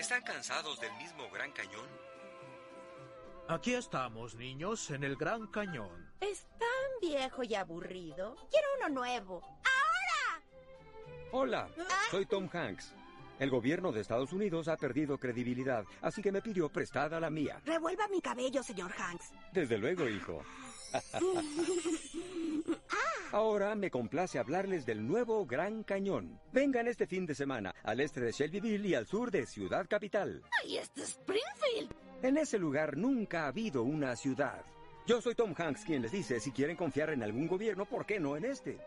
¿Están cansados del mismo Gran Cañón? Aquí estamos, niños, en el Gran Cañón. Es tan viejo y aburrido. Quiero uno nuevo. ¡Ahora! Hola, soy Tom Hanks. El gobierno de Estados Unidos ha perdido credibilidad, así que me pidió prestada la mía. Revuelva mi cabello, señor Hanks. Desde luego, hijo. Ahora me complace hablarles del nuevo Gran Cañón. Vengan este fin de semana al este de Shelbyville y al sur de Ciudad Capital. ¡Ay, este es Springfield! En ese lugar nunca ha habido una ciudad. Yo soy Tom Hanks quien les dice si quieren confiar en algún gobierno, ¿por qué no en este?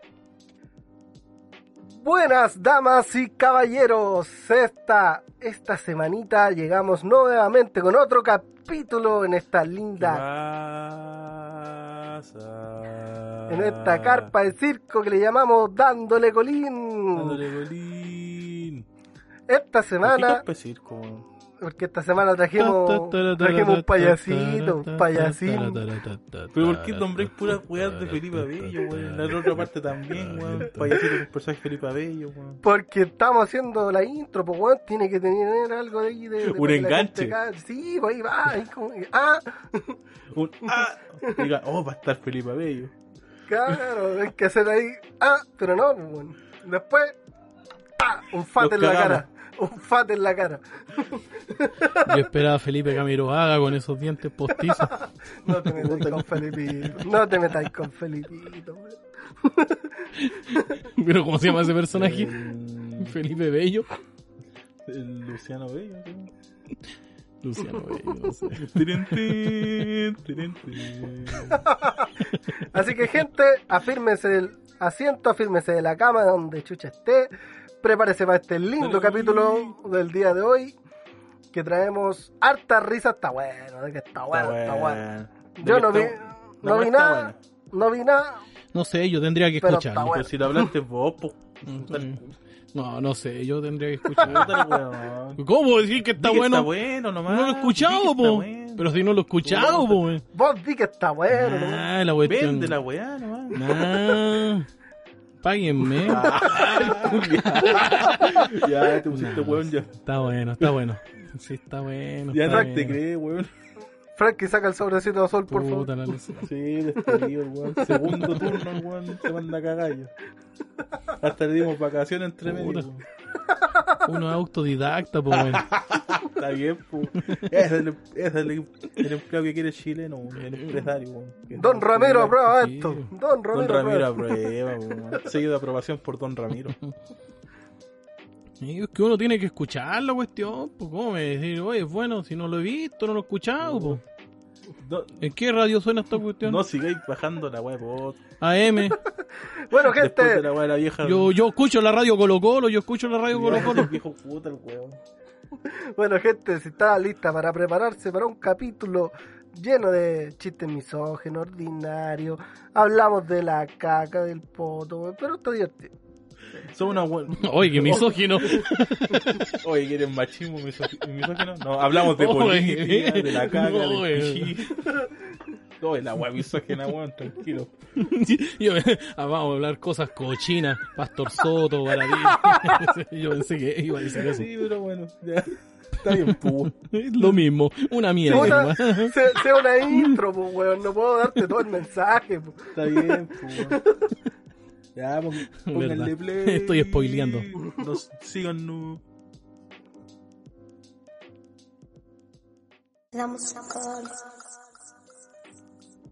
Buenas damas y caballeros, esta, esta semanita llegamos nuevamente con otro capítulo en esta linda, en esta carpa de circo que le llamamos Dándole Colín. Dándole colín. Esta ¿Por qué semana, circo? Porque esta semana trajimos, trajimos un payasito, un payasín. Pero ¿por qué nombréis puras weas de Felipe Abello, weón? En la otra parte también, weón. Payasito con personaje Felipe Abello, weón. Porque estamos haciendo la intro, pues weón, tiene que tener algo de ahí de, de- Un enganche. Sí, pues ahí va, ahí como- ah, Un ah, diga, oh, va a estar Felipe Abello. claro, hay que hacer ahí, ah, pero no, pues weón. Después, ah, un fat en la cagamos. cara, un fat en la cara. Yo esperaba a Felipe Camiroaga con esos dientes postizos. No te metáis con Felipito, no te metáis con Felipito. Pero ¿cómo se llama ese personaje? El, Felipe Bello. el Luciano Bello, ¿sí? Luciano Bello, no sé. Así que gente, afírmese del asiento, afírmese de la cama donde chucha esté. Prepárese para este lindo capítulo del día de hoy. Que traemos harta risa, está bueno, de que está bueno, está bueno. Yo no vi, no vi nada, no vi nada. No sé, yo tendría que Pero escucharlo. Pues si lo hablaste vos, po. No, no sé, yo tendría que escucharlo. ¿Cómo decir que está Di que bueno? Está bueno nomás. No lo he escuchado, po. bueno. Pero si no lo he escuchado, po. Vos di que está bueno. ¿no? Ah, la cuestión. Vende la weá nomás. Ah, páguenme. ya, te pusiste weón ya. Está bueno, está bueno. Sí, está bueno. Ya está no te crees, weón. Frankie, saca el sobrecito de sol, por favor. La. Sí, despedido, weón. Segundo turno, weón se manda a cagar ya. Hasta le dimos vacaciones entre medio. Uno es autodidacta, weón. Está bien, pues. Ese es el, ese es el, el empleado que quiere el chileno, el empresario, Don Ramiro aprueba Sí. esto. Don Ramiro, Don Ramiro aprueba. Seguido de aprobación por Don Ramiro. Es que uno tiene que escuchar la cuestión, pues cómo me decir, oye, es bueno, si no lo he visto, no lo he escuchado, pues. No, ¿En qué radio suena esta cuestión? no sigáis bajando la por AM. Bueno, de gente, la weá de la vieja. Yo, yo escucho la radio Colo Colo, yo escucho la radio Colo Colo. Viejo puta, el weón. bueno, gente, si está lista para prepararse para un capítulo lleno de chistes misógenos, ordinarios, hablamos de la caca, del poto, pero está divertido. Son una weá. Oye, que misógino. Oye, ¿quieren machismo misó- misógino? No, hablamos de Oye. política, de la caca, No, del. Oye, la weá misógina, weón, tranquilo. Yo, ah, vamos a hablar cosas cochinas, Pastor Soto, Baradí. Yo pensé que iba a decir eso. Sí, pero bueno, ya. Está bien, pu. Es lo mismo, una mierda. Se- sea una intro, pues, weón, no puedo darte todo el mensaje. pues. Está bien, pu. Ya, pónganle play. Estoy spoileando. Nos sigan, no.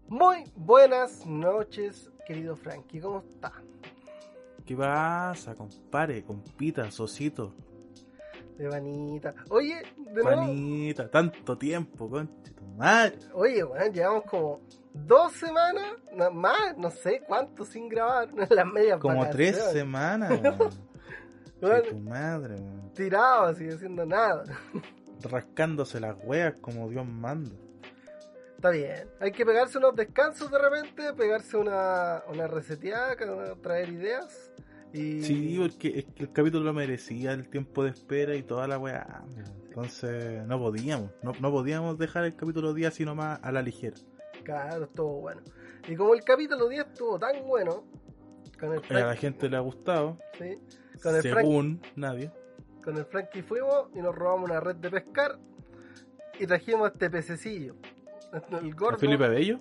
Muy buenas noches, querido Frankie, ¿cómo está? ¿Qué pasa, compadre, compita, socito, De vanita. Oye, de nuevo, panita? Tanto tiempo, conche tu madre. oye, weón, llevamos como dos semanas, más, no sé cuánto sin grabar, las medias Como tres semanas, Che, tu madre, weón. tirado así, haciendo nada. Rascándose las weas como Dios manda. Está bien. Hay que pegarse unos descansos de repente, pegarse una, una reseteada, traer ideas. Y... Sí, porque es que el capítulo lo merecía, el tiempo de espera y toda la weá. Entonces no podíamos, no, no podíamos dejar el capítulo 10 así nomás a la ligera. Claro, estuvo bueno. Y como el capítulo 10 estuvo tan bueno, con el Y a la gente le ha gustado, ¿sí? con el según nadie. con el Frankie fuimos y nos robamos una red de pescar y trajimos este pececillo. El ¿A gordo. Felipe Bello?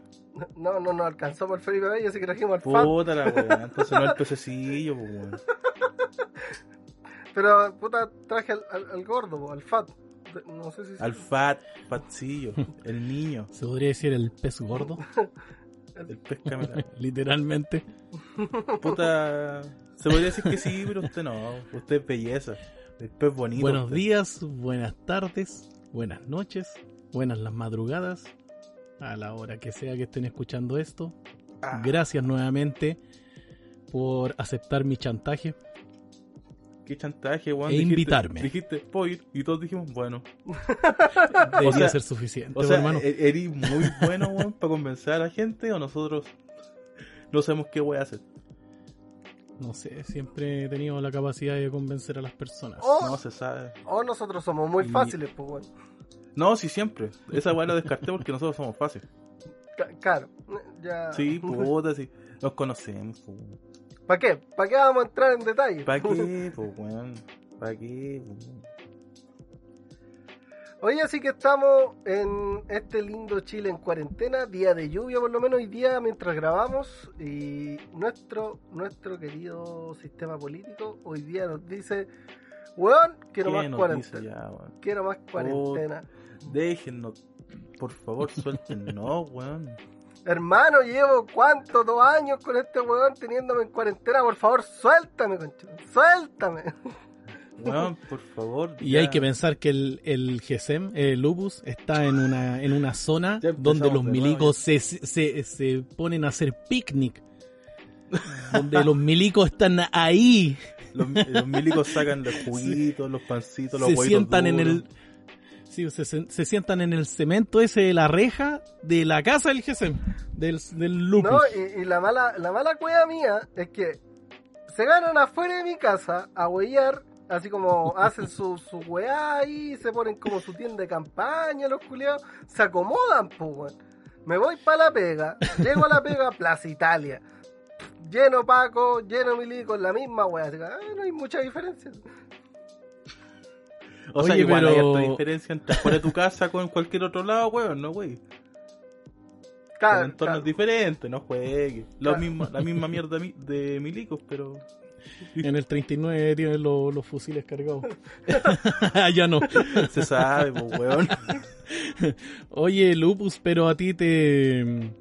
No, no, no alcanzó por Felipe Bello, así que trajimos al Fat. Puta la weá, entonces no el pececillo, pues weón. Pero, puta, traje al, al- al gordo, po, al Fat. No sé si. Al fat, fatcillo, el niño, Se podría decir el pez gordo, el pez cámara. literalmente. Puta, se podría decir que sí, pero usted no, usted es belleza, el pez bonito. Buenos usted. días, buenas tardes, buenas noches, buenas las madrugadas, a la hora que sea que estén escuchando esto. Ah, Gracias nuevamente por aceptar mi chantaje. Qué chantaje, weón. E dijiste- invitarme. Dijiste, puedo ir, y todos dijimos, bueno. Debería sea- ser suficiente, O sea, hermano. e- eres muy bueno, weón, para convencer a la gente o nosotros no sabemos qué voy a hacer. No sé, siempre he tenido la capacidad de convencer a las personas. O, No se sabe. o nosotros somos muy Y- fáciles, pues, bueno. No, sí, siempre. Esa weá la descarté porque nosotros somos fáciles. Claro, ya. Sí, puta, sí. Nos conocemos, pues. ¿Para qué? ¿Para qué vamos a entrar en detalle? ¿Para qué, pues, weón? ¿Para qué? Hoy así que estamos en este lindo Chile en cuarentena, día de lluvia por lo menos, hoy día mientras grabamos y nuestro, nuestro querido sistema político hoy día nos dice, weón, quiero ¿Qué más cuarentena, dice ya, weón? quiero más cuarentena. Déjennos, por favor, suéltenos, weón. Hermano, llevo cuánto, dos años con este weón teniéndome en cuarentena, por favor, suéltame, concha, suéltame. Weón, por favor. Y hay que pensar que el, el GESEM, el Lupus, está en una, en una zona donde los milicos se, se, se ponen a hacer picnic. donde los milicos están ahí. Los, los milicos sacan los juguitos, los pancitos, los se sientan en el. Sí, se, se sientan en el cemento ese de la reja de la casa del GESEM, del, del Lupus. No, y, la mala, la mala cueva mía es que se ganan afuera de mi casa a huellar, así como hacen su, su weá ahí, se ponen como su tienda de campaña, los culiados, se acomodan, pues. Me voy para la pega, llego a la pega, Plaza Italia. Lleno Paco, lleno Milico, la misma weá. así que, no hay mucha diferencia. O sea, Oye, igual pero- hay harta diferencia entre afuera de tu casa con cualquier otro lado, weón, no, wey. Son Claro, entornos claro. diferentes, no juegues. Claro. mismo, la misma mierda mi- de milicos, pero... En el 39 tienen los, los fusiles cargados. ya no. Se sabe, pues, weón. Oye, Lupus, pero a ti te...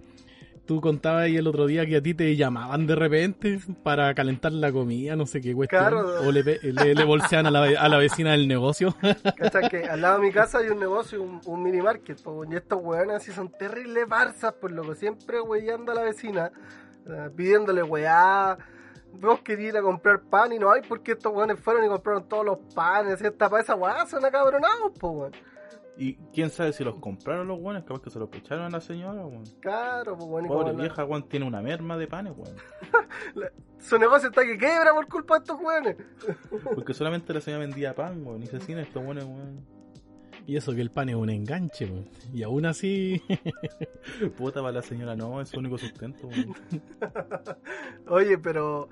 Tú contabas ahí el otro día que a ti te llamaban de repente para calentar la comida, no sé qué cuestión. Claro. O le, le, le bolsean a la, a la vecina del negocio. Que al lado de mi casa hay un negocio, un, un mini market, y estos weones así son terribles barzas, por lo que siempre weyando a la vecina, eh, pidiéndole weá, vos querías ir a comprar pan y no hay porque estos weones fueron y compraron todos los panes, esta para esa weá son acabronados, po weón. Y quién sabe si los compraron los weones, capaz que se los echaron a la señora, weón. Claro, y como Pobre la- vieja, weón, tiene una merma de panes, weón. su negocio está que quebra por culpa de estos weones. Porque solamente la señora vendía pan, weón. Y se cine estos weones, weón. Y eso que el pan es un enganche, weón. Y aún así... Puta para la señora, no, es su único sustento, weón. Oye, pero.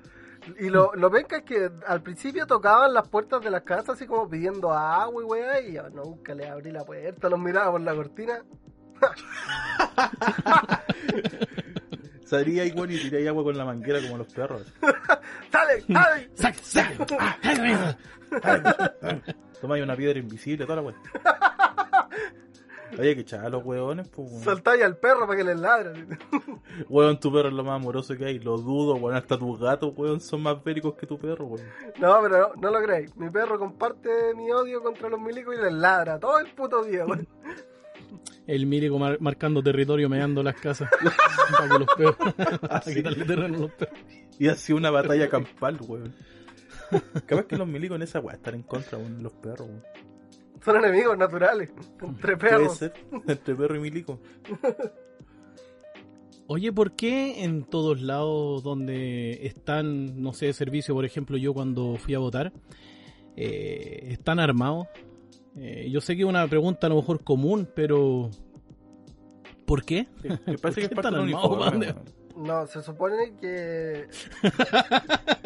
Y lo, lo penca es que al principio tocaban las puertas de las casas así como pidiendo agua y weá, y yo nunca le abrí la puerta, los miraba por la cortina. Salía weón, y tiré agua con la manguera como los perros. ¡Sale! ¡Sale! ¡Sac, sac! ¡Ah! Toma ahí una piedra invisible, toda la weón. Oye, que echar a los weones, pues, weón. Soltáis al perro para que les ladren. Weón, tu perro es lo más amoroso que hay. Lo dudo, weón. Hasta tus gatos, weón, son más bélicos que tu perro, weón. No, pero no, no lo creéis. Mi perro comparte mi odio contra los milicos y les ladra todo el puto día, weón. El Mirico mar- marcando territorio, meando las casas. para que los perros... para Así. quitarle terreno a los perros. Y así una batalla campal, weón. Capaz que los milicos en esa weá están en contra, weón, de los perros, weón. Son enemigos naturales. Entre Puede perros. ser, entre perro y milico. Oye, ¿por qué en todos lados donde están, no sé, servicio, por ejemplo, yo cuando fui a votar, eh, están armados? Eh, yo sé que es una pregunta a lo mejor común, pero ¿por qué? Que parece que es ¿Por qué parte uniforme. No, se supone que.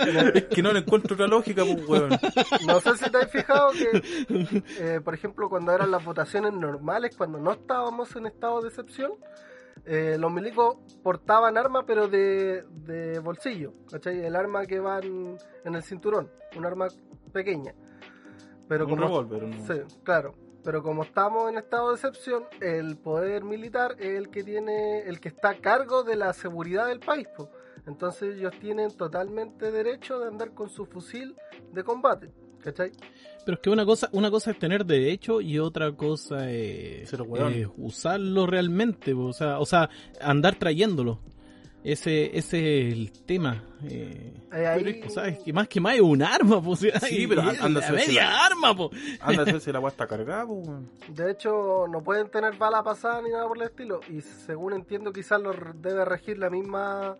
Es que no le encuentro otra lógica, pues, weón. No sé si te has fijado que, eh, por ejemplo, cuando eran las votaciones normales, cuando no estábamos en estado de excepción, eh, los milicos portaban armas, pero de, de bolsillo, ¿cachai? El arma que va en, en el cinturón, un arma pequeña. Pero Un como, revólver, ¿no? Sí, claro. Pero como estamos en estado de excepción, el poder militar es el que tiene, el que está a cargo de la seguridad del país. po. Entonces ellos tienen totalmente derecho de andar con su fusil de combate. ¿Cachai? Pero es que una cosa, una cosa es tener derecho y otra cosa es, usarlo realmente, po, o sea, o sea, andar trayéndolo. Ese, ese es el tema. Eh, Eh, ahí- o sea, es que más que más es un arma, pues. Sí, pero anda a media la- arma, pues. Anda a hacerse la weá está cargada, pues. De hecho, no pueden tener bala pasada ni nada por el estilo. Y según entiendo, quizás los debe regir la misma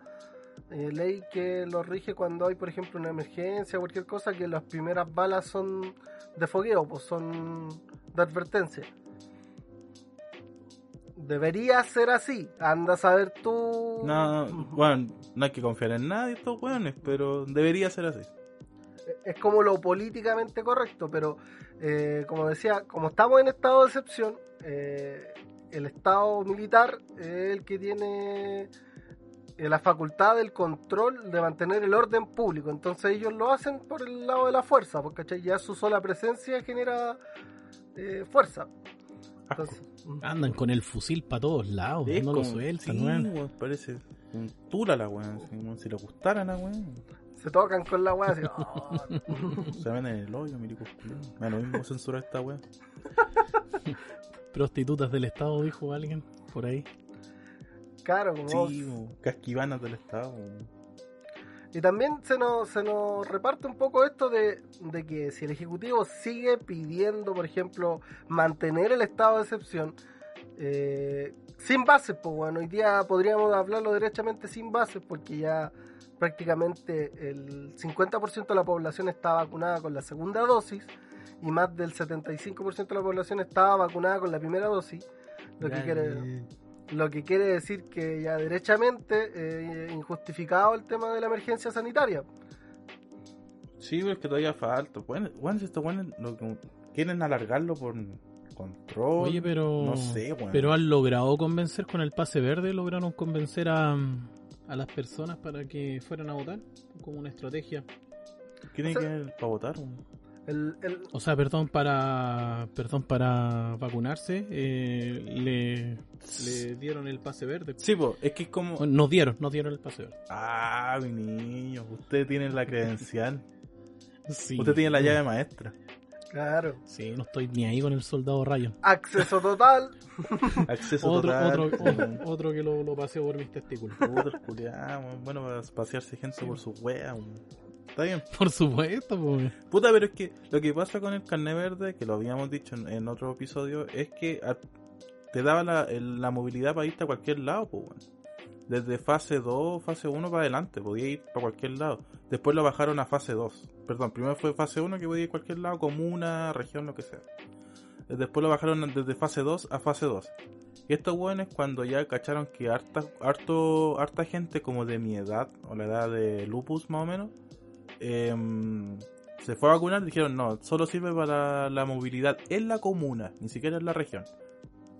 eh, ley que los rige cuando hay, por ejemplo, una emergencia o cualquier cosa, que las primeras balas son de fogueo, pues son de advertencia. Debería ser así. Anda a saber tú. No, bueno, no hay que confiar en nadie estos weones, pero debería ser así. es como lo políticamente correcto, pero eh, como decía, como estamos en estado de excepción, eh, el estado militar es el que tiene eh, la facultad del control de mantener el orden público. Entonces ellos lo hacen por el lado de la fuerza, porque ¿cachai? ya su sola presencia genera eh, fuerza. Entonces, Andan con el fusil para todos lados, Es no lo sueltan, sí, weón. parece un tula la weón. Si le gustara la weón, se tocan con la weá así. "Oh". se ven en el hoyo, culiados. Me lo mismo censurar esta weón. Prostitutas del Estado, dijo alguien por ahí. claro, como Sí, casquivanas del Estado. weón. Y también se nos, se nos reparte un poco esto de, de que si el Ejecutivo sigue pidiendo, por ejemplo, mantener el estado de excepción, eh, sin bases, pues bueno, hoy día podríamos hablarlo derechamente sin bases, porque ya prácticamente el 50% de la población está vacunada con la segunda dosis y más del 75% de la población estaba vacunada con la primera dosis, lo que quiere... Lo que quiere decir que ya derechamente eh, injustificado el tema de la emergencia sanitaria. Sí, pero es que todavía falta. Bueno, bueno, lo que- quieren alargarlo por control. Oye, pero. No sé, weón. Pero han logrado convencer con el pase verde, lograron convencer a, a las personas para que fueran a votar, como una estrategia. Quieren o sea- que para votar. El, el- O sea, perdón, para perdón para vacunarse, eh, le, le dieron el pase verde. Sí, pues, es que es como. Nos dieron, nos dieron el pase verde. Ah, mi niño, usted tiene la credencial. Sí. Usted tiene la llave maestra. claro. Sí, no estoy ni ahí con el soldado Ryan. Acceso total. Acceso Otro, total. otro, otro, otro que lo, lo paseo por mis testículos. Puta. Bueno, para pasearse gente por su wea. weón. Está bien. Por supuesto, pues. Puta, pero es que lo que pasa con el carnet verde, que lo habíamos dicho en, en otro episodio, es que a- te daba la, movilidad para irte a cualquier lado, pues, weón. Desde fase 2, fase 1 para adelante, podía ir para cualquier lado. Después lo bajaron a fase 2. Perdón, primero fue fase 1 que podía ir a cualquier lado, comuna, región, lo que sea. Después lo bajaron desde fase 2 a fase 2. Y estos weones cuando ya cacharon que harta, harto, harta gente como de mi edad, o la edad de lupus más o menos, em, se fue a vacunar, dijeron no, solo sirve para la movilidad en la comuna, ni siquiera en la región.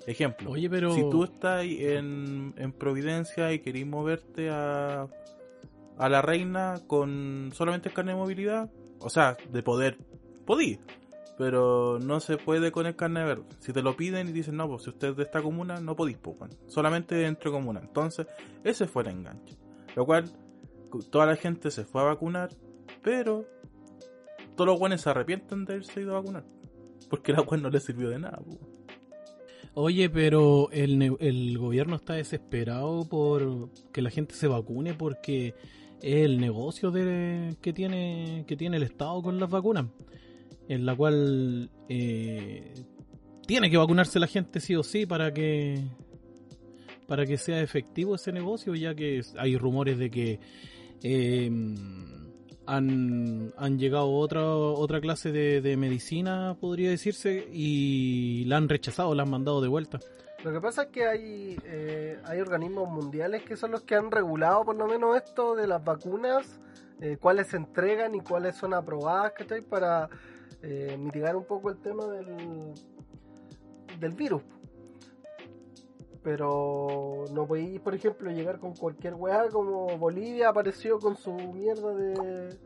Ejemplo, Oye, pero. si tú estás en, en Providencia y querís moverte a, a la reina con solamente el carnet de movilidad, o sea, de poder, podí, pero no se puede con el carnet verde. Si te lo piden y dicen, no, pues si usted es de esta comuna, no podís, pues, bueno, solamente entre comuna. Entonces, ese fue el enganche. Lo cual, cu- toda la gente se fue a vacunar, pero todos los buenos se arrepienten de haberse ido a vacunar. Porque la web no les sirvió de nada. Oye, pero el, gobierno está desesperado por que la gente se vacune porque es el negocio que tiene que tiene el Estado con las vacunas, en la cual eh, tiene que vacunarse la gente sí o sí para que para que sea efectivo ese negocio, ya que hay rumores de que eh, han, han llegado otra otra clase de, medicina, podría decirse, y la han rechazado, la han mandado de vuelta. Lo que pasa es que hay, eh, hay organismos mundiales que son los que han regulado por lo menos esto de las vacunas, eh, cuáles se entregan y cuáles son aprobadas, ¿cachai? Para eh, mitigar un poco el tema del, del virus. Pero no podéis, por ejemplo, llegar con cualquier weá como Bolivia apareció con su mierda de...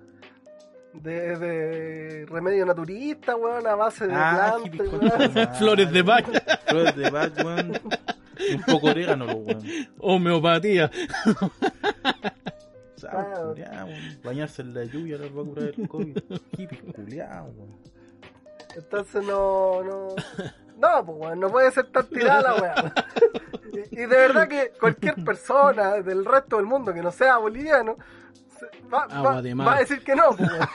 De, de remedio naturista, weón, a base de Ah, plantas. Flores de Bach, Flores de Bach, weón. Un poco orégano, weón. homeopatía. Culiao, weón. Bañarse en la lluvia les va a curar el COVID. Hippie culiao, weón. Entonces no, no. No, pues weón, no puede ser tan tirada la weá. Y, y de verdad que cualquier persona del resto del mundo que no sea boliviano se- va, Agua va- de mar. va a decir que no, pues weón.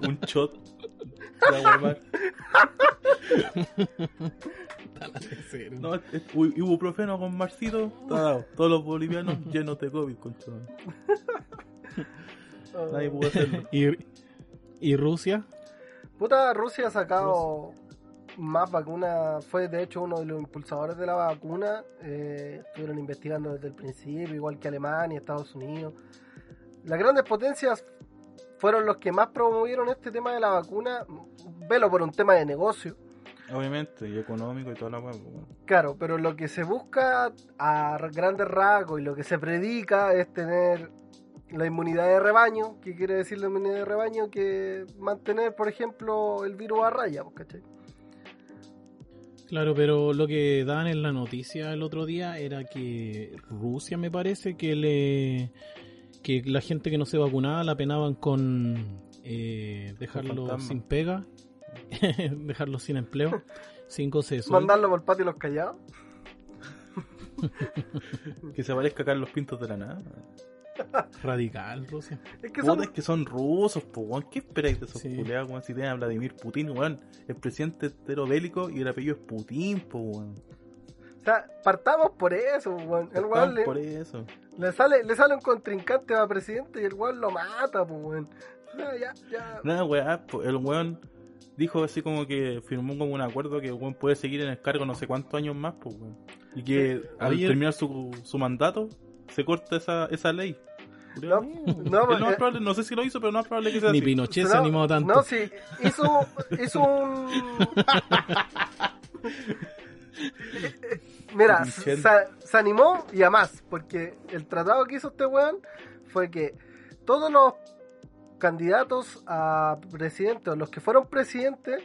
Un shot. No, es- es- u- ibuprofeno con marcito, dado. Todos los bolivianos llenos de COVID, madre. Nadie pudo hacerlo. ¿Y, y Rusia? Puta, Rusia ha sacado más vacunas. Fue de hecho uno de los impulsadores de la vacuna. eh, estuvieron investigando desde el principio, igual que Alemania, Estados Unidos. Las grandes potencias fueron los que más promovieron este tema de la vacuna. Velo por un tema de negocio. Obviamente, y económico y toda la weá, pues. Claro, pero lo que se busca a grandes rasgos y lo que se predica es tener la inmunidad de rebaño. ¿Qué quiere decir la inmunidad de rebaño? Que mantener, por ejemplo, el virus a raya, pues, ¿cachai? Claro, pero lo que daban en la noticia el otro día era que Rusia me parece que le que la gente que no se vacunaba la penaban con eh, dejarlo sin pega, dejarlo sin empleo, sin sueldo. Mandarlo por el patio los callados. Que se parezca a Carlos Pintos de la nada. Radical, Rusia. Es que son, es que son rusos, pues, weón. ¿Qué esperáis de esos Sí. culiados, weón? Si tienen a Vladimir Putin, weón. El presidente entero bélico y el apellido es Putin, pues, weón. o sea, partamos por eso, weón. El weón le, por eso. le sale, le sale un contrincante a presidente y el weón lo mata, pues, weón. No, ya, ya. Nada, po- el weón dijo así como que firmó como un acuerdo que el weón puede seguir en el cargo no sé cuántos años más, pues, weón. Y que al terminar su, su mandato, se corta esa, esa ley. No, no, más eh, probable- no sé si lo hizo, pero no es probable que sea Ni así. Pinochet se no, animó tanto. No, sí, hizo, hizo un. Mira, se, se animó y a más, porque el tratado que hizo este weón fue que todos los candidatos a presidente o los que fueron presidentes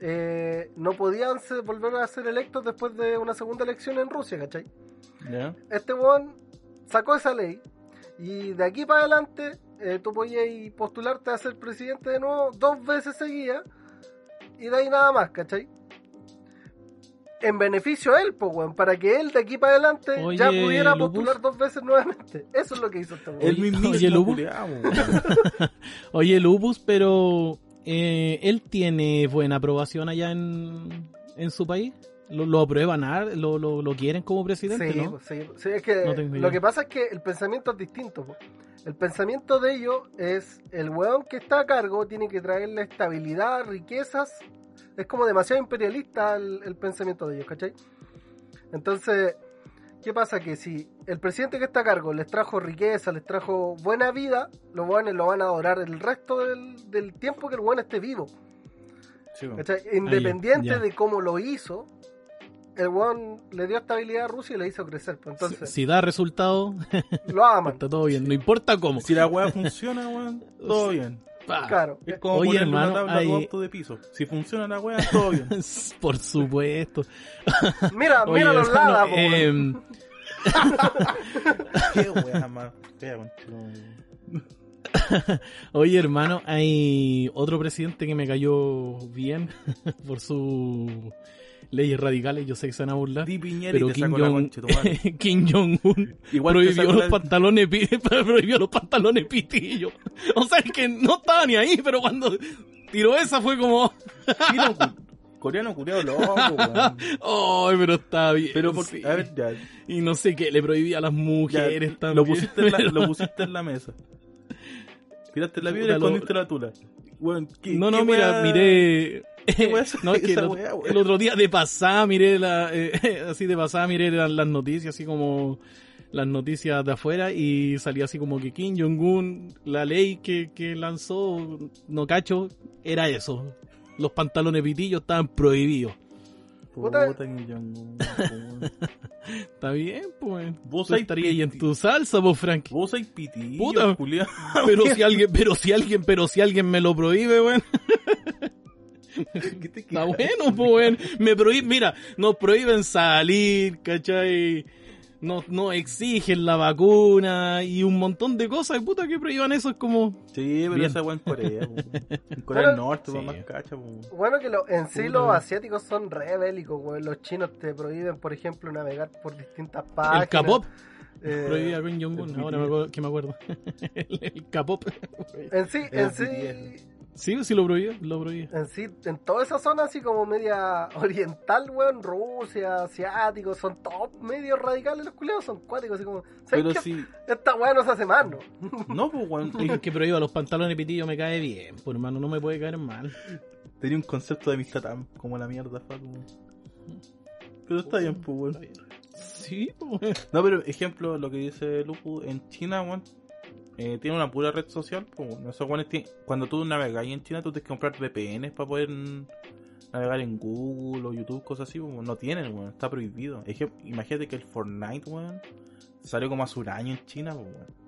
eh, no podían ser- volver a ser electos después de una segunda elección en Rusia, ¿cachai? ¿Ya? este weón sacó esa ley y de aquí para adelante eh, tú podías postularte a ser presidente de nuevo dos veces seguidas y de ahí nada más, ¿cachai? En beneficio a él, pues, weón, para que él de aquí para adelante Oye, ya pudiera Lupus. postular dos veces nuevamente. Eso es lo que hizo este weón. El mismísimo oye, Lubu. culiao, weón. Oye, Lupus, pero eh, él tiene buena aprobación allá en, en su país. ¿Lo, lo aprueban? ¿Lo, lo, lo quieren como presidente? Sí, ¿no? pues, sí, sí, es que No tengo lo que pasa es que el pensamiento es distinto. po. El pensamiento de ellos es el weón que está a cargo tiene que traerle estabilidad, riquezas. Es como demasiado imperialista el, el pensamiento de ellos, ¿cachai? Entonces, ¿qué pasa? Que si el presidente que está a cargo les trajo riqueza, les trajo buena vida, los weones lo van a adorar el resto del, del tiempo que el weón esté vivo. Sí. Independiente de cómo lo hizo, el weón le dio estabilidad a Rusia y le hizo crecer. Pues entonces, Si, si da resultado, lo aman. está todo bien. No importa cómo. Si la weá funciona, weón, todo bien. Pa. Claro. Es como Oye, ponerle hermano, una tabla hay- auto de piso. Si funciona la weá, todo bien. Por supuesto. Mira, Oye, mira los hermano, lados, em, Qué weá weón. Oye, hermano, hay otro presidente que me cayó bien por sus leyes radicales. Yo sé que se van a burlar. Di Piñera Pero y te Kim Jong, Jong-un Igual prohibió los la- pantalones prohibió los pantalones pitillos. O sea, es que no estaba ni ahí, pero cuando tiró esa fue como, coreano culiao loco, weón. ¡ay, pero está bien! Pero por, sí". a ver, ya, Y no sé qué, le prohibía a las ya, mujeres también. lo pusiste, en la, lo pusiste en la mesa. Tiraste la piedra y lo- escondiste la tula. Weón, ¿qué- No, no, qué mira, miré. ¿Qué weá es no, es que el, otro día de pasada miré la, eh, así de pasada miré la- las noticias, así como las noticias de afuera y salía así como que Kim Jong-un, la ley que, que lanzó, no cacho, era eso. Los pantalones pitillos estaban prohibidos. Puta. Está bien, pues. Vos hay estarías ahí en tu salsa, pues, Frankie. Vos sois pitillo, Puta. Pero si alguien, pero si alguien, pero si alguien me lo prohíbe, weón. ¿Qué te Está bueno, pues, weón. Me prohíben, mira, nos prohíben salir, ¿cachai? Nos, nos exigen la vacuna y un montón de cosas. Puta que prohíban eso es como. Sí, pero Bien. esa weá en Corea. En Corea del Norte, Sí. más cacha, po. Bueno, que lo- en sí Puta, los asiáticos son re bélicos, weón. Los chinos te prohíben, por ejemplo, navegar por distintas páginas. El K-pop. Eh, Prohibía con Jong-un. Ahora me acuerdo, que me acuerdo. el el K-pop. En sí, El en sí. Sí, sí lo prohibía, lo prohibía. en sí, en toda esa zona así como media oriental, weón, Rusia, asiáticos, son todos medios radicales los culeos, son cuáticos, así como, ¿sabes Pero sí. Esta weá no se hace más, ¿no? No, pues, weón. El que prohíba los pantalones pitillos me cae bien, pues hermano, no me puede caer mal. Tenía un concepto de amistad tan como la mierda, Facu. Pero está bien, pues, weón. Sí, pues. No, pero ejemplo, lo que dice Lupu, en China, weón, eh, tiene una pura red social, pues, weones tienen- cuando tú navegas ahí en China, tú tienes que comprar VPNs para poder navegar en Google o YouTube, cosas así, no tienen, weón, está prohibido. Imagínate que el Fortnite, weón, salió como hace un año en China, pues, weón.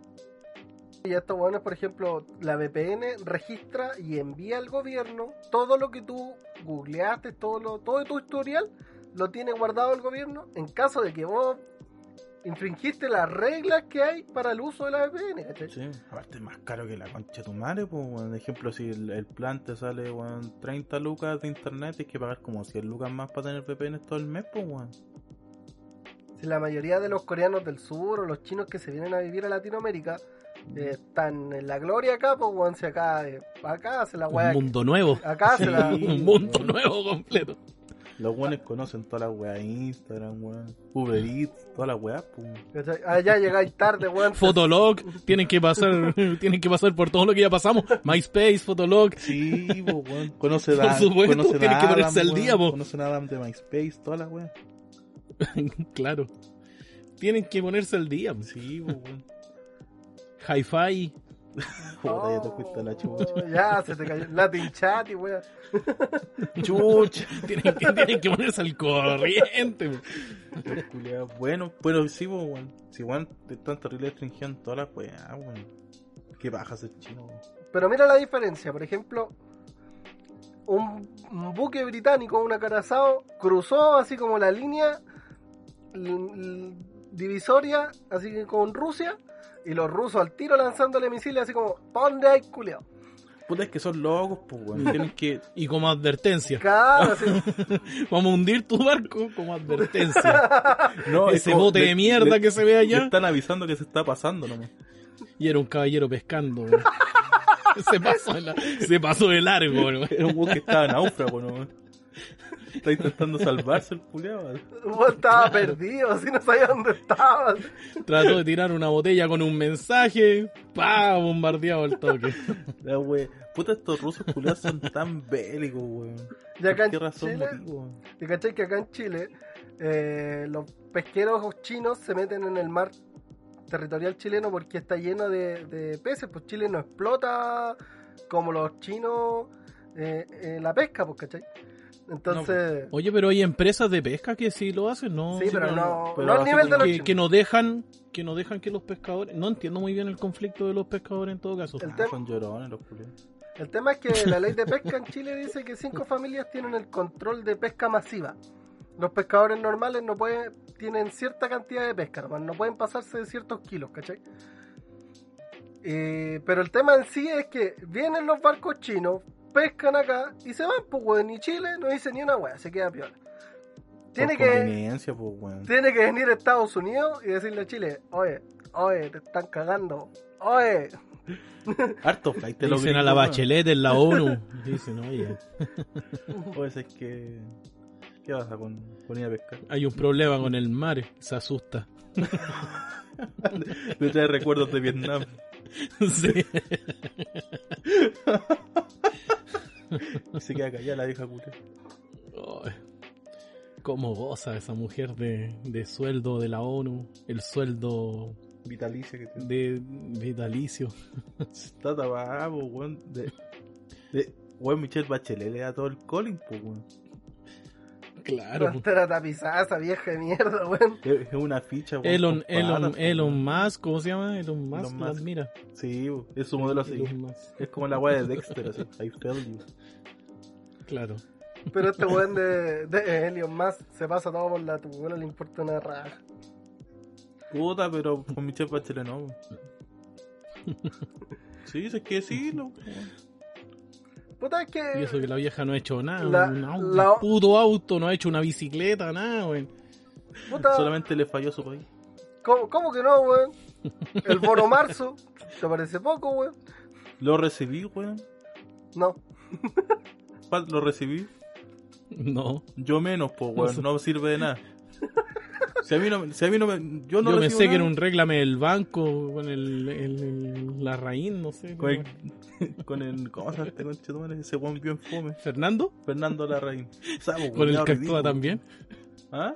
Y estos weones, por ejemplo, la VPN registra y envía al gobierno todo lo que tú googleaste, todo, lo, todo tu historial, lo tiene guardado el gobierno en caso de que vos infringiste las reglas que hay para el uso de la VPN, ¿cachai? Sí, aparte es más caro que la concha de tu madre, pues. Ejemplo, si el, el plan te sale, weón, 30 lucas de internet, tienes que pagar como 100 lucas más para tener VPN todo el mes, pues, weón. Si la mayoría de los coreanos del sur o los chinos que se vienen a vivir a Latinoamérica eh, están en la gloria acá, pues weón, si acá, eh, acá se la Un mundo nuevo. Acá se la. Un mundo nuevo completo. Los weones conocen todas las weas de Instagram, weón. Uber Eats, todas las weas, pues. ¿cachai? Allá llegáis tarde, weón. Fotolog, tienen que pasar, tienen que pasar por todo lo que ya pasamos. MySpace, Fotolog. Sí, po, weón. Conoce Por a supuesto, conocen tienen a que ponerse al día, weón. po. Conocen a Adam de MySpace, todas las weas. claro. Tienen que ponerse al día. Sí, po, weón. Hi-Fi. Puta, ya te fuiste a la chucha. Ya, se te cayó. Latin chat y weón. Chucha. Tienen que, tienen que ponerse al corriente. Bueno, pero sí, po, weón. Si weón, te están terrible restringiendo todas las weas, weón. Qué baja ese chino, weón. Pero mira la diferencia, por ejemplo, un, un buque británico, un acorazado, cruzó así como la línea divisoria, así que con Rusia, y los rusos al tiro lanzándole misiles así como, ¿pa' dónde hay culiao? Puta, es que son locos, pues, weón. Tienen que. Y como advertencia. Claro, así, Vamos a hundir tu barco como advertencia. No, es Ese como- bote le- de mierda le- que se ve le allá. están avisando que se está pasando nomás. Y era un caballero pescando. weón. Se pasó, la- se pasó de largo. weón. Era un weón que estaba náufrago, ¿no? Está intentando salvarse el culiado. el estaba perdido, así no sabía dónde estaba. Trató de tirar una botella con un mensaje. ¡Pa! Bombardeado al toque. La we... Puta, estos rusos culiados son tan bélicos, weón. Y acá ¿Por en qué razón Chile, motivo? y cachai que acá en Chile, eh, los pesqueros chinos se meten en el mar territorial chileno porque está lleno de, de peces, pues Chile no explota como los chinos eh, eh, la pesca, pues, ¿cachai? Entonces, Oye, pero hay empresas de pesca que sí lo hacen, ¿no? sí, pero no, pero no al nivel de los que, que no dejan que no dejan que los pescadores no entiendo muy bien el conflicto de los pescadores en todo caso El Ah, tema- son llorones los. El tema es que la ley de pesca en Chile dice que cinco familias tienen el control de pesca masiva. Los pescadores normales no pueden, tienen cierta cantidad de pesca, nomás, no pueden pasarse de ciertos kilos, ¿cachai? Eh, pero el tema en sí es que vienen los barcos chinos, pescan acá y se van, pues weón, y Chile no dice ni una wea, se queda piola. Tiene Por que, pues, weón. tiene que venir a Estados Unidos y decirle a Chile, oye, oye, te están cagando, oye, Harto flight te lo dicen a la bachelet en la ONU dicen oye Pues es que. ¿Qué pasa con, con ir a pescar? hay un problema con el mar se asusta Le trae recuerdos de Vietnam. Sí. Se queda callada la vieja culia. Ay, ¿Cómo goza esa mujer de, de sueldo de la ONU? El sueldo Vitalicia que te de vitalicio. está tapado, weón. De, de, weón, Michelle Bachelet le da todo el calling, pues, weón. Claro. Era tapizada esa vieja de mierda, weón. Es una ficha, weón. Elon, Elon, Elon weón. Musk, ¿cómo se llama? Elon Musk, Elon Musk. admira. Sí, weón, es su modelo a seguir. Elon Musk, Es como la weá de Dexter, así. I feel you. Claro. Pero este weón de, de Helion más se pasa todo por la tubuela, le importa una raja. Puta, pero con Michelle Bachelet no. weón. Sí, es que sí, lo. Puta, es Y que. eso que la vieja no ha hecho nada. La- un, auto, la- un puto auto, no ha hecho una bicicleta, nada, güey. Puta, Solamente le falló su país. ¿cómo, cómo que no, weón? El bono marzo, ¿te parece poco, weón? Lo recibí, weón. No. ¿Cuál Lo recibí. No. Yo menos, pues, weón. No sirve de nada. Si a mí no, si a mí no me. Yo no que era un réglame del banco con el, el- el- la raíz, no sé. Con el, con el. ¿Cómo se llama este conchetumare? Ese weón bien fome. ¿Fernando? Fernando Larraín. Sapo, Con el que actúa también. ¿Ah?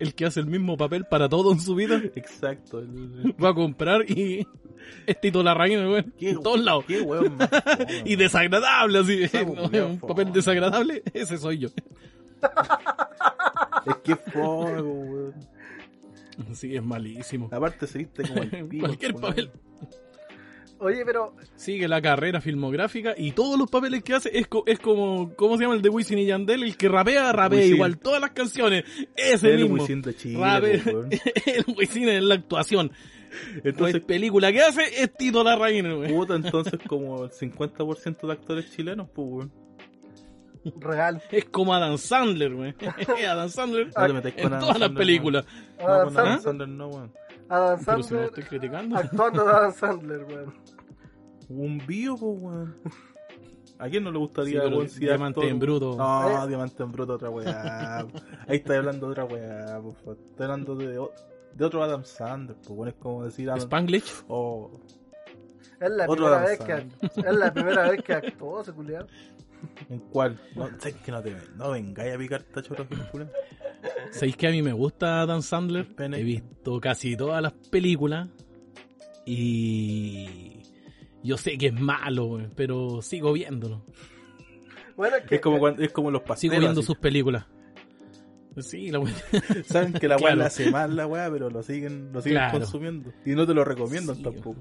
El que hace el mismo papel para todo en su vida. Exacto. el- Va a comprar y. Es Tito Larraín. ¿Qué, En todos lados. Qué weón más Y desagradable, así. Sapo, No, culiao, un fome. papel desagradable, ese soy yo. Es que fome, weón. Sí, es malísimo. Aparte se viste como el pico. Cualquier papel. Oye, pero. Sigue la carrera filmográfica y todos los papeles que hace es, co- es como, ¿cómo se llama el de Wisin y Yandel? El que rapea, rapea Wisin. igual todas las canciones. Ese El mismo. Wisin de Chile, weón. el Wisin en la actuación. Entonces, Entonces, película que hace es Tito Larraín, güey. puta, entonces como el 50% de actores chilenos, pues, weón. Real. Es como Adam Sandler, güey. Adam Sandler No te en Adam todas las Sandler, películas. weón. Adam No, con Adam Sandler. Sandler no, weón. Adam Pero si no Sandler. estoy criticando. Actuando de Adam Sandler, weón. Un bio, weón. ¿A quién no le gustaría, Sí, pero si Diamante actor- en Bruto. No, ¿Eh? Diamante en bruto, otra weá. Ahí está hablando de otra weá, por favor. Estoy hablando de, otro Adam Sandler, pues, bueno, es como decir Adam... Spanglish. Oh, Es la Otro primera Adam vez que es la primera vez que actuó ese culiado. ¿En cuál? No, sé que no te no vengáis a picar película. ¿Sabéis que a mí me gusta Adam Sandler? Pene. He visto casi todas las películas y yo sé que es malo, pero sigo viéndolo. Bueno, es que Es como cuando, es como los pastelos. Sigo viendo así. sus películas. Sí, la wey- Saben que la weá Claro. le hace mal la weá, pero lo siguen, lo siguen Claro. consumiendo. Y no te lo recomiendan Sí. tampoco.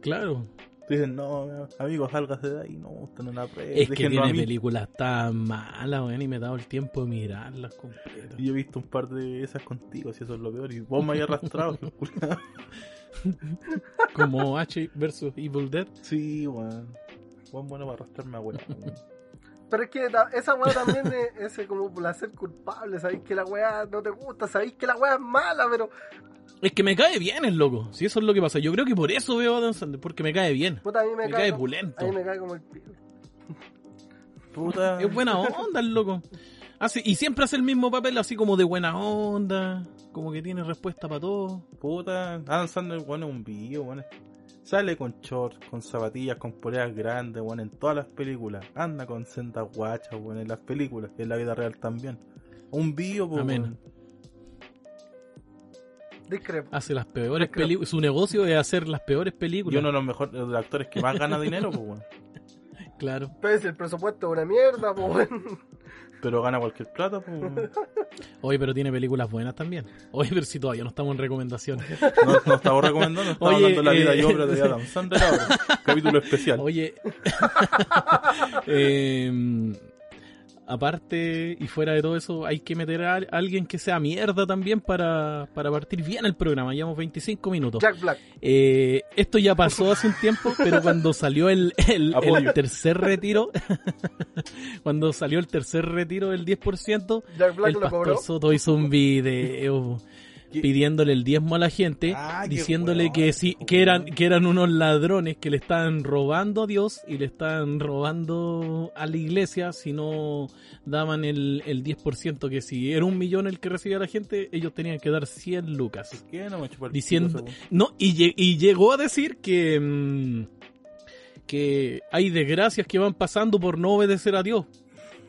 Claro. Te dicen, no, amigo, sálgase de ahí, no, usted no la pruebe, Es que tiene películas tan malas, güey, y me he dado el tiempo de mirarlas completas. Y yo he visto un par de esas contigo, si eso es lo peor. Y vos me hayas arrastrado. Como H versus Evil Dead. Sí, weón. Buen bueno para arrastrarme a weá. weón. Pero es que esa weá también es ese como placer culpable. Sabéis que la weá no te gusta, sabéis que la weá es mala, pero Es que me cae bien el loco. Si eso es lo que pasa. Yo creo que por eso veo a Adam Sandler, porque me cae bien. puta, a mí me, Me cae, cae como- pulento. A mí me cae como el pico. Puta. Es buena onda el loco. Hace, y siempre hace el mismo papel así como de buena onda. Como que tiene respuesta para todo. Puta. Adam Sandler, bueno, es un video, weón. Sale con shorts, con zapatillas, con poleas grandes, weón, en todas las películas. Anda con sendas guachas, weón, en las películas, y en la vida real también. Un video, pues, Amén. weón. Discrepo. Hace las peores películas. Su negocio es hacer las peores películas. Y uno de los mejores los actores que más gana dinero, pues, weón. Claro. Si el presupuesto es una mierda, pues weón. Pero gana cualquier plata, pues, weón. Oye, pero tiene películas buenas también. Oye, pero si todavía no estamos en recomendaciones. No, no estamos recomendando, estamos Oye, hablando de la vida eh, y obra de Adam Sandler ahora. Capítulo especial. Oye, em, aparte y fuera de todo eso, hay que meter a alguien que sea mierda también para, para partir bien el programa. Llevamos 25 minutos. Jack Black. Eh, esto ya pasó hace un tiempo, pero cuando salió el, el- el tercer retiro, cuando salió el tercer retiro del 10%, Jack Black el lo pastor cobró. Soto hizo un video ¿Qué? pidiéndole el diezmo a la gente, Ah, diciéndole que sí, que eran, que eran unos ladrones que le estaban robando a Dios y le estaban robando a la iglesia si no daban el, el 10%, que si era un millón el que recibía la gente, ellos tenían que dar 100 lucas. ¿Qué? No me chupa el Diciendo, no, y, y llegó a decir que, mm, que hay desgracias que van pasando por no obedecer a Dios.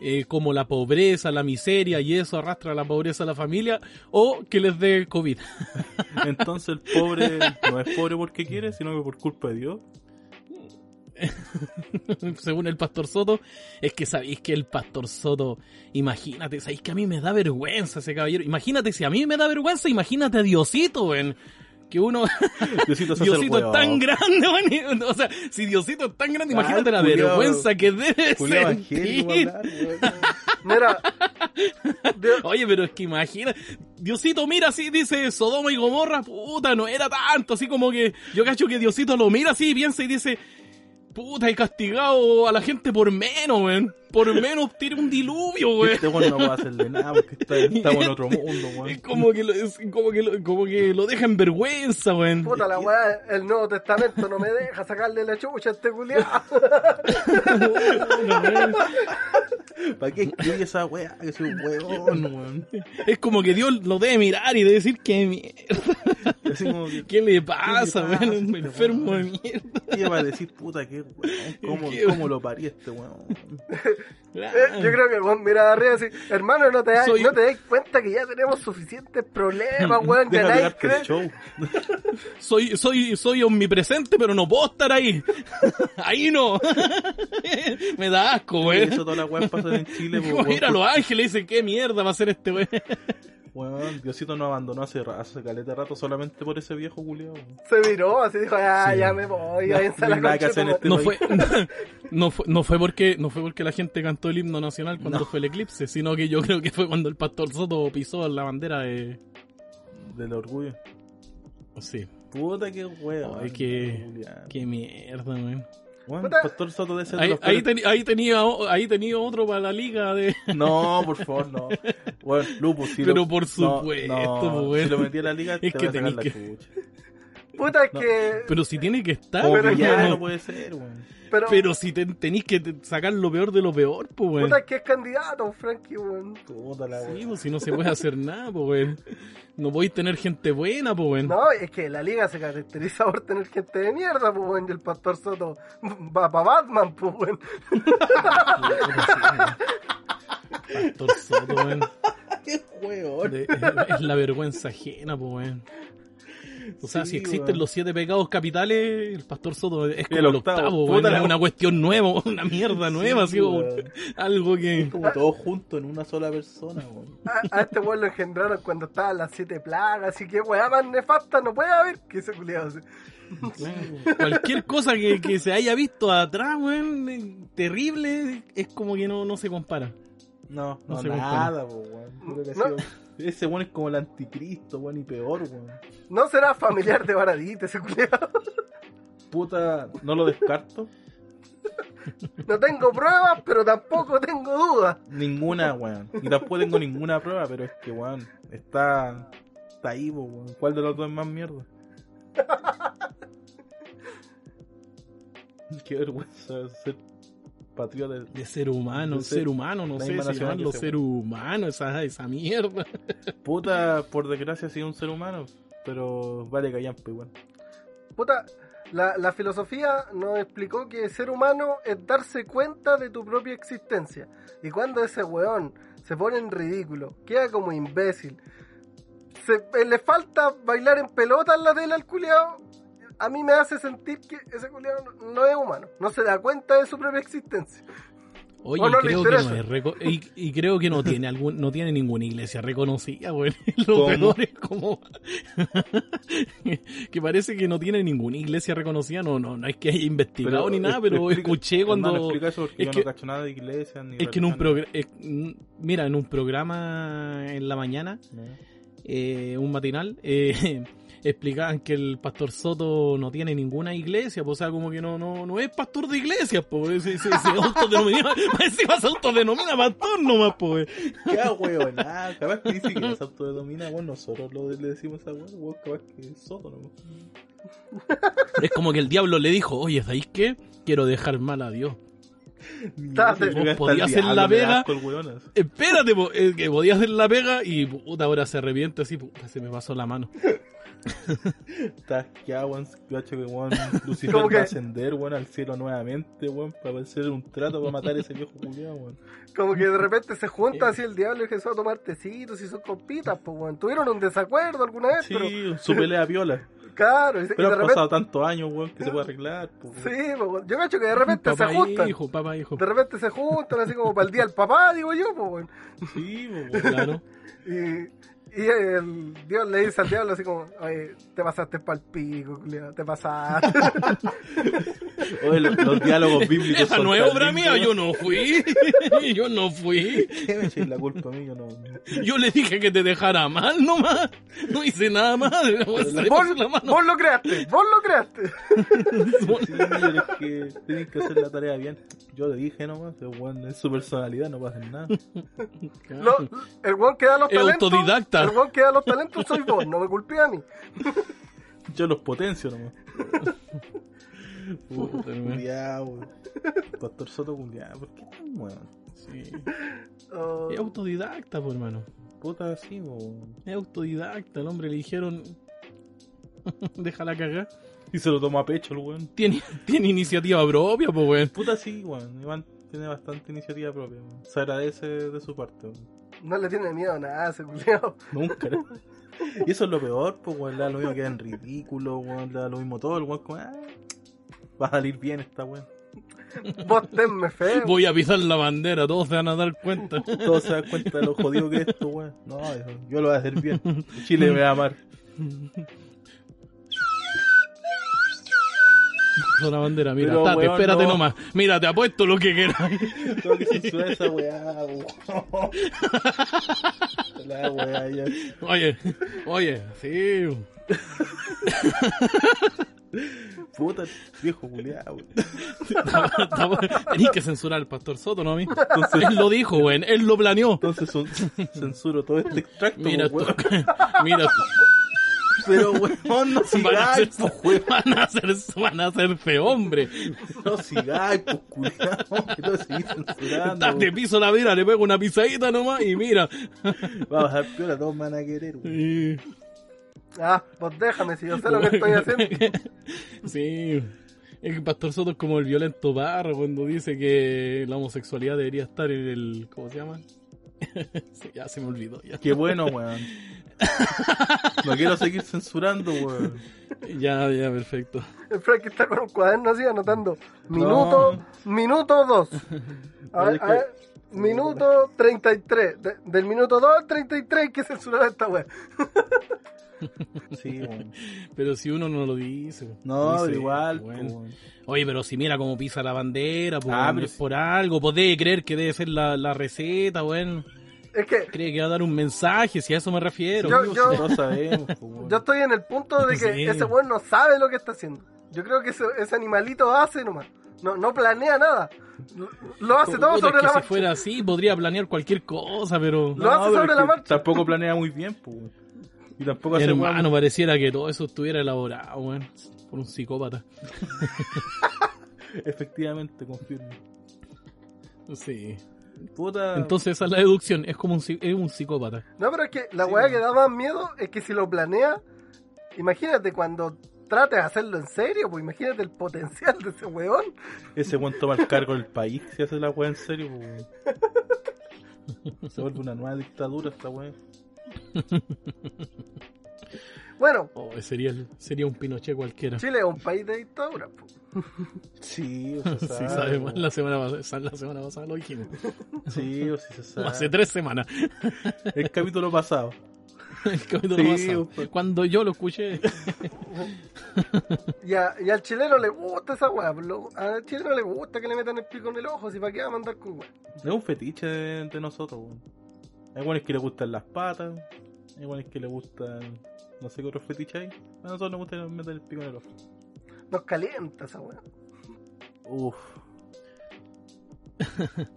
Eh, como la pobreza, la miseria y eso arrastra la pobreza a la familia o que les dé COVID. Entonces el pobre no es pobre porque quiere, sino que por culpa de Dios. Según el pastor Soto, es que sabéis que el pastor Soto, imagínate, sabéis que a mí me da vergüenza ese caballero. Imagínate, si a mí me da vergüenza, imagínate a Diosito, wen. Que uno. Diosito, es tan grande, wen. O sea, si Diosito es tan grande, imagínate la culiao. vergüenza que debe sentir. Mira, Dios- Oye, pero es que imagina, Diosito mira así, dice Sodoma y Gomorra, puta, no era tanto, así como que yo cacho que Diosito lo mira así, piensa y dice, puta, he castigado a la gente por menos, weón. Por menos tiene un diluvio, weón. Este weón no puede hacerle nada porque está- estamos en otro mundo, Es weón. como que lo, es como que lo, como que lo deja en vergüenza, weón. puta la weá, el Nuevo Testamento no me deja sacarle la chucha a este culiao. ¿Para qué escribe esa weá? Que soy un weón, weón. Es como que Dios lo debe mirar y debe decir, ¿qué, mierda? Así como que, ¿Qué le pasa, weón? este Un enfermo de mierda. ¿qué va a decir, puta, qué weón? ¿Cómo, ¿Qué? cómo lo parí este weón? Eh, Yo creo que el weón mira de arriba y dice, hermano, no te, das, Soy- no te das cuenta que ya tenemos suficientes problemas, weón, que nadie cree. soy, soy, soy omnipresente, pero no puedo estar ahí. ahí no. Me da asco, weón. Eso todas las weas pasan en Chile, Como weón. ir a Los Ángeles y dicen, ¿qué mierda va a ser este weón? Weón, Diosito nos abandonó hace, hace caleta de rato solamente por ese viejo culiao. Se miró, así dijo, ya, Sí. ya me voy, Ya, váyanse a no la que este madre". No fue, no fue, no fue porque, no fue porque la gente cantó el himno nacional cuando No. fue el eclipse, sino que yo creo que fue cuando el pastor Soto pisó la bandera de, Del orgullo. sí, Puta que weón. Ay, qué- qué mierda, weón. Pastor Soto de Ahí, tenía, ahí tenía otro para la liga de, No, por favor, no. Bueno, Lupus, si Pero lo... por supuesto, no, weón. Si lo metí a la liga, te Es voy que a sacar la que- chucha. Puta, es No. que... pero si tiene que estar, Pero que no. puede ser, weón. Pero, Pero si te- tenéis que sacar lo peor de lo peor, pues, weón. puta, es que es candidato, Frankie, weón. Puta la Sí, pues si no se puede hacer nada, pues, weón. No podéis tener gente buena, pues, weón. No, es que la liga se caracteriza por tener gente de mierda, pues, weón, y el Pastor Soto va para Batman, pues, weón. Pastor Soto, weón. Qué. De- es la vergüenza ajena, pues, weón. O sea, Sí, si existen weón. los siete pecados capitales, el pastor Soto es como El el octavo. octavo, weón. la- Es una cuestión nueva, una mierda nueva, así como weón. algo que. Como todos juntos en una sola persona, weón. A, a este weón lo engendraron cuando estaban las siete plagas, así que weá más nefasta no puede haber que ese culiado. así. Cualquier cosa que, que se haya visto atrás, weón, eh, terrible, es como que no, no se compara. No, No no, se nada, po, weón. Creo que ha No. Ese weón es como el anticristo, weón, y peor, weón. No será familiar de Baradita ese culiado. Puta, no lo descarto. No tengo pruebas, pero tampoco tengo dudas. Ninguna, weón. Y tampoco tengo ninguna prueba, pero es que, weón, está, está ahí, weón. ¿Cuál de los dos es más mierda? Qué vergüenza ser patriota. de- De ser humano, De ser- ser humano, no sé si llamarlo ser humano, esa, esa mierda. Puta, por desgracia, sí, un ser humano. Pero vale callampa igual. Puta, la, la filosofía nos explicó que ser humano es darse cuenta de tu propia existencia. Y cuando ese weón se pone en ridículo, queda como imbécil, se, eh, le falta bailar en pelota en la tela al culiao, a mí me hace sentir que ese culiao no, es humano, no se da cuenta de su propia existencia. Oye, no creo que no es reco- y, y creo que no tiene algún, no tiene ninguna iglesia reconocida, güey. Lo ¿Cómo? peor es como que parece que no tiene ninguna iglesia reconocida, no, no, no es que haya investigado ni nada, pero explica- escuché cuando hermano, explica eso porque es yo que- no cacho nada de iglesia ni es que en un programa, mira, en un programa en la mañana, ¿no? eh, un matinal, eh, explicaban que el pastor Soto no tiene ninguna iglesia, pues, o sea, como que no, no, no es pastor de iglesias, pues, se, se, se autodenomina, encima se autodenomina pastor nomás, pues. Qué weón, ah, capaz que dice que se autodenomina, bueno, nosotros lo, le decimos a weón, weón, capaz que es soto, ¿no? Es como que el diablo le dijo, oye, ¿sabéis qué? Quiero dejar mal a Dios. Date. Creo que hasta podía el hacer la así. Espérate, po, eh, que podía hacer la pega y puta, ahora se arrepiente así, puta, se me pasó la mano. Estás weón. Que weón. Lucifer va a ascender, weón, al cielo nuevamente, weón, para hacer un trato para matar a ese viejo culiado, weón. Como que de repente se junta así el diablo y Jesús a tomar tecitos y sus compitas, pues, weón. Tuvieron un desacuerdo alguna vez, pero Sí, su pelea viola. Claro, y, y Pero han repente. pasado tantos años, weón, que se puede arreglar, weón. Sí, pues, yo cacho que de repente Papá se juntan. hijo, papá hijo. De repente se juntan así como para el día del papá, digo yo, pues, weón. Sí, weón. Claro. Y, y el Dios le dice al diablo así como, oye, te pasaste pa'l pico, culiao, te pasaste. Oye, los, los diálogos bíblicos Esa son no es tan obra mía, yo no fui. yo no fui. ¿Qué me echáis la culpa a mí? Yo no. Yo le dije que te dejara mal nomás. No hice nada más. Vos, puse la mano. vos lo creaste, vos lo creaste. Sí, es que tienen que hacer la tarea bien. Yo le dije nomás, el weón es su personalidad, no pasa nada. Lo- el weón que da los talentos. autodidacta. El weón que da los talentos soy vos, no me culpé a mí. Yo los potencio nomás. Puta, hermano. Culiao. Pastor Soto culiao, ¿por qué tan weón? Sí. Oh, Es autodidacta, pues, hermano. Puta así, weón. Es autodidacta. El hombre le dijeron. Déjala cagar. Y se lo tomó a pecho el weón. Tiene, tiene iniciativa propia, pues, weón. Puta sí, weón. Iván tiene bastante iniciativa propia, weón. Se agradece de su parte, weón. no le tiene miedo a nada, ese culiao. Nunca. ¿no? Y eso es lo peor, pues, weón. Le da lo mismo que en ridículo, weón. Le da lo mismo todo, el weón. Como, ah, va a salir bien esta weón. Vos tenme fe. Voy a pisar la bandera, todos se van a dar cuenta. Todos se dan cuenta de lo jodido que es esto, weón. No, yo lo voy a hacer bien. Chile me va a amar. Con la bandera, mira, Pero, tate, weón, espérate no. nomás. Mira, te apuesto lo que quieras. Tengo que censurar esa weá, weón. La weá, ya. Oye, oye, sí. Puta, viejo culiao, weón. Tenís que censurar al pastor Soto, ¿no a mí? él lo dijo, weón, él lo planeó. Entonces censuro todo este extracto, Mira, weón. mira, Pero weón, no van a sigáis, pues weón. van a ser, van a ser fe, hombre. No sigáis, pues culiao. Que no seguís censurando. Te weón. piso la vida, le pego una pisadita nomás y mira. Va a piola, todos me van a querer, weón. Ah, vos déjame si yo sé lo que estoy haciendo. Sí. Es que Pastor Soto es como el violento barro cuando dice que la homosexualidad debería estar en el. ¿Cómo se llama? Sí, ya se me olvidó. Ya, Qué bueno, weón. No quiero seguir censurando, weón. ya, ya, perfecto. El Frank está con un cuaderno así anotando. Minuto, minuto 2. A ver, a ver, minuto 33. De- del minuto 2 al 33 hay que censurar esta wea. Sí, weón. Pero si uno no lo dice. No, dice, pero igual, bueno. pues, weón. Oye, pero si mira cómo pisa la bandera, pues Ah, weón, pero es por algo, pues debe creer que debe ser la, la receta, weón. Es que Cree que va a dar un mensaje, si a eso me refiero. Yo- si sabemos, estoy en el punto de que Sí. ese weón no sabe lo que está haciendo. Yo creo que ese, ese animalito hace nomás. No, no planea nada. Lo, hace todo sobre es que la si marcha. fuera así, podría planear cualquier cosa, pero... Lo hace sobre la marcha. Tampoco planea muy bien, pues. weón. Y tampoco hace Hermano, pareciera que todo eso estuviera elaborado, weón. Por un psicópata. Efectivamente, confirmo. Sí. Puta. Entonces esa es la deducción, es como un, es un psicópata. No, pero es que la Sí, weá que da más miedo es que si lo planea, imagínate cuando trates de hacerlo en serio, pues imagínate el potencial de ese weón. Ese weón toma el cargo del país si hace la weá en serio, pues. Se vuelve una nueva dictadura esta weá. Bueno, Oh, sería, el- sería un Pinochet cualquiera. Chile es un país de dictadura. pues. Sí, o sea, Sí, sabe, sabemos, la semana, pas- la semana pasada lo dijimos. Sí, o si se sabe. Hace tres semanas. El capítulo pasado. El capítulo Sí, pasado. pues. Cuando yo lo escuché. Y, a- y al chileno le gusta esa weá. pues, Al chileno le gusta que le metan el pico en el ojo, si para qué va a mandar con weá. Es un fetiche de, de nosotros, weón. Hay buenos que le gustan las patas. Hay buenos que le gustan. No sé qué otro fetiche hay. A nosotros nos gusta meter el pico en el ojo. Nos calienta esa weá. Uff.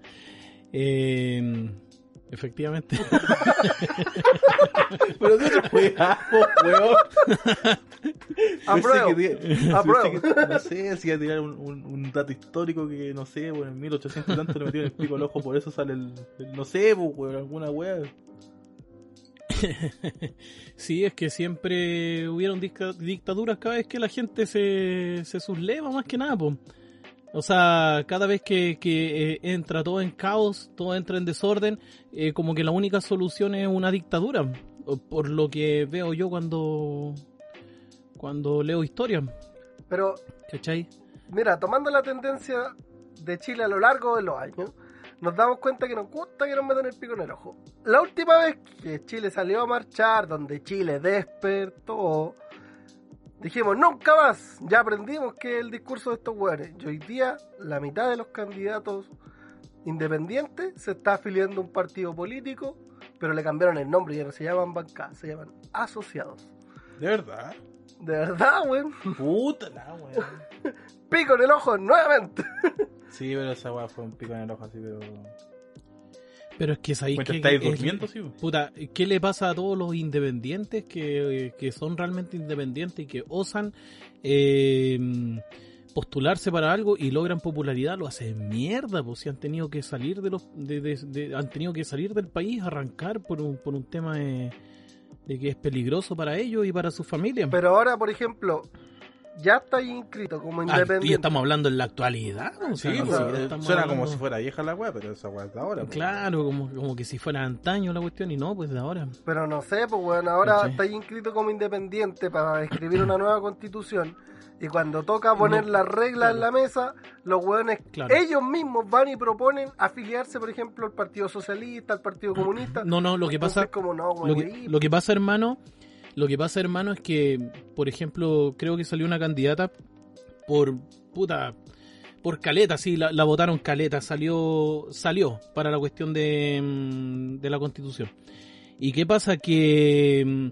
Eh, efectivamente. Pero de otro weá, weón. Apruebo. No sé, si iba a tirar un, un- un dato histórico que, no sé, bueno, en 1800 y tanto le metieron el pico al ojo, por eso sale el, el- no sé, pues, weón, alguna weá. sí, es que siempre hubieron dictaduras cada vez que la gente se, se subleva, más que nada, po. O sea, cada vez que, que, eh, entra todo en caos, todo entra en desorden, eh, como que la única solución es una dictadura. Por lo que veo yo cuando, cuando leo historia, Pero ¿cachai? Mira, tomando la tendencia de Chile a lo largo de los años, nos damos cuenta que nos gusta que nos metan el pico en el ojo. La última vez que Chile salió a marchar, donde Chile despertó, dijimos, nunca más, ya aprendimos que el discurso de estos hueones. Y hoy día, la mitad de los candidatos independientes se está afiliando a un partido político, pero le cambiaron el nombre, ya no se llaman bancadas, se llaman asociados. De verdad. De verdad, weón. Puta la weón. Pico en el ojo nuevamente. Sí, pero esa weá fue un pico en el ojo así, pero. Pero es que sabéis que... estáis es- durmiendo, sí. Puta, ¿qué le pasa a todos los independientes que, que son realmente independientes y que osan eh, postularse para algo y logran popularidad? Lo hacen mierda, pues si han tenido que salir de los, de, de- de- han tenido que salir del país, arrancar por un, por un tema de, de que es peligroso para ellos y para su familia. Pero ahora, por ejemplo, ya está inscrito como Ah, independiente. y estamos hablando en la actualidad. Sí, no, pues, eh, suena como si fuera vieja la weá, pero esa weá es de ahora. po. Claro, como, como que si fuera antaño la cuestión y no, pues de ahora. Pero no sé, pues bueno, ahora Sí. está inscrito como independiente para escribir una nueva constitución. Y cuando toca poner No, las reglas en claro. la mesa, los hueones, Claro. ellos mismos van y proponen afiliarse, por ejemplo, al Partido Socialista, al Partido Comunista. No, no, lo que pasa... Entonces, como no, Lo güey, que, lo que pasa, hermano, lo que pasa, hermano, es que, por ejemplo, creo que salió una candidata por puta, por caleta, sí, la, votaron caleta, salió, salió para la cuestión de, mm, de la constitución. ¿Y qué pasa? Que mm,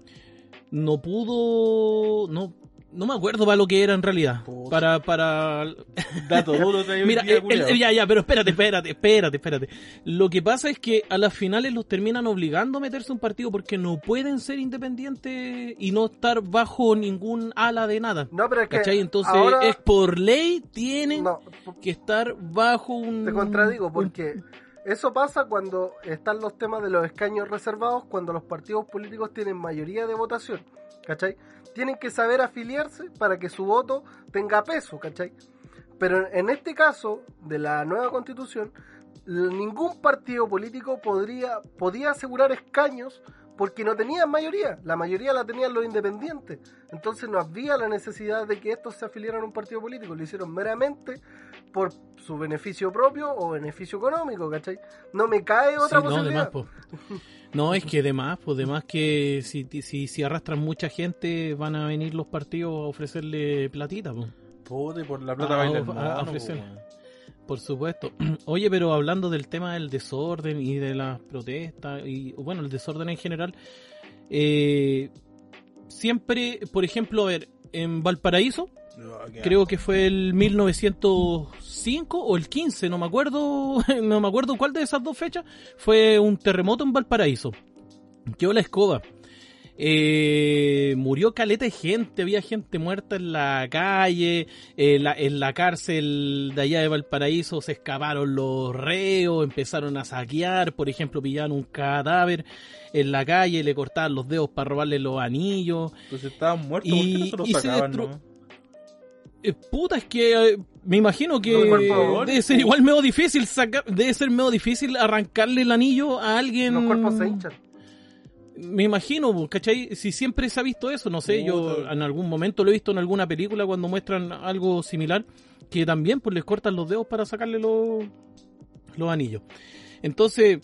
no pudo, no, no me acuerdo para lo que era en realidad. Para, para, Dato duro Mira, día, el- el- culiao. ya, ya, pero espérate, espérate, espérate, espérate. Lo que pasa es que a las finales los terminan obligando a meterse un partido porque no pueden ser independientes y no estar bajo ningún ala de nada. No, pero es que ¿Cachai? Entonces ahora, es por ley tienen no, que estar bajo un... te contradigo, un- porque eso pasa cuando están los temas de los escaños reservados, cuando los partidos políticos tienen mayoría de votación, ¿cachai? Tienen que saber afiliarse para que su voto tenga peso, ¿cachai? Pero en este caso de la nueva constitución, ningún partido político podría, podía asegurar escaños porque no tenían mayoría, la mayoría la tenían los independientes. Entonces no había la necesidad de que estos se afiliaran a un partido político, lo hicieron meramente por su beneficio propio o beneficio económico, ¿cachai? No me cae otra Sí, posibilidad. No, es que de más, pues de más que si, si, si arrastran mucha gente van a venir los partidos a ofrecerle platita, pues. Por la plata Ah, baila a- ofrecer. weón. Por supuesto. Oye, pero hablando del tema del desorden y de las protestas, y bueno, el desorden en general, eh, siempre, por ejemplo, a ver, en Valparaíso, creo que fue el 1905 o el 15, no me acuerdo, no me acuerdo cuál de esas dos fechas, fue un terremoto en Valparaíso. Quedó la escoba. Eh, murió caleta de gente, había gente muerta en la calle, en la, en la cárcel de allá de Valparaíso se escaparon los reos, empezaron a saquear, por ejemplo, pillaron un cadáver en la calle, le cortaban los dedos para robarle los anillos. Pues estaban muertos, Y- ¿por qué no y se los se sacaban, no? Eh, puta, es que eh, me imagino que No, debe ser igual medio difícil sacar, debe ser medio difícil arrancarle el anillo a alguien. Los cuerpos se hinchan. Me imagino, ¿cachai? Si siempre se ha visto eso, no sé, yo en algún momento lo he visto en alguna película cuando muestran algo similar, que también pues les cortan los dedos para sacarle los, los anillos. Entonces,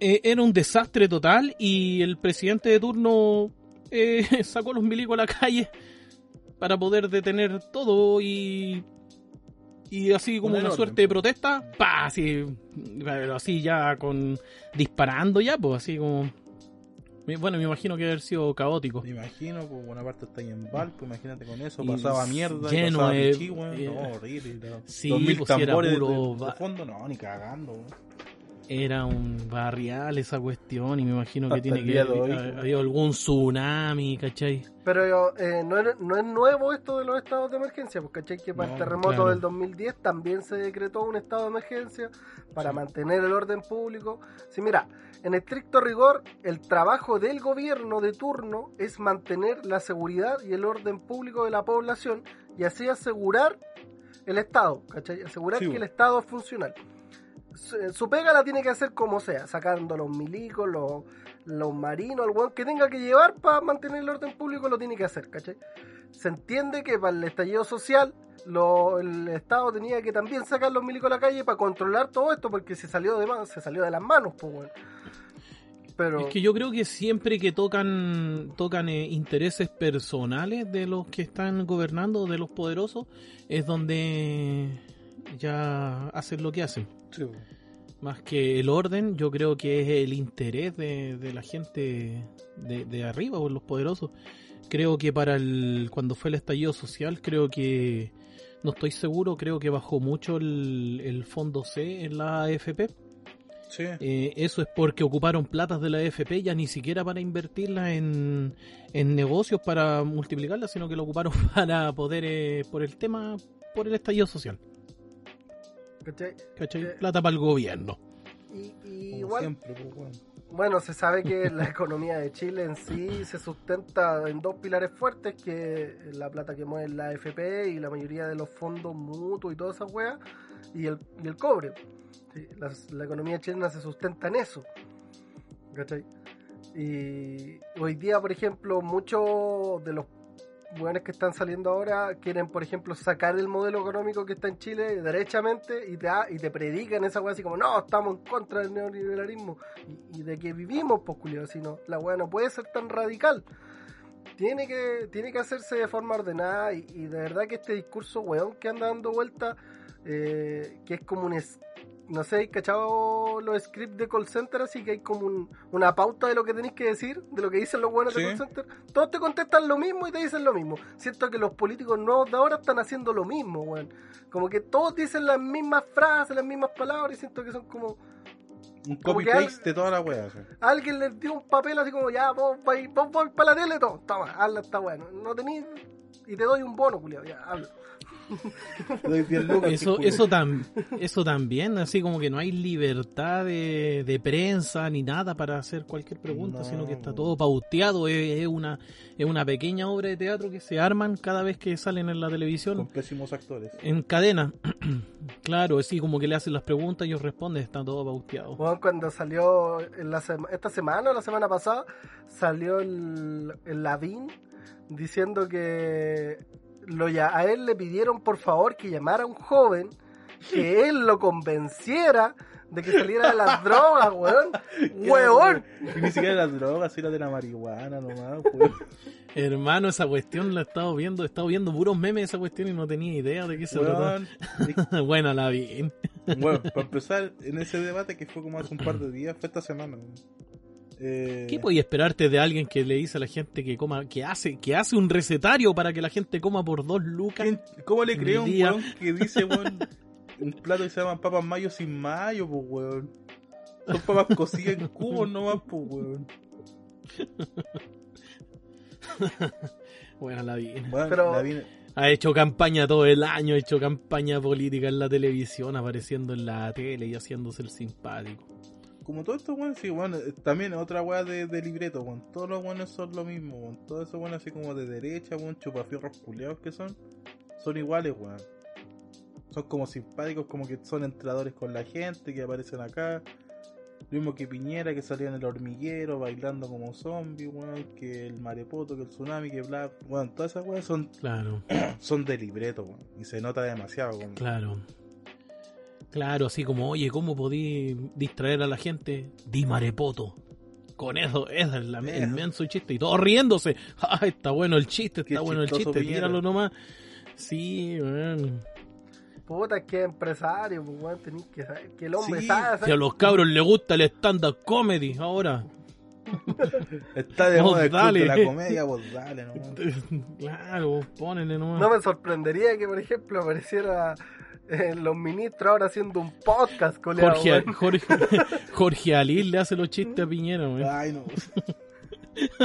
eh, era un desastre total y el presidente de turno eh, sacó los milicos a la calle para poder detener todo y y así como una suerte de protesta, pa, así, pero así ya con disparando ya, pues así como bueno, me imagino que haber sido caótico. Me imagino, pues buena parte está ahí en Valpo, imagínate con eso, Y pasaba mierda, lleno pasaba de- pichí, eh, no, horrible, no. sí, Dos mil pues, si era de- puro de, fondo, no, ni cagando, weón. Era un barrial esa cuestión y me imagino que Hasta tiene que haber habido algún tsunami, ¿cachai? Pero eh, no, es, no es nuevo esto de los estados de emergencia, porque ¿cachai? que para No, el terremoto claro. del 2010 también se decretó un estado de emergencia para Sí. mantener el orden público. Sí, mira, en estricto rigor, el trabajo del gobierno de turno es mantener la seguridad y el orden público de la población y así asegurar el estado, ¿cachai? Asegurar Sí, que el estado es funcional. Su, pega la tiene que hacer como sea, sacando los milicos, los, los marinos, el weón que tenga que llevar para mantener el orden público lo tiene que hacer, ¿cachai? Se entiende que para el estallido social lo- el Estado tenía que también sacar los milicos a la calle para controlar todo esto porque se salió de, se salió de las manos, pues. Pero, Es que yo creo que siempre que tocan tocan eh, intereses personales de los que están gobernando, de los poderosos, es donde ya hacen lo que hacen. Sí. Más que el orden, yo creo que es el interés de, de la gente de, de arriba o los poderosos. Creo que para el cuando fue el estallido social, creo que no estoy seguro, creo que bajó mucho el, el fondo C en la AFP. Sí. Eh, eso es porque ocuparon platas de la AFP ya ni siquiera para invertirlas en, en negocios para multiplicarlas, sino que lo ocuparon para poder, eh, por el tema, por el estallido social. ¿Cachai? ¿Cachai? Eh, Plata para el gobierno. Y, igual, siempre, pues, bueno, se sabe que la economía de Chile en sí se sustenta en dos pilares fuertes, que es la plata que mueve la AFP y la mayoría de los fondos mutuos y todas esas weas, y el, y el cobre. Sí, la, la economía chilena se sustenta en eso. ¿Cachai? Y hoy día, por ejemplo, muchos de los buenos que están saliendo ahora quieren, por ejemplo, sacar el modelo económico que está en Chile derechamente y te, ha- y te predican esa weá así como, no, estamos en contra del neoliberalismo y, de que vivimos, pues, culiao, si no, la weá no puede ser tan radical. Tiene que, tiene que hacerse de forma ordenada y, de verdad que este discurso, weón, que anda dando vuelta, eh, que es como un... no sé, ¿hay cachado los scripts de call center? Así que hay como un- una pauta de lo que tenéis que decir, de lo que dicen los buenos de call center. Todos te contestan lo mismo y te dicen lo mismo. Siento que los políticos nuevos de ahora están haciendo lo mismo, weón. Como que todos dicen las mismas frases, las mismas palabras y siento que son como... Un Como copy que al- paste de toda la wea. Alguien les dio un papel así como, ya, vos vais vos vais para la tele, todo, toma, hazla, está bueno. No tenéis... Y te doy un bono, culiao, ya, habla. Te doy 10 lucas, Eso, eso, tam- eso también, así como que no hay libertad de, de prensa ni nada para hacer cualquier pregunta, No. sino que está todo pauteado, es, es una, es una pequeña obra de teatro que se arman cada vez que salen en la con televisión, pésimos actores. en cadena. claro, así como que le hacen las preguntas y ellos responden, está todo pauteado. Bueno, cuando salió en la sema- esta semana o la semana pasada, salió el, el Lavín diciendo que lo, ya- a él le pidieron por favor que llamara a un joven, que él lo convenciera de que saliera de las drogas, weón. Weón. Ni siquiera las drogas, sino de la marihuana nomás, pues. Hermano, esa cuestión la he estado viendo, he estado viendo puros memes de esa cuestión y no tenía idea de qué se trataba. Weón, Buena la vi. Bueno, para empezar, en ese debate que fue como hace un par de días, fue esta semana. Eh, ¿Qué podías esperarte de alguien que le dice a la gente que coma, que hace, que hace un recetario para que la gente coma por dos lucas? ¿quién- ¿Cómo le creo a un weón que dice, weón, un plato que se llama papas mayo sin mayo, pues, weón? Son papas cocidas en cubos nomás, pues, weón. Buena la vi. Bueno, Pero- la vi- Ha hecho campaña todo el año, ha hecho campaña política en la televisión, apareciendo en la tele y haciéndose el simpático. Como todo esto, weón, sí, bueno, también otra weá de, de libreto, weón. Todos los buenos son lo mismo, weón. Todos esos buenos así como de derecha, weón, chupafierros culeados que son, son iguales, weón. Son como simpáticos, como que son entradores con la gente, que aparecen acá. Lo mismo que Piñera, que salía en el hormiguero, bailando como zombie, weón. Que el marepoto, que el tsunami, que bla. Weón, todas esas weas son, Claro, son de libreto, weón. Y se nota demasiado, weón. claro. Claro, así como, oye, ¿cómo podí distraer a la gente? Di marepoto. Con eso, ese es la, el inmenso chiste. Y todos riéndose. ¡Ah, está bueno el chiste! Qué Está bueno el chiste, Piñera. tíralo nomás. Sí, weón. Puta, es que es empresario, pues, weón, tenés que saber que el hombre Sí, sabe. Si a los cabros les gusta el stand-up comedy ahora. Está de Vos moda dale. de la comedia, vos dale, no, weón. Claro, ponele nomás. No me sorprendería que, por ejemplo, apareciera eh, los ministros ahora haciendo un podcast, coleado, Jorge. Jorge, Jorge Alil le hace los chistes a Piñera, weón. Ay, no.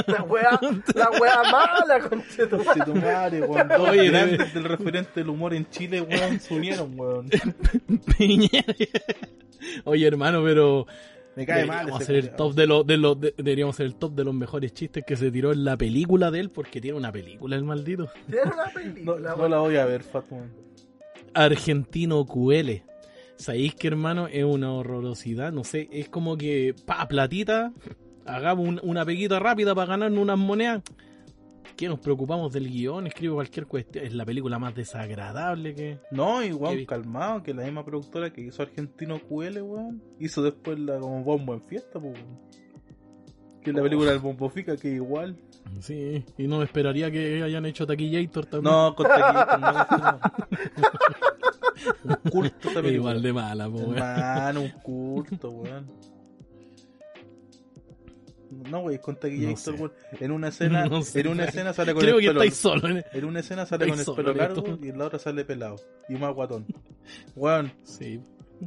La wea, la wea mala, conchetumare. Si tu madre, weón. Dos Oye, grandes del referente del humor en Chile, weón, se unieron, weón. Piñera. Oye, hermano, pero Me cae mal deberíamos ese hacer el top de los de los de- deberíamos hacer el top de los mejores chistes que se tiró en la película de él porque tiene una película el maldito. Tiene una No, película, no weón. la voy a ver, Fatma. Argentino QL. Sabéis que hermano es una horrorosidad, no sé, es como que pa platita, hagamos un- una peguita rápida para ganarnos unas monedas. ¿Qué nos preocupamos del guion? Escribo cualquier cuestión. Es la película más desagradable que. No, visto. calmado, que la misma productora que hizo Argentino QL, weón, hizo después la como Bombo en Fiesta, pues. Que es la película del Bombo Fica, que igual. Sí, y no me esperaría que hayan hecho Taquillator también. No, con taquillito, no, no. Un culto también. igual de mala, po. Hermano, un culto, weón. No, wey, con taquillator, No sé. En una escena, No sé, en una escena sale con Creo el que pelo estáis solo. ¿eh? En una escena sale con el pelo en largo esto. y en la otra sale pelado. Y más guatón. Weón, Sí.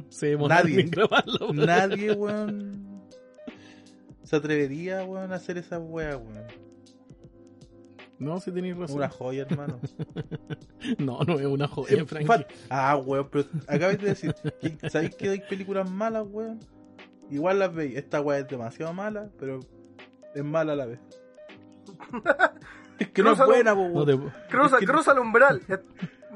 Se Nadie. en grabarlo, weón. nadie, weón, se atrevería, weón, a hacer esa weá, weón. No, si tenéis razón. Una joya, hermano. No, no es una joya, Frankie. Fat- Ah, weón, pero acabas de decir, que- ¿sabéis que hay películas malas, weón? Igual las veis. Esta weá es demasiado mala, pero es mala a la vez. es que no es buena, No weón. te- Cruza, Es que- cruza el umbral.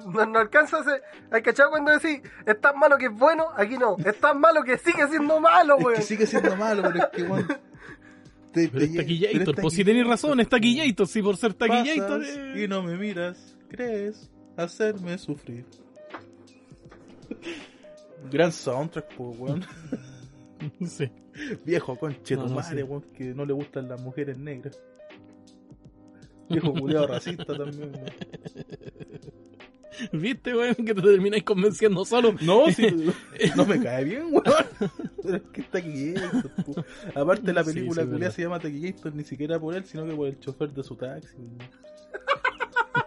No, no alcanza ese. Hay cachado cuando decís, es tan malo que es bueno, aquí no. Es tan malo que sigue siendo malo, Es weón. que sigue siendo malo, pero es que, weón. te- Pero te es Taquillator, pues si tenéis razón, es Taquillator, sí, por ser Taquillator. Eh. y no me miras, crees hacerme sufrir. Gran soundtrack, po, weón. Sí. Viejo conche No, no madre, sé. weón, que no le gustan las mujeres negras. Viejo culiado racista también, weón. ¿Viste, weón? Que te termináis convenciendo solo. No, si, no me cae bien, weón. Pero es que está po. Aparte la película sí, verdad. se llama Taquillator ni siquiera por él, sino que por el chofer de su taxi. weón.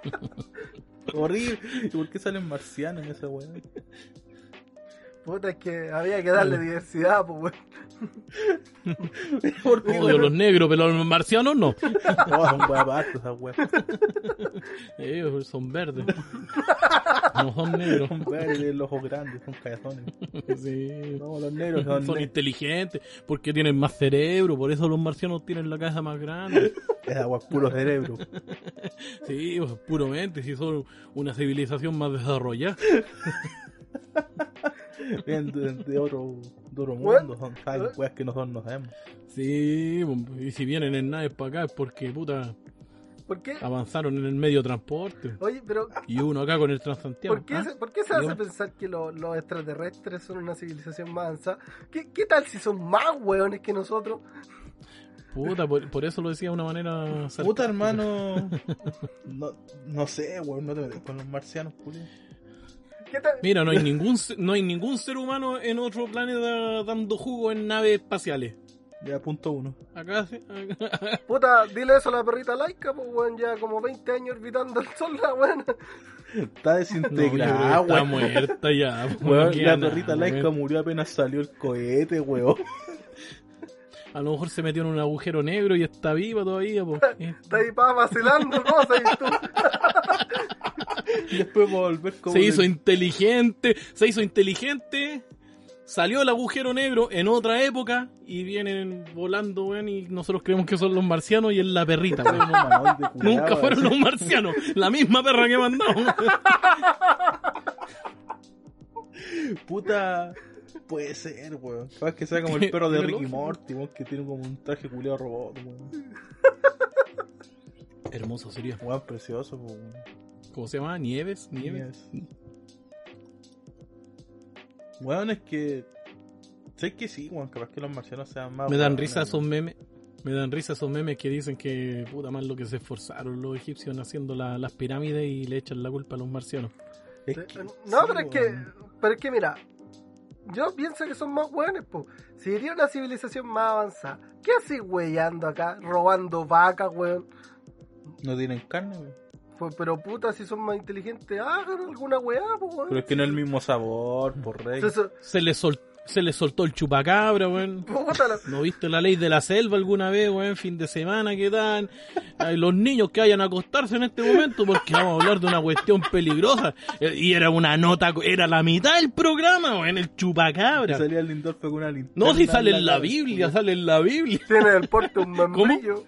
Horrible. ¿Y por qué salen marcianos en esa weá? Puta, es que había que darle diversidad, pues, weón. ¿Por qué, Odio los negros, pero los marcianos no. No, son weas aparte esas weas. Ellos son verdes. No son negros. Son verdes, los ojos grandes, son cabezones. Sí. No, los negros son, Son inteligentes porque tienen más cerebro, por eso los marcianos tienen la cabeza más grande. Es agua puro cerebro. Sí, pues, puramente, si son una civilización más desarrollada. Vienen de, de otro, de otro mundo, son saben, weas que nosotros no sabemos. Sí, y si vienen en naves para acá es porque, puta, ¿Por qué? avanzaron en el medio de transporte. Oye, pero Y uno acá con el Transantiago. ¿por qué, ¿Ah? se, por qué se hace pensar que lo- los extraterrestres son una civilización más avanzada? ¿Qué, ¿Qué tal si son más weones que nosotros? Puta, por, por eso lo decía de una manera sarcástica. Puta hermano. No, no sé, weón, no te metes con los marcianos, Julio. ¿Qué tal? Mira, no hay ningún se- no hay ningún ser humano en otro planeta dando jugo en naves espaciales. Ya, punto uno. Acá, sí, acá- Puta, dile eso a la perrita laica, pues, weón, ya como 20 años orbitando el sol, la weón. Está desintegrada, que está weón. muerta ya. Weón, la perrita laica weón. murió apenas salió el cohete, weón. A lo mejor se metió en un agujero negro y está viva todavía. Eh, Está ahí pa' vacilando cosas y tú. Y después volver como. Se hizo inteligente, se hizo inteligente, salió el agujero negro en otra época y vienen volando, weón, y nosotros creemos que son los marcianos y es la perrita, weón. Nunca fueron los marcianos, la misma perra que mandamos. Puta. Puede ser, weón. Capaz que sea como el perro de Ricky. Morty, weón, que tiene como un traje culiado robot, weón. Hermoso sería. Weón, precioso, weón. ¿Cómo se llama? Nieves, Nieves. Yes. Weón, es que. Sé que sí, weón. Capaz que los marcianos sean más. Me dan risa esos memes. Me dan risa esos memes que dicen que puta más lo que se esforzaron los egipcios haciendo la- las pirámides y le echan la culpa a los marcianos. Es que- No, sí, pero es que, pero es que mira, yo pienso que son más weones, po. Si iría una civilización más avanzada, ¿qué así weyando acá? Robando vacas, weón. No tienen carne, weón. Pues, pero puta, si son más inteligentes, hagan alguna weá, pues, weón. Pero es que no es el mismo sabor, por rey. Eso- Se le, sol- se le soltó el chupacabra, weón. ¿No viste la ley de la selva alguna vez, weón? Fin de semana que dan. Ay, los niños que vayan a acostarse en este momento porque vamos a hablar de una cuestión peligrosa. Eh, Y era una nota, era la mitad del programa, weón, el Y chupacabra. salía el Lindorf con una linterna. No, si sale en la. Biblia, sale en la Biblia. tiene el porte un membrillo.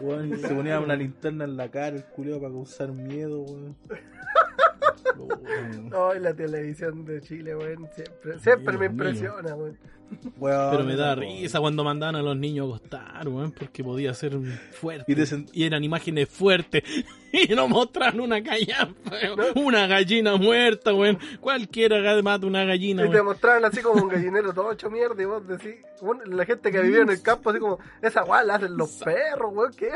Weón, y se ponía una linterna en la cara el culeo para causar miedo, weón. Ay, la televisión de Chile, weón. Siempre, siempre me impresiona, weón. Weón, Pero me da risa cuando mandaban a los niños a acostar, weón, porque podía ser fuerte. Y eran imágenes fuertes. Y no mostraron una weón. una gallina muerta, weón. Cualquiera mata una gallina, Y te mostraban así como un gallinero todo hecho mierda y vos decís, bueno, la gente que vivía en el campo así como, esa weá la hacen los perros, weón, ¿qué?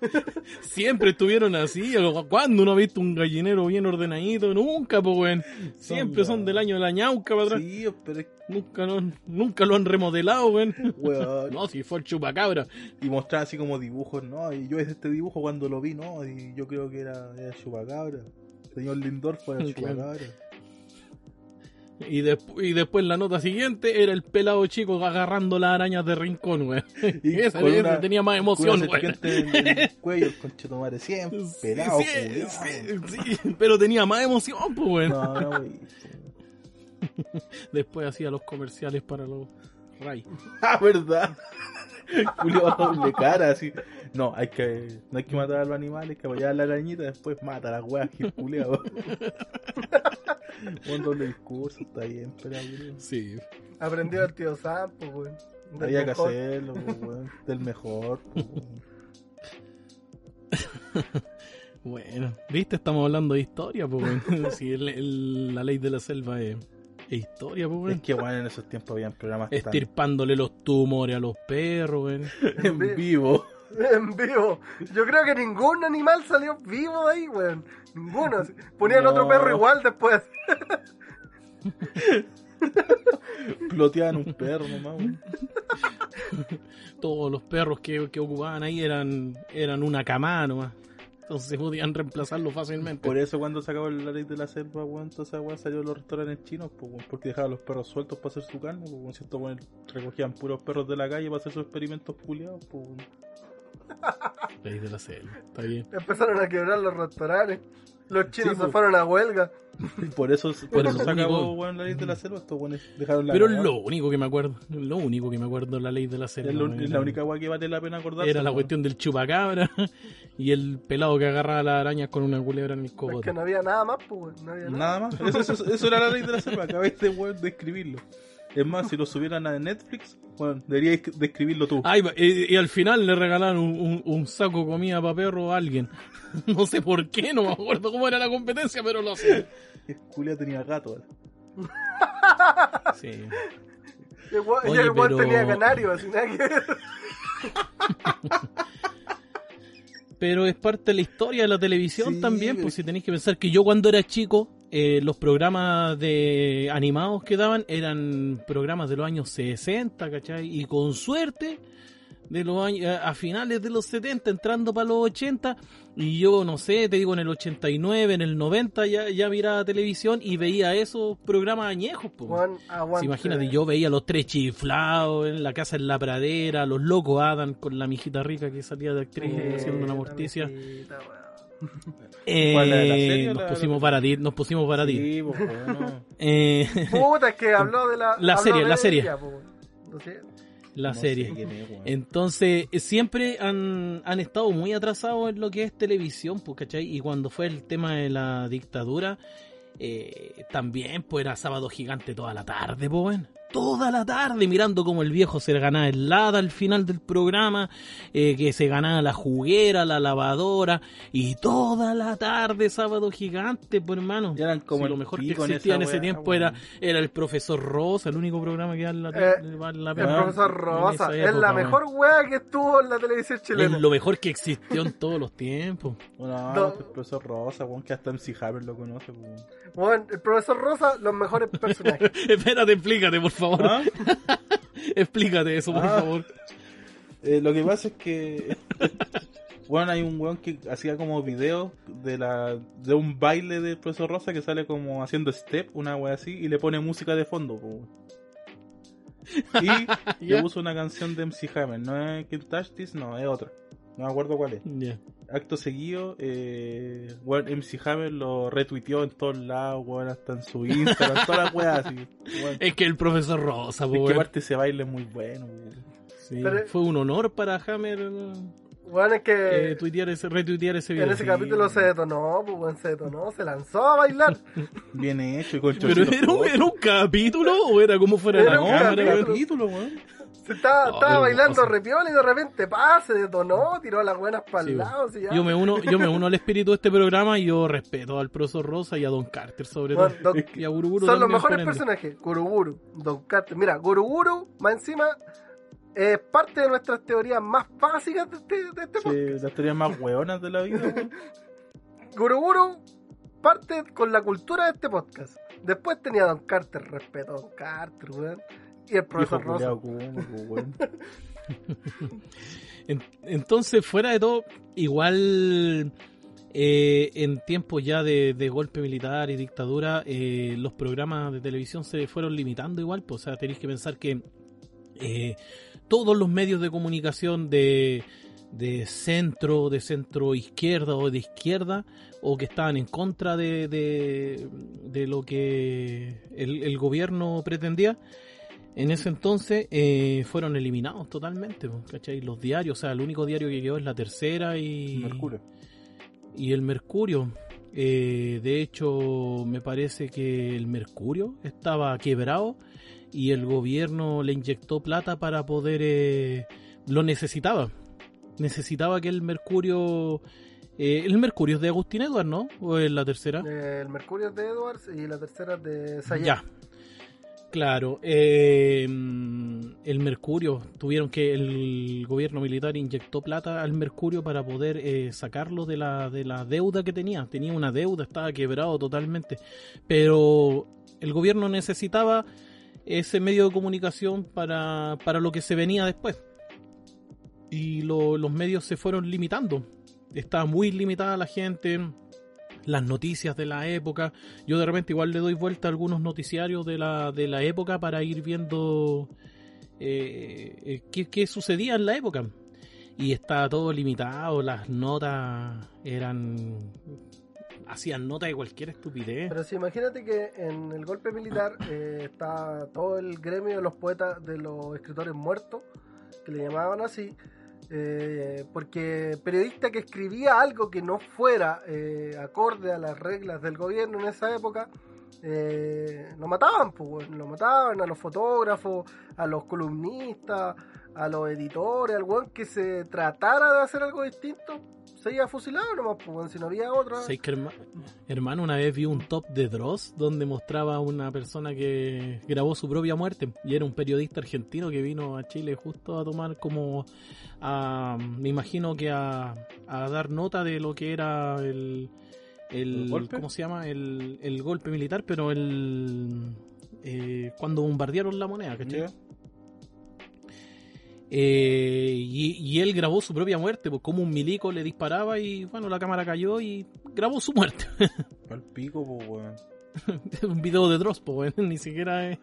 Siempre estuvieron así. ¿Cuándo uno ha visto un gallinero bien ordenadito? Nunca, pues, weón. Siempre son del año de la ñauca atrás. Sí, pero es Nunca, lo, han- nunca lo han remodelado, weón. No, si fue el chupacabra. Y mostraba así como dibujos, ¿no? Y yo es este dibujo cuando lo vi, ¿no? Y yo creo que era, era Chupacabra. Señor Lindorf era Claro. Chupacabra. Y, despu- y después la nota siguiente era el pelado chico agarrando las arañas de rincón, weón. Y Esa, tenía más emoción, serpiente en el cuello, el conchetomare siempre, pelado, Sí, sí, sí, pero tenía más emoción, pues, weón. No, no, wey. Después hacía los comerciales para los Ray. Ah, verdad. Julio a doble cara, así. No, hay que, no hay que matar a los animales, hay que apoyar a la arañita, después mata a las weas que culiao. Un doble discurso, está bien, pero. Sí. Aprendió el tío Sam, pues, weón. Había que mejor. hacerlo, pues, weón. Del mejor, pues. Bueno, viste, estamos hablando de historia, pues. Sí, el- la ley de la selva es, es historia, pues, Es que, weón, en esos tiempos habían programas tan Estirpándole los tumores a los perros, weón. en vivo. En vivo. Yo creo que ningún animal salió vivo de ahí, weón. Ninguno. Ponían No. otro perro igual después. Ploteaban un perro nomás, weón. Todos los perros que, que ocupaban ahí eran, eran una camada nomás. Entonces podían reemplazarlo fácilmente. Por eso cuando se acabó la ley de la selva, weón, esa weá salió los restaurantes chinos, pues, weón, porque dejaban los perros sueltos para hacer su carne, pues, weón, weones recogían puros perros de la calle para hacer sus experimentos culiados, pues, weón. Ley de la selva, está bien. Empezaron a quebrar los restaurantes. Los chinos Sí, se pues. fueron a huelga. Por eso, por eso se acabó, weón, la ley de la selva, estos weones dejaron la Pero cagada. lo único que me acuerdo, lo único que me acuerdo de la ley de la selva. es, lo- es la única weá que vale la pena acordarse. Era la cuestión del chupacabra y el pelado que agarraba las arañas con una culebra en el Es cogote. que no había nada más, pues, weón. No había nada. Nada más, eso, eso- eso era la ley de la selva, acabáis de, de escribirlo. Es más, si lo subieran a Netflix, bueno, deberíais de escribirlo tú. Ay, y, y al final le regalaron un, un- un saco de comida para perro a alguien. No sé por qué, no me acuerdo cómo era la competencia, pero lo sé. Que Julia tenía gato. eh. Sí. Y el weón- y Oye, el pero- tenía canario, así nada que. Pero es parte de la historia de la televisión Sí, también, es- pues si tenéis que pensar que yo cuando era chico, eh, los programas de animados que daban eran programas de los años 60, ¿cachai? Y con suerte, de los años, a a finales de los 70, entrando para los 80, y yo no sé, te digo en el 89, en el 90 ya, ya miraba televisión y veía esos programas añejos, pues. Weón, Sí, imagínate, yo veía los tres chiflados en la casa en la pradera, los locos Adam con la mijita rica que salía de actriz Eh, haciendo una morticia. mijita. Eh, ¿Cuál, la de la serie o nos la- pusimos para ti, nos pusimos para ti. Sí, pues, bueno. Eh, Puta, es que habló de la. La habló serie, de la serie. ella, pues. No. La No serie. Entonces, siempre han, han estado muy atrasados en lo que es televisión, pues, ¿cachai? Y cuando fue el tema de la dictadura, eh, también, pues, era sábado gigante toda la tarde, pues, bueno. Toda la tarde mirando como el viejo se ganaba helada al final del programa, eh, que se ganaba la juguera, la lavadora, y toda la tarde sábado gigante, pues, hermano. Ya eran como Si lo el mejor que existía en ese tiempo era, era el profesor Rosa, el único programa que da en la, Eh, la El profesor Rosa es la mejor weá que estuvo en la televisión chilena. Es lo mejor que existió en todos los tiempos. Bueno, No. el profesor Rosa, weón, que hasta MC Hammer lo conoce, weón. Weón, el profesor Rosa, los mejores personajes. Espérate, explícate, por favor. ¿Ah? Explícate eso, por Ah. favor. Eh, lo que pasa es que Bueno, hay un weón que hacía como videos de la de un baile del profesor Rosa que sale como haciendo step, una wea así, y le pone música de fondo. po. Y le puso una canción de MC Hammer, no es Can't Touch This, no, es otra. No me acuerdo cuál es. Ya. Acto seguido, eh, weón, MC Hammer lo retuiteó en todos lados, weón, hasta en su Instagram, todas las weas así. Es que el profesor Rosa, Es que weón. aparte ese baile es muy bueno, weón. Sí, Pero- Fue un honor para Hammer Bueno, es que eh, tuitear ese, retuitear ese video. en ese sí, capítulo weón. se detonó, pues weón, se detonó, se lanzó a bailar. Bien hecho y con Pero era era un capítulo o era como fuera Era la un No, cámara, era capítulo. weón? capítulo, weón. Se estaba, Oh, estaba bailando repiola y de repente pa, se detonó, tiró las buenas para Sí, el weón. lado. así. Yo me uno, yo me uno al espíritu de este programa y yo respeto al profesor Rosa y a Don Carter sobre Bueno, todo. Don- Y a Guruguru Son los mejores por ende. personajes. Guruguru, Don Carter. Mira, Guruguru, más encima, es parte de nuestras teorías más básicas de este, de este podcast. Sí, las teorías más hueonas de la vida. Guruguru parte con la cultura de este podcast. Después tenía a Don Carter, respeto a Don Carter, weón. Y el profesor Rosa. entonces, fuera de todo, igual eh, en tiempos ya de, de golpe militar y dictadura, eh, los programas de televisión se fueron limitando igual. Pues, o sea, tenéis que pensar que eh, todos los medios de comunicación de, de centro, de centro izquierda o de izquierda, o que estaban en contra de, de, de lo que el, el gobierno pretendía, en ese entonces eh, fueron eliminados totalmente, ¿cachai? Los diarios, o sea, el único diario que quedó es la tercera y, Mercurio. y el Mercurio. Eh, de hecho, me parece que el Mercurio estaba quebrado y el gobierno le inyectó plata para poder... eh, lo necesitaba. Necesitaba que el Mercurio... eh, el Mercurio es de Agustín Edward, ¿no? ¿O es la tercera? Eh, el Mercurio es de Edwards y la tercera es de Sayek. Ya. Claro, eh, el Mercurio, tuvieron que, el gobierno militar inyectó plata al Mercurio para poder eh, sacarlo de la, de la deuda que tenía. Tenía una deuda, estaba quebrado totalmente. Pero el gobierno necesitaba ese medio de comunicación para, para lo que se venía después. Y lo- los medios se fueron limitando. Estaba muy limitada la gente, las noticias de la época. Yo de repente igual le doy vuelta a algunos noticiarios de la, de la época para ir viendo eh, eh, qué, qué sucedía en la época. Y estaba todo limitado, las notas eran... Hacían notas de cualquier estupidez. Pero si imagínate que en el golpe militar eh, está todo el gremio de los poetas, de los escritores muertos, que le llamaban así, eh, porque periodista que escribía algo que no fuera eh, acorde a las reglas del gobierno en esa época, eh, lo mataban, pues, lo mataban a los fotógrafos, a los columnistas, a los editores, al que se tratara de hacer algo distinto, se iba fusilado nomás, pues, si no había otra. ¿Sabes que, herma- hermano, una vez vi un top de Dross donde mostraba a una persona que grabó su propia muerte y era un periodista argentino que vino a Chile justo a tomar como, a, me imagino que a, a dar nota de lo que era el, el. ¿cómo se llama? El, el golpe militar, pero el, eh, cuando bombardearon la moneda, ¿cachai? Ya. Eh, y, y él grabó su propia muerte, pues como un milico le disparaba y bueno, la cámara cayó y grabó su muerte. Al pico, pues, weón. un video de Dross, pues, weón, ni siquiera es...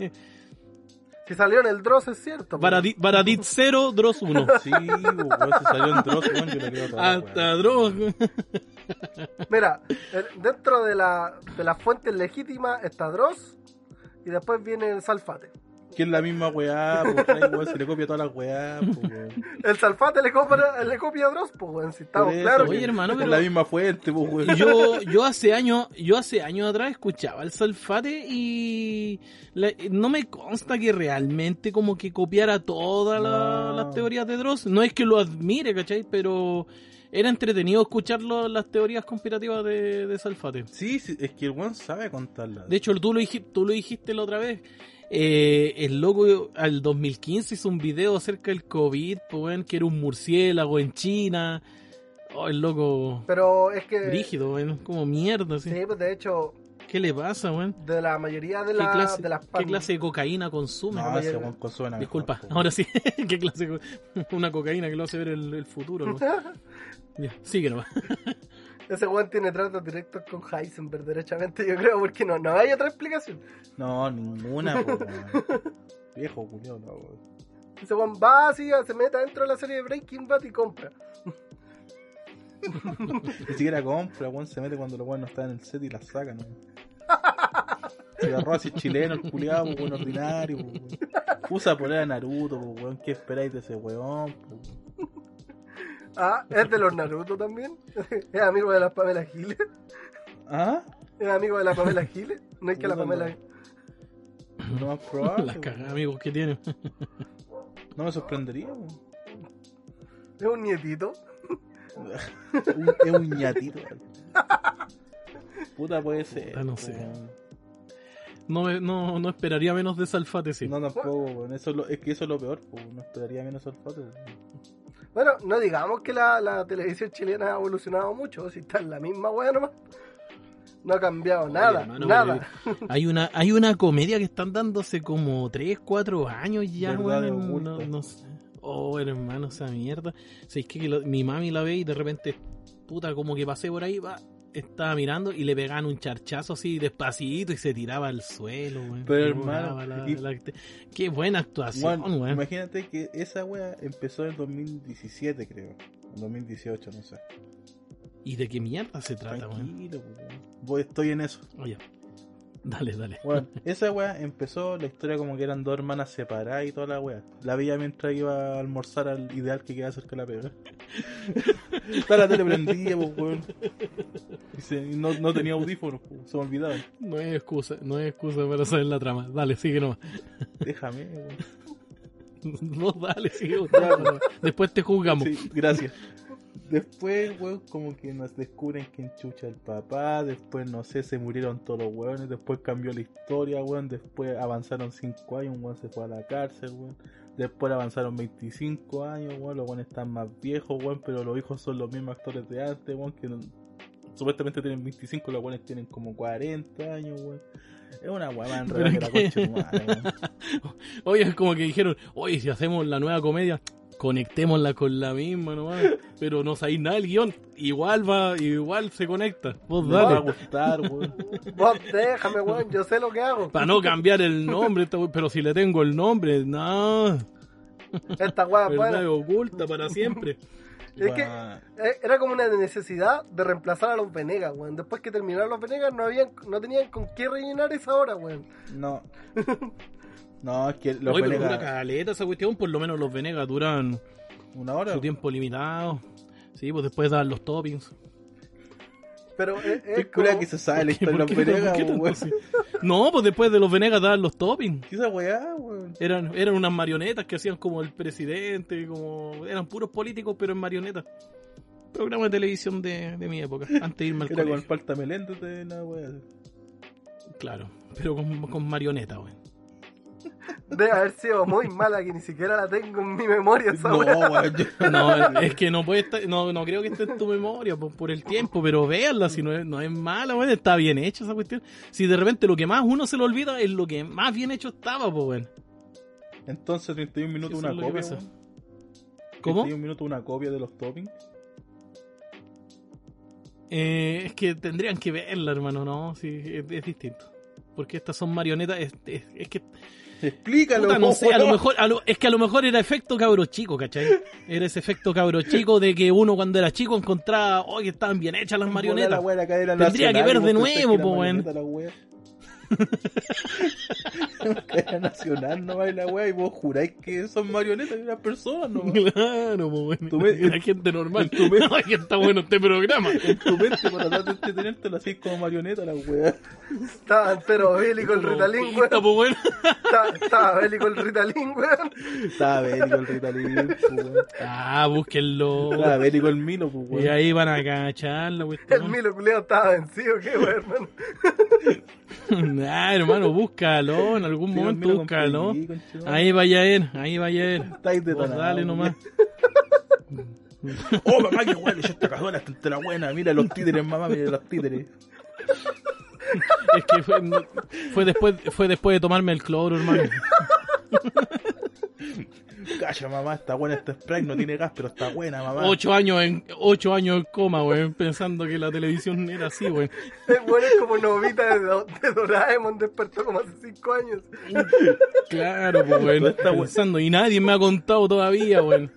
Si salió en el Dross es cierto. pues. Baradit, Baradit 0, Dross 1. Sí, pues, weón, se salió en Dross, weón, yo le creo toda la Hasta. Dross. Mira, eh, dentro de, la, de las fuentes legítimas está Dross y después viene el Salfate. Que es la misma weá, pues, se le copia todas las weá. El Salfate le copia, le copia a Dross, pues, weón, si estamos claros. Oye, hermano, Es pero- la misma fuente, pues, weón. Yo, yo hace años, yo hace años atrás escuchaba el Salfate y la- no me consta que realmente como que copiara todas la- No. las teorías de Dross. No es que lo admire, ¿cachai? Pero era entretenido escuchar las teorías conspirativas de, de Salfate. Sí, sí, es que el weón sabe contarlas. De hecho, tú lo, tú lo dijiste la otra vez. Eh, el loco al 2015 hizo un video acerca del COVID, pues, que era un murciélago en China. Oh, el loco Pero es que. rígido, weón, como mierda, así. Sí, pues de hecho, ¿Qué le pasa, weón? De la mayoría de, ¿Qué, la, clase, de las qué clase de cocaína consume? No, weón consume Disculpa, mejor, ahora sí. ¿Qué clase de co- Una cocaína que lo hace ver el, el futuro, ¿no? Ya, sigue nomás. Ese weón tiene tratos directos con Heisenberg, derechamente, yo creo, porque no, no hay otra explicación. No, ninguna, po, weón. Viejo culiao, la weón. Ese weón va así, se mete dentro de la serie de Breaking Bad y compra. Ni siquiera compra, weón, se mete cuando los weón no están en el set y la sacan, ¿no? Se agarró así chileno, el culiado, weón, ordinario, weón. Usa polera de Naruto, weón, ¿qué esperáis de ese weón? pues? Ah, es de los Naruto también. es amigo de la Pamela Giles. ¿Ah? Es amigo de la Pamela Giles. No es que la Pamela. no. Más probable. Las cagadas, amigos, que tiene. No me sorprendería. Es un nietito. Un- es un ñatito. Puta puede ser. Puta, no sé. No, me- no, no esperaría menos de Salfate, sí. No, tampoco, weón. Eso es, lo- es que eso es lo peor, pues. No esperaría menos weón. Bueno, no digamos que la, la televisión chilena ha evolucionado mucho. Si está en la misma wea nomás. No ha cambiado Oye, nada. hermano, nada. Hay una, hay una comedia que están dándose como 3, 4 años ya, weón. No, no sé. Oh, hermano, esa mierda. O sea, es que, que lo- mi mami la ve y de repente, puta, como que pasé por ahí, va, estaba mirando y le pegaban un charchazo así despacito y se tiraba al suelo, weón. Pero, hermano, la- y- la acte- Qué buena actuación, Weón, weón. imagínate que esa wea empezó en 2017, creo. En 2018, no sé. ¿Y de qué mierda se trata, weón? Tranquilo. Voy- estoy en eso. Oye, dale, dale. Bueno, esa wea empezó la historia como que eran dos hermanas separadas y toda la wea. La veía mientras iba a almorzar al ideal que queda cerca de la pega. Está la tele prendida, pues, weón. Y no, no tenía audífonos, pues, se me olvidaba. No hay excusa, no hay excusa para saber la trama. Dale, sigue nomás. Déjame, weón. No, dale, sigue. nomás. Después te juzgamos. Sí, gracias. Después, weón, como que nos descubren quién chucha el papá. Después, no sé, se murieron todos los weones. Después cambió la historia, weón. Después avanzaron 5 años, un weón se fue a la cárcel, weón. Después avanzaron 25 años, weón. Los weones están más viejos, weón. Pero los hijos son los mismos actores de antes, weón. Que no- supuestamente tienen 25, los weones tienen como 40 años, weón. Es una weá más que la ¿Pero concha weón. Oye, es como que dijeron, oye, si hacemos la nueva comedia, conectémosla con la misma nomás. Pero no sabéis nada del guion. Igual va, igual se conecta. Vos Me va a dale. gustar, weón. Vos déjame, weón. Yo sé lo que hago. Para no cambiar el nombre, pero si le tengo el nombre, no. Esta Verdad buena. oculta para siempre. Es que eh, era como una necesidad de reemplazar a los Venegas, weón. Después que terminaron los Venegas, no habían, no tenían con qué rellenar esa hora, weón. No. No, es que los Oye, pero Venegas- dura caleta esa cuestión, por lo menos los Venegas duran Una hora. su tiempo limitado. Sí, pues después dan los toppings. Pero es, es cura que se sabe la ¿Por qué- historia de los Venegas, weón. No, pues después de los Venegas daban los toppings. ¿Qué esa weá, weón? Eran, eran unas marionetas que hacían como el presidente, como eran puros políticos, pero en marionetas. Programa de televisión de, de mi época, antes de irme al Era con meléndez de la weá. Claro, pero con, con marionetas, güey. Debe haber sido muy mala que ni siquiera la tengo en mi memoria esa No, yo- No, es que no puede estar, no, no creo que esté en tu memoria por, por el tiempo, pero véanla, si no es, no es mala, güey, está bien hecha esa cuestión. Si de repente lo que más uno se lo olvida es lo que más bien hecho estaba, pues, güey. Entonces 31 minutos una copia. ¿Cómo? 31 minutos una copia de los toppings. Eh, es que tendrían que verla, hermano, no, sí, es, es distinto. Porque estas son marionetas, es, es, es que Explícalo, Puta, no sé, a lo mejor, a lo- es que a lo mejor era efecto cabro chico, ¿cachai? Era ese efecto cabro chico de que uno cuando era chico encontraba, oh, que estaban bien hechas las marionetas. la la Tendría que ver de nuevo, que era weá. nacional no va la weá y vos juráis que son marionetas de unas personas, no Claro, pues bueno, la gente normal. tú me- Ay, que está bueno este programa. En tu mente para tratar de entretenerte lo hacís como marioneta la weá. Estaba entero bélico el Ritalin, weón. pues, bueno. Estaba, estaba bélico el Ritalin, weón. Estaba bélico el Ritalin, weón. Ah, búsquenlo. Estaba bélico el Milo, pues, Y weón. ahí van a cachar la El cuestión. Milo culiado estaba vencido, qué weón, hermano. Ah, hermano, búscalo. En algún Sí, momento búscalo. Ahí vaya a ir, ahí vaya a ir. Estáis detonados, dale nomás. Oh, mamá, qué huele, esta cazuela está la buena. Mira los títeres, mamá, mira los títeres. es que fue, fue después, fue después de tomarme el cloro, hermano. Calla, mamá, está buena este spray, no tiene gas, pero está buena, mamá. Ocho años en, ocho años en coma, weón, pensando que la televisión era así, weón. Es bueno, es como novita de, de Doraemon, despertó como hace cinco años. Claro, pues, weón, Está pensando, y nadie me ha contado todavía, weón.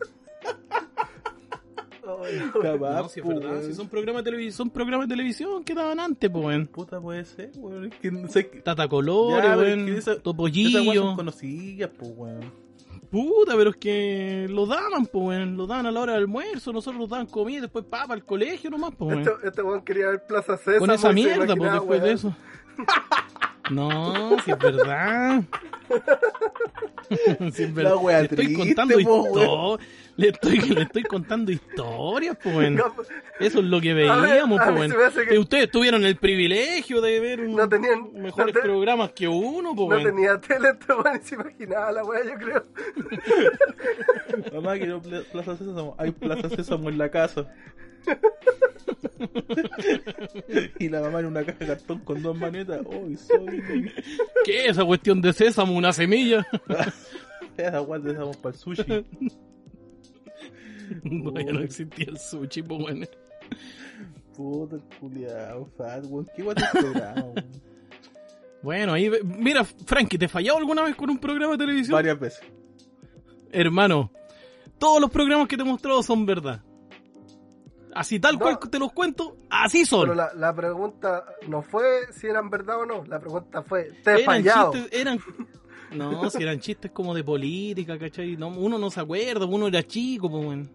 Ay, Capaz, No, si es po, verdad, weón. si son programas de televisión, son programas de televisión que daban antes, pues, weón. Puta puede ser, weón. Es que no sé qué. Tata Colores, weón, Esas son Topollillo. conocidas, pues, weón. Puta, pero es que lo daban, pues, weón. Lo daban a la hora del almuerzo, nosotros nos daban comida, después papa al colegio nomás, pues. Este, este weón quería ver Plaza César. Con esa mierda, pues, después de eso. No, si es verdad. si es verdad. La wea le estoy triste, contando historias. Le estoy, le estoy contando historias, pues, weón. Eso es lo que veíamos, pues, que- Ustedes tuvieron el privilegio de ver un- No tenían- mejores no te- programas que uno, pues, No tenía tele, weón y se imaginaba la wea, yo creo. Mamá, quiero pla- Plaza Sésamo. Hay Plaza Sésamo en la casa. Y la mamá en una caja de cartón con dos manetas. Hoy soy. ¿Qué es esa cuestión de sésamo? ¿Una semilla? Esa guas de Sésamo para el sushi. no, ya no existía el sushi, pues, weón. Puta el culiao, fat, weón. ¿Qué guay weón? Bueno, ahí, mira, Frankie, ¿te fallado alguna vez con un programa de televisión? Varias veces. Hermano, todos los programas que te he mostrado son verdad. Así tal No. cual te los cuento, así son. Pero la, la pregunta no fue si eran verdad o no. La pregunta fue, ¿te he eran fallado? chistes, eran... No, si eran chistes como de política, ¿cachai? No, uno no se acuerda, uno era chico, pues.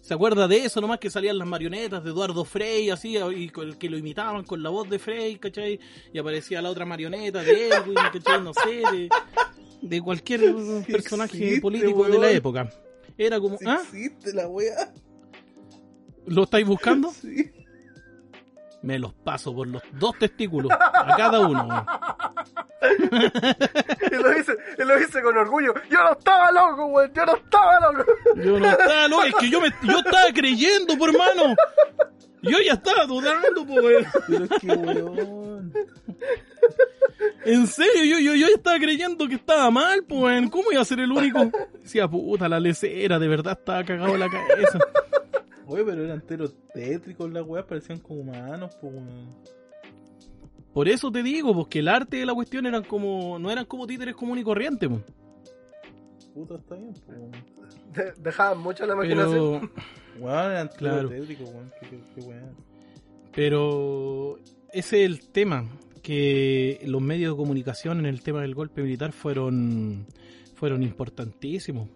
Se acuerda de eso, nomás que salían las marionetas de Eduardo Frey, así, y con que lo imitaban con la voz de Frey, ¿cachai? Y aparecía la otra marioneta de Edwin, ¿cachai? No sé, de, de cualquier personaje existe, político de la época. Era como, ¿ah? existe la wea. ¿Lo estáis buscando? Sí. Me los paso por los dos testículos, a cada uno. Y lo dice, y lo dice con orgullo. Yo no estaba loco, weón. Yo no estaba loco. Yo no estaba, loco, es que yo, me, yo estaba creyendo, por hermano. Yo ya estaba dudando, weón. Pero es que weón. En serio, yo, yo, yo ya estaba creyendo que estaba mal, pues, weón. ¿Cómo iba a ser el único? Decía, puta, la lecera, de verdad estaba cagado en la cabeza. Oye, pero eran enteros tétricos las weas, parecían como humanos, pues weón. Por eso te digo, pues que el arte de la cuestión eran como, no eran como títeres común y corriente, pues. Puta, está bien, pues dejaban mucho la imaginación. Pero, Weón, eran Claro. tétricos, weón. Qué, qué, qué weón. pero ese es el tema, que los medios de comunicación en el tema del golpe militar fueron, fueron importantísimos.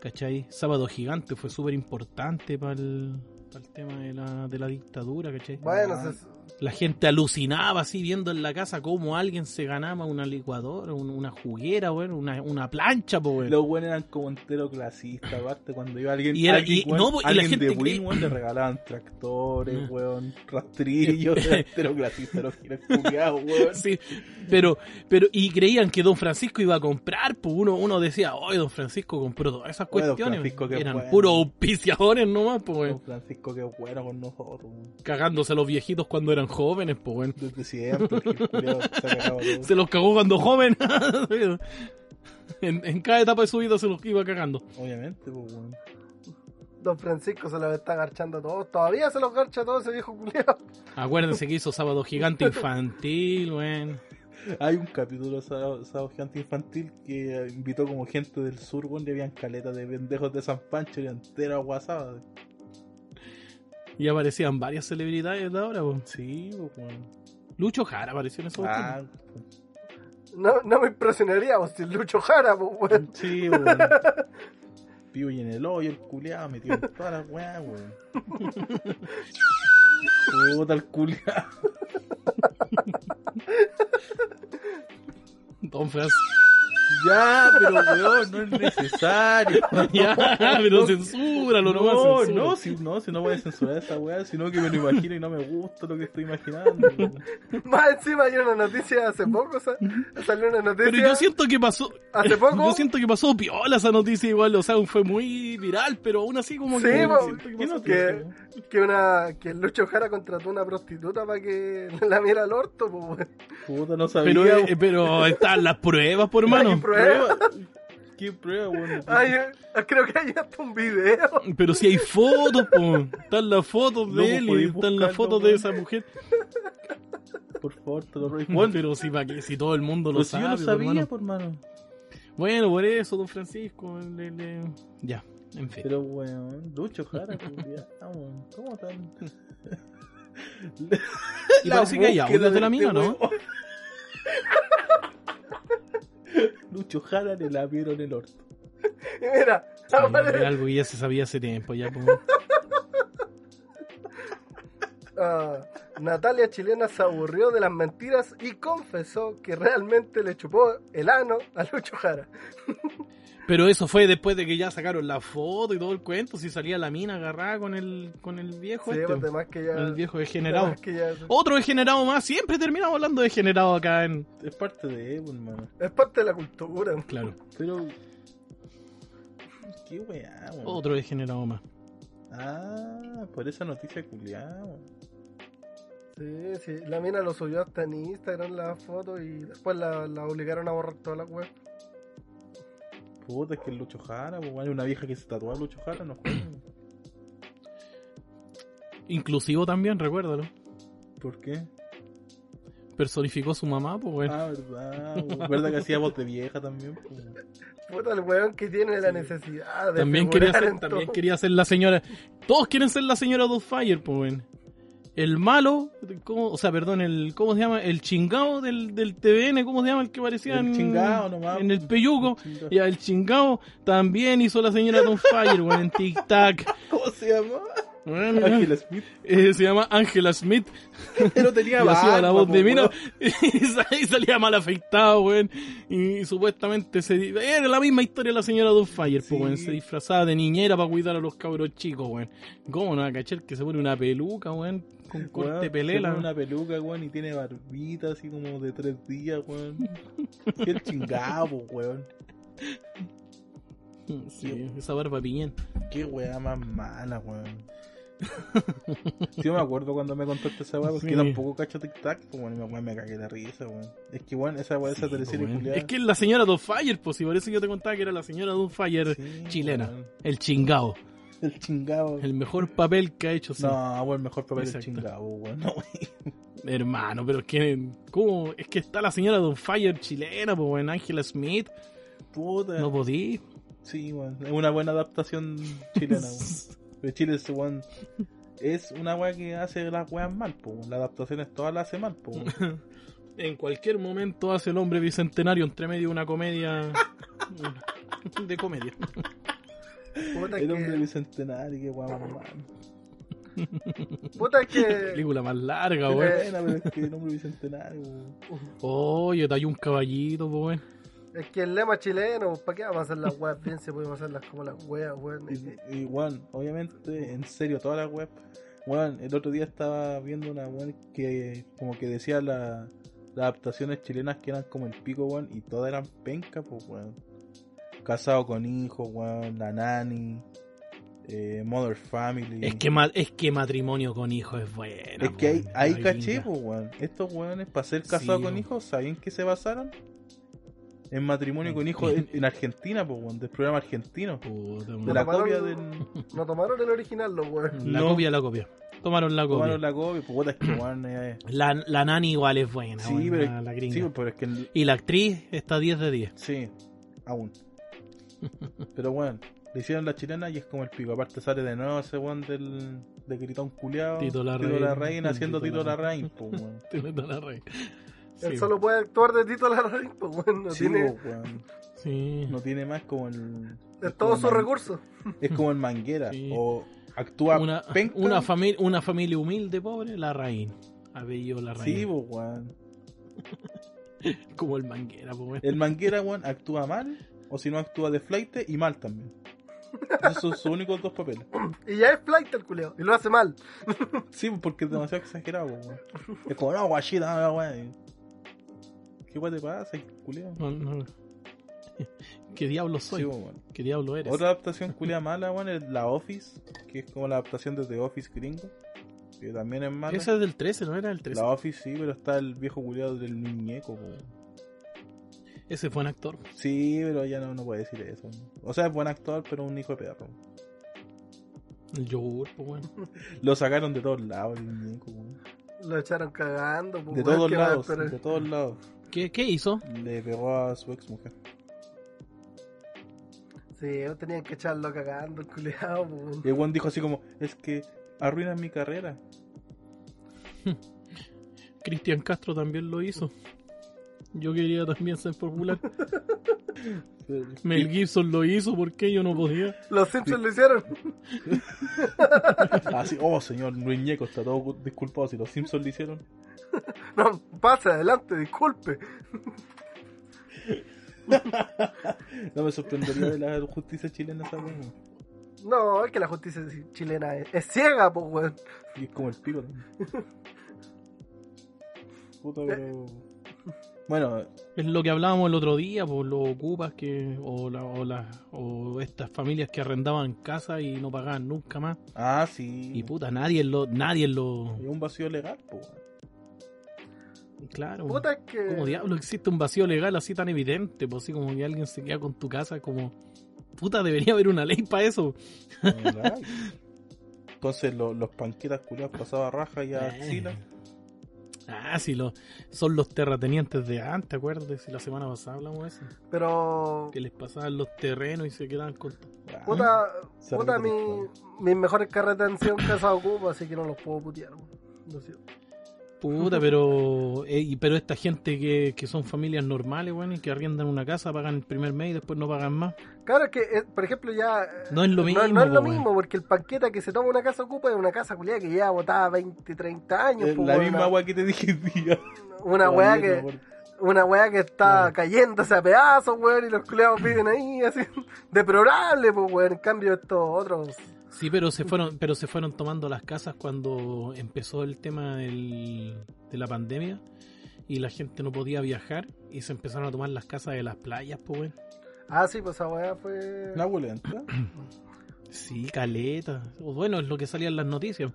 ¿Cachai? Sábado Gigante fue súper importante para el, para el tema de la, de la dictadura, ¿cachai? Bueno, Ah. se- La gente alucinaba así viendo en la casa cómo alguien se ganaba una licuadora, un- una juguera, bueno, una, una plancha, pues, weón. Los weones eran como entero clasistas, aparte cuando iba alguien, Y era- alguien, y- no, y la alguien gente de Win, le regalaban tractores, weón, rastrillos, era entero clasista, los weón. Sí, pero, pero, y creían que Don Francisco iba a comprar, pues uno, uno decía, oye, Don Francisco compró todas esas Oye, cuestiones. Francisco, Eran bueno. puros auspiciadores nomás, pues, Don. Francisco, qué bueno con nosotros. Cagándose a los viejitos cuando eran jóvenes, pues, weón. Desde siempre, el culiao se ha cagado todo. Se los cagó cuando joven. en, en cada etapa de su vida se los iba cagando. Obviamente, pues, weón. Don Francisco se los está garchando a todos. Todavía se los garcha a todos ese viejo culiado. Acuérdense que hizo Sábado Gigante Infantil, weón. Hay un capítulo de Sábado Sábado Gigante Infantil que invitó como gente del sur, weón, y habían caletas de pendejos de San Pancho y entera aguasada. Y aparecían varias celebridades de ahora, weón. Sí, pues, weón. Lucho Jara apareció en esa Ah. No, no me impresionaría vos si Lucho Jara, pues, weón. sí, weón. Vivo y en el hoyo, el culiado, metido en todas las weas, weón. Puta el culiado. Don. Ya, pero weón, no es necesario. ya, pero censúralo, no, No, censura. no, si, no, si no voy a censurar esa weá, sino que me lo imagino y no me gusta lo que estoy imaginando. Más encima hay una noticia hace poco, sa- salió una noticia. Pero yo siento que pasó. Hace poco- Yo siento que pasó piola esa noticia igual, o sea, fue muy viral, pero aún así como Sí, que. po, siento que ¿qué pasó que, una que el Lucho Jara contrató una prostituta para que la miera al orto, pues. Puta, no sabía. Pero, eh, pero están las pruebas, por Hay hermano. pruebas. ¿Qué prueba, weón? Eh, creo que hay hasta un video. Pero si hay fotos, po. Están las fotos de él y están las fotos de esa mujer. Por favor, te lo ruego. Bueno, pero si, pa' qué, si todo el mundo lo Pues si sabe. yo no por sabía, hermano. por mano. Bueno, por eso, don Francisco. le- le- Ya, en fin. Pero weón, Lucho Jara, pues, ¿cómo tan? Y parece que hay audio de la mina, ¿no? Lucho Jara le la vieron el orto. Y mira, Sí, aparece- era algo que ya se sabía hace tiempo, ya, po. Ah, Natalia chilena se aburrió de las mentiras y confesó que realmente le chupó el ano a Lucho Jara. Pero eso fue después de que ya sacaron la foto y todo el cuento, si salía la mina agarrada con el, con el viejo Sí, este, pues, además que ya. el viejo degenerado. además que ya- Otro degenerado más, siempre terminamos hablando de degenerado acá en... Es parte de él, hermano. Es parte de la cultura. Claro, Pero. Qué weá, otro degenerado más. Ah, por esa noticia culiada. Sí, sí. La mina lo subió hasta en Instagram la foto y después la, la obligaron a borrar toda la web. Puta, es que el Lucho Jara, pues, weón, hay una vieja que se tatuó a Lucho Jara, no. Inclusivo también, recuérdalo. ¿Por qué? Personificó a su mamá, pues bueno. Ah, verdad, weón. verdad que hacía voz de vieja también, pues. Puta el weón que tiene la necesidad de también quería, ser, en también todo. quería ser la señora. Todos quieren ser la señora Fire, pues bueno. El malo, ¿cómo? o sea, perdón, el ¿cómo se llama? El chingao del, del TVN, ¿cómo se llama? El que parecía El en, chingao nomás. en el peyuco. El. Ya, el chingao también hizo la señora Fire, weón, en Tic Tac. ¿Cómo se llama? Weón, Ángel Smith. eh, se llama Angela Smith. Pero tenía Y hacía la voz de mina y sal- y salía mal afeitado, weón. Y supuestamente se era la misma historia de la señora Fire, Sí. pues, weón. Se disfrazaba de niñera para cuidar a los cabros chicos, weón. ¿Cómo no va a cachar que se pone una peluca, weón? Con corte pelela. se pone una peluca, weón, y tiene barbita así como de tres días, weón. Qué chingado, po, weón. Sí, esa barba piñén. Qué weá más mala, weón. Sí, me acuerdo cuando me contaste esa weá, porque Sí. tampoco cacho tic tac, pues bueno, me, me cagué de risa, weón. Es que weón, esa weá, esa Sí, teleserie weón. culiada. Es que es la señora Fire, pues, y por eso yo te contaba que era la señora Fire Sí, chilena. El chingao. El chingado. El mejor papel que ha hecho, sí. No, weón, mejor papel el Exacto. chingado, weón. No, weón. Hermano, pero es que, ¿cómo? Es que está la señora Fire chilena, pues, weón, Angela Smith. Puta. No podí. Sí, weón. Es una buena adaptación chilena, weón. Pero Chile es, weón, es una weá que hace las weas mal, po. weón. Las adaptaciones todas las hace mal, po. En cualquier momento hace el hombre bicentenario entre medio de una comedia. de comedia. Puta El hombre que, bicentenario, qué weá más mal. puta que Película más larga, weón. Buena, pero es que el hombre bicentenario, weón. Oye, talló un caballito, pues, weón. Es que el lema chileno, ¿para qué vamos a hacer las weas bien si podemos hacerlas como las weas, weón? Y, y, weón, obviamente, en serio, toda la web. Weón, el otro día estaba viendo una weón que como que decía la, las adaptaciones chilenas que eran como el pico, weón, y todas eran penca, pues, weón. Casado con hijos, weón, la nani, eh, Mother Family. Es que, ma- es que matrimonio con hijos es bueno. Es que ahí La caché, pues, weón. Estos weones, para ser casados Sí, con hijos, ¿sabían que se basaron? En matrimonio con hijos en, en Argentina, pues, weón, del programa argentino. De weón. la Tomaron- copia del. No tomaron el original los weones. La No. copia, la copia. Tomaron la copia. Tomaron la copia, pues, puta, es que, weón, eh, La, la nani igual es buena, Sí, weón, pero, la, la gringa. sí, pero es que. el- Y la actriz está 10 de 10. Sí, aún. Pero, weón, le hicieron la chilena y es como el pico. Aparte, sale de nuevo ese weón del. de gritón culiado. Tito Larraín. Larraín haciendo Tito Tito Larraín. Larraín, pues, weón. Toda la rey. Él Sí, solo puede actuar de Tito Larraín, pues weón, no Sí, tiene pues, weón. sí. No tiene más como el. de es todos sus recursos. Es como en Manguera. Sí. O actúa una, penca. una, familia una familia humilde, pobre, la reina. Apellido la reina. Sí, pues, weón. Como el manguera, pues, weón. El manguera, weón, actúa mal, o si no actúa de flight y mal también. Esos son sus únicos dos papeles. Y ya es flight el culeo. Y lo hace mal. Sí, porque es demasiado exagerado, weón. Es como, no, guachita, no, weón. ¿Qué weón te pasa, culeo? No, no. ¿Qué diablo soy? Sí, weón. ¿Qué diablo eres? Otra adaptación culia mala, weón, es la Office, que es como la adaptación de The Office gringo, que también es mala. Esa es del 13, ¿no era del 13? La Office sí, pero está el viejo culiado del muñeco, weón. Ese fue un actor. Sí, pero ya no, no puede decir eso. O sea, es buen actor, pero un hijo de perro. El yogur, pues, weón. Lo sacaron de todos lados el muñeco, weón. Lo echaron cagando. pues, De todos ¿qué más lados, de todos lados. ¿Qué, ¿Qué hizo? Le pegó a su ex mujer. Sí, tenían que echarlo cagando el culeado. Y el weón dijo así como, es que arruinan mi carrera. Cristian Castro también lo hizo. Yo quería también ser popular. Mel Gibson lo hizo, ¿por qué yo no podía? Los Simpsons lo hicieron. Así, oh señor, muñeco está todo disculpado si los Simpsons lo hicieron. No, pase adelante, disculpe. No me sorprendería de la justicia chilena esa weón. No, es que la justicia chilena es, es ciega, pues, weón. Y es como el pico también. Puta, pero. Bueno, Es lo que hablábamos el otro día, por los ocupas que, o, la, o, la- o estas familias que arrendaban casa y no pagaban nunca más. ah, sí. Y puta, nadie lo, nadie lo, Es un vacío legal, po. Claro. Puta, es que. ¿Cómo diablo existe un vacío legal así tan evidente? Pues así como que alguien se queda con tu casa, como puta, debería haber una ley para eso. Entonces lo- los panquetas culiados pasaban raja y a Eh. Ah, sí, lo, son los terratenientes de antes, acuérdate, si la semana pasada hablamos de eso. Pero. Que les pasaban los terrenos y se quedaban con... Ah, Puta, puta mi, mis mejores carretas han sido en casa ocupa, así que no los puedo putear. weón. Lo siento. Puta, pero eh, y- pero esta gente que, que son familias normales, bueno, y que arriendan una casa, pagan el primer mes y después no pagan más. Claro, es que, eh, por ejemplo, ya. eh, No es lo mismo, No, es lo po, mismo, porque el panqueta que se toma una casa ocupa es una casa culiada que ya botada 20, 30 años. Eh, po, la misma agua que te dije una weá que. no, por- Una weá que está cayéndose a pedazos, weón, y los culiados viven ahí, así, deplorable, pues, weón. En cambio, estos otros. Sí, pero se fueron, pero se fueron tomando las casas cuando empezó el tema del, de la pandemia y la gente no podía viajar y se empezaron a tomar las casas de las playas, pues, weón. Ah, sí, pues esa weá fue. Una abuelenta. Sí, caleta. O bueno, es lo que salía en las noticias.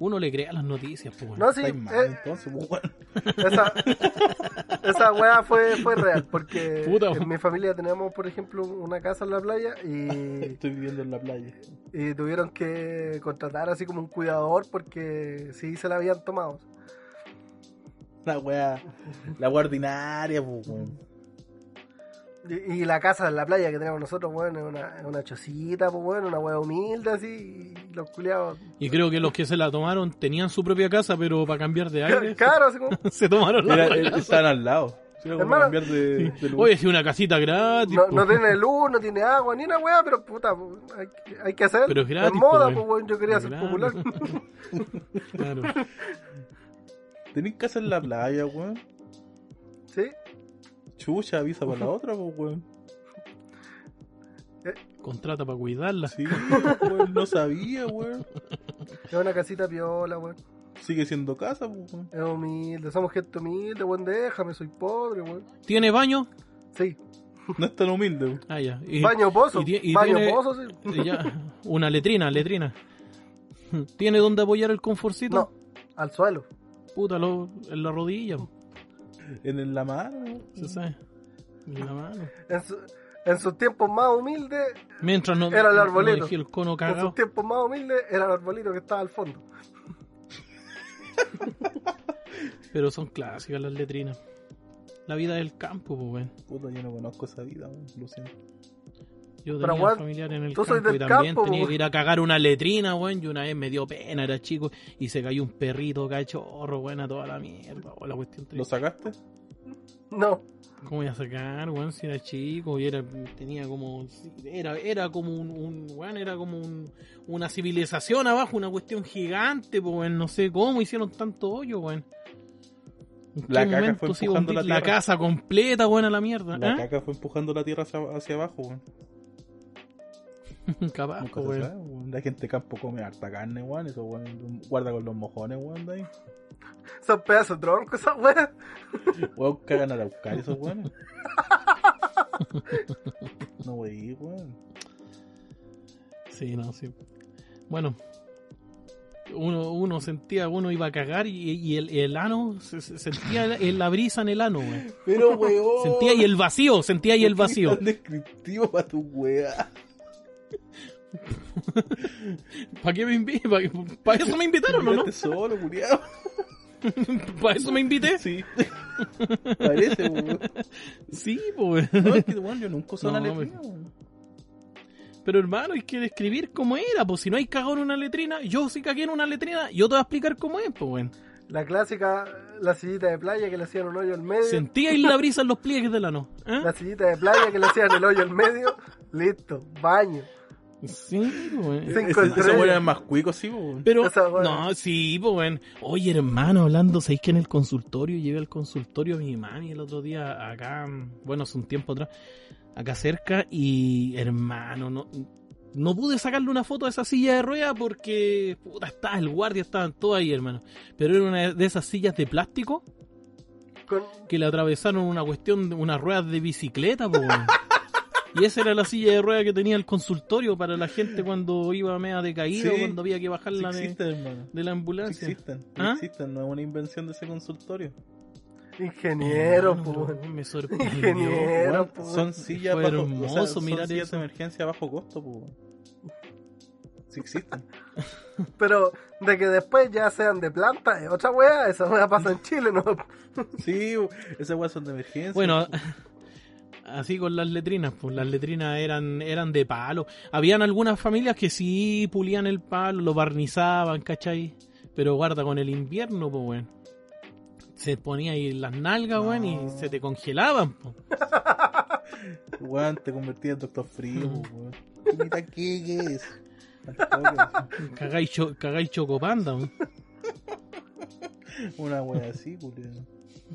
Uno le crea las noticias, pues. No, sí, Estáis mal, eh, entonces, pues, bueno. esa, esa weá fue, fue real, porque Puta. en mi familia teníamos, por ejemplo, una casa en la playa y, Estoy viviendo en la playa. y tuvieron que contratar así como un cuidador porque sí se la habían tomado. La wea. La wea ordinaria, pues. Y, y la casa en la playa que tenemos nosotros, bueno, es una, es una chocita, pues bueno, una weá humilde así, y los culiados. Y creo que los que se la tomaron tenían su propia casa, pero para cambiar de aire Claro, se tomaron la Era- casa. estaban al lado. Sí, Hermano, cambiar de, de lugar. Oye, si una casita gratis. No, tiene luz, no tiene agua, ni una weá, pero puta, hay, que- hay que hacer. Pero es gratis, moda, pues, weón, yo quería Es ser gratis. popular. Claro. ¿Tenés casa en la playa, weón? sí, Chucha, avisa para la otra, pues, weón. Contrata para cuidarla. Sí, weón, no sabía, weón. es una casita piola, weón. Sigue siendo casa, pues, weón. Es humilde, somos gente humilde, weón, déjame, soy pobre, weón. ¿Tiene baño? Sí, No es tan humilde, weón. Ah, ya. Y- baño pozo, y tie- y baño tiene- pozo, sí. y ya, una letrina, letrina. ¿Tiene donde apoyar el conforcito? No, al suelo. Puta, lo- en la rodilla. En, en la mano. Se sabe. En la mano. En, su- en sus tiempos más humildes, Mientras no, Era el no arbolito. dejé el cono en sus tiempos más humildes era el arbolito que estaba al fondo. Pero son clásicas las letrinas. La vida del campo, pues, weón. Puta, yo no conozco esa vida, weón. Lo siento. Yo Pero, tenía weón, familiar en el campo y también campo, tenía weón. que ir a cagar una letrina, weón. Y una vez me dio pena, era chico, y se cayó un perrito cachorro, weón, a toda la mierda. Oh, la cuestión ¿Lo triste. sacaste? No, ¿Cómo voy a sacar, weón? Si era chico y era, tenía como, era, era como un, un weón, era como un, una civilización abajo, una cuestión gigante, pues, weón. No sé cómo hicieron tanto hoyo, weón. ¿En La qué caca momento fue a empujando la la, tierra. casa completa, buena la mierda? La ¿eh? caca fue empujando la tierra hacia, hacia abajo, weón. Capaz, Nunca po, se weón. sabe, weón. La gente de campo come harta carne, weón. Eso, weón. Guarda con los mojones, weón, de ahí. Son pedazos de tronco, esas weas. Weón, cagan a la buscar esos weones. No, wey, weón. Sí, no, sí. Bueno, uno, uno sentía, uno iba a cagar y, y el, el ano, se, se- sentía el- la brisa en el ano, weón. Pero, weón. Sentía ahí el vacío, sentía ahí el vacío. tan descriptivo para tu wea. ¿Para qué me invité? ¿Para eso me invitaron o no? Solo, culiao. ¿Para eso me invité? Sí. Parece, weón. Sí, pues. No, es que, weón, yo nunca uso No, una letrina, weón. Pero hermano, hay que describir cómo era, pues si no hay cagado en una letrina, yo sí cagué en una letrina, yo te voy a explicar cómo es, pues weón. La clásica, la sillita de playa que le hacían un hoyo al medio. Sentía ahí la brisa en los pliegues del ano. ¿eh? La sillita de playa que le hacían el hoyo al medio. Listo, baño. Sí, pues estrellas. weón era más cuico, sí, weón. Pero, no, sí, pues, weón. Oye, hermano, hablando, ¿sabéis que en el consultorio, llevé al consultorio a mi mami el otro día acá, bueno, hace un tiempo atrás, acá cerca, y hermano, no, no pude sacarle una foto a esa silla de rueda porque, puta, estaba el guardia, estaban todos ahí, hermano. Pero era una de esas sillas de plástico Con, que le atravesaron una cuestión, de unas ruedas de bicicleta, pues. Y esa era la silla de rueda que tenía el consultorio para la gente cuando iba media decaída Sí, o cuando había que Sí bajarla de, existen, hermano. de la Sí ambulancia. existen. sí ¿Ah? existen. No es una invención de ese consultorio. ingeniero, po. pero me sorprendió. Ingeniero, po. son sillas Fue bajo, hermoso o sea, son mirar sillas eso. de emergencia a bajo costo, pues. Sí existen. Pero de que después ya sean de planta, es otra wea. Esa wea pasa en Chile, ¿no? Sí, esas weas son de emergencia. Bueno, así con las letrinas, pues las letrinas eran, eran de palo. Habían algunas familias que sí pulían el palo, lo barnizaban, ¿cachai? Pero guarda con el invierno, pues, weón. Se ponía ahí las nalgas, weón, y se te congelaban, pues. Weón, te convertí en Doctor Frío, weón. Mira qué es. Cagáis, cho- cagáis chocopanda, weón. Una wea así, culiao.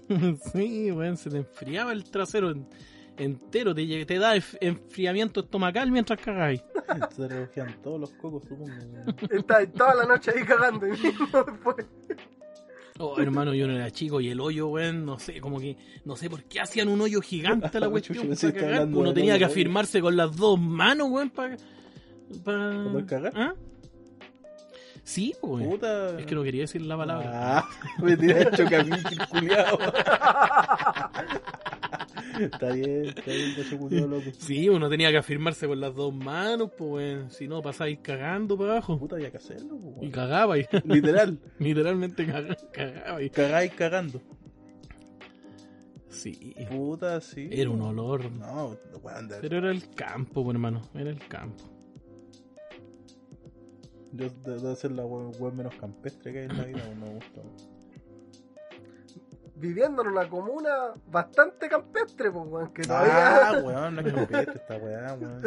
Sí, weón, se te enfriaba el trasero en- entero, te, te da enf- enfriamiento estomacal mientras cagáis. Se refugian todos los cocos, supongo. weón. Está ahí toda la noche ahí cagando y mismo después. Oh, hermano, yo no era chico y el hoyo, weón, no sé, como que, no sé por qué hacían un hoyo gigante a la cuestión. cagar. Uno tenía que afirmarse con las dos manos, weón, para... ¿Para cagar? ¿Ah? Sí, pues, weón. Puta. Es que no quería decir la palabra. Ah, me tiré el chocamiquil, culiao. Está bien, está bien, cacho culiao, loco. Sí, uno tenía que afirmarse con las dos manos, pues. Si no, pasáis cagando para abajo. Puta, había que hacerlo, po, Y cagabais. Literal, Literalmente caga- cagabais. cagáis cagando. Sí. Puta, sí. Era un olor. No, de- Pero era el campo, pues, hermano. Era el campo. Yo de- debo ser la weón weón menos campestre que hay en la vida, no me gusta. Viviendo en una comuna bastante campestre, pues, weón, que todavía. Ah, weón, no es campestre esta weá, weón.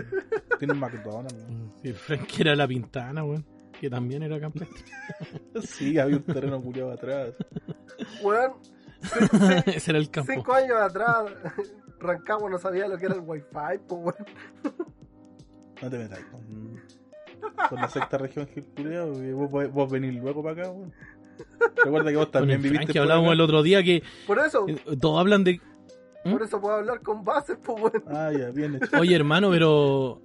Tiene un McDonald's, weón. Sí, el Frank era la pintana, weón. Que también era campestre. Sí, había un terreno culiado atrás. Weón, Ese era el campo. cinco años atrás, Rancagua no sabía lo que era el wifi, pues, weón. No te metas con, la sexta región Gil culiao, porque vos, vos, vos venís luego para acá, weón. Recuerda que vos también viviste que hablábamos el otro día que Por eso, eh, todos hablan de... ¿Mm? por eso puedo hablar con bases, pues, weón. Ah, ya, bien hecho. Oye, hermano, pero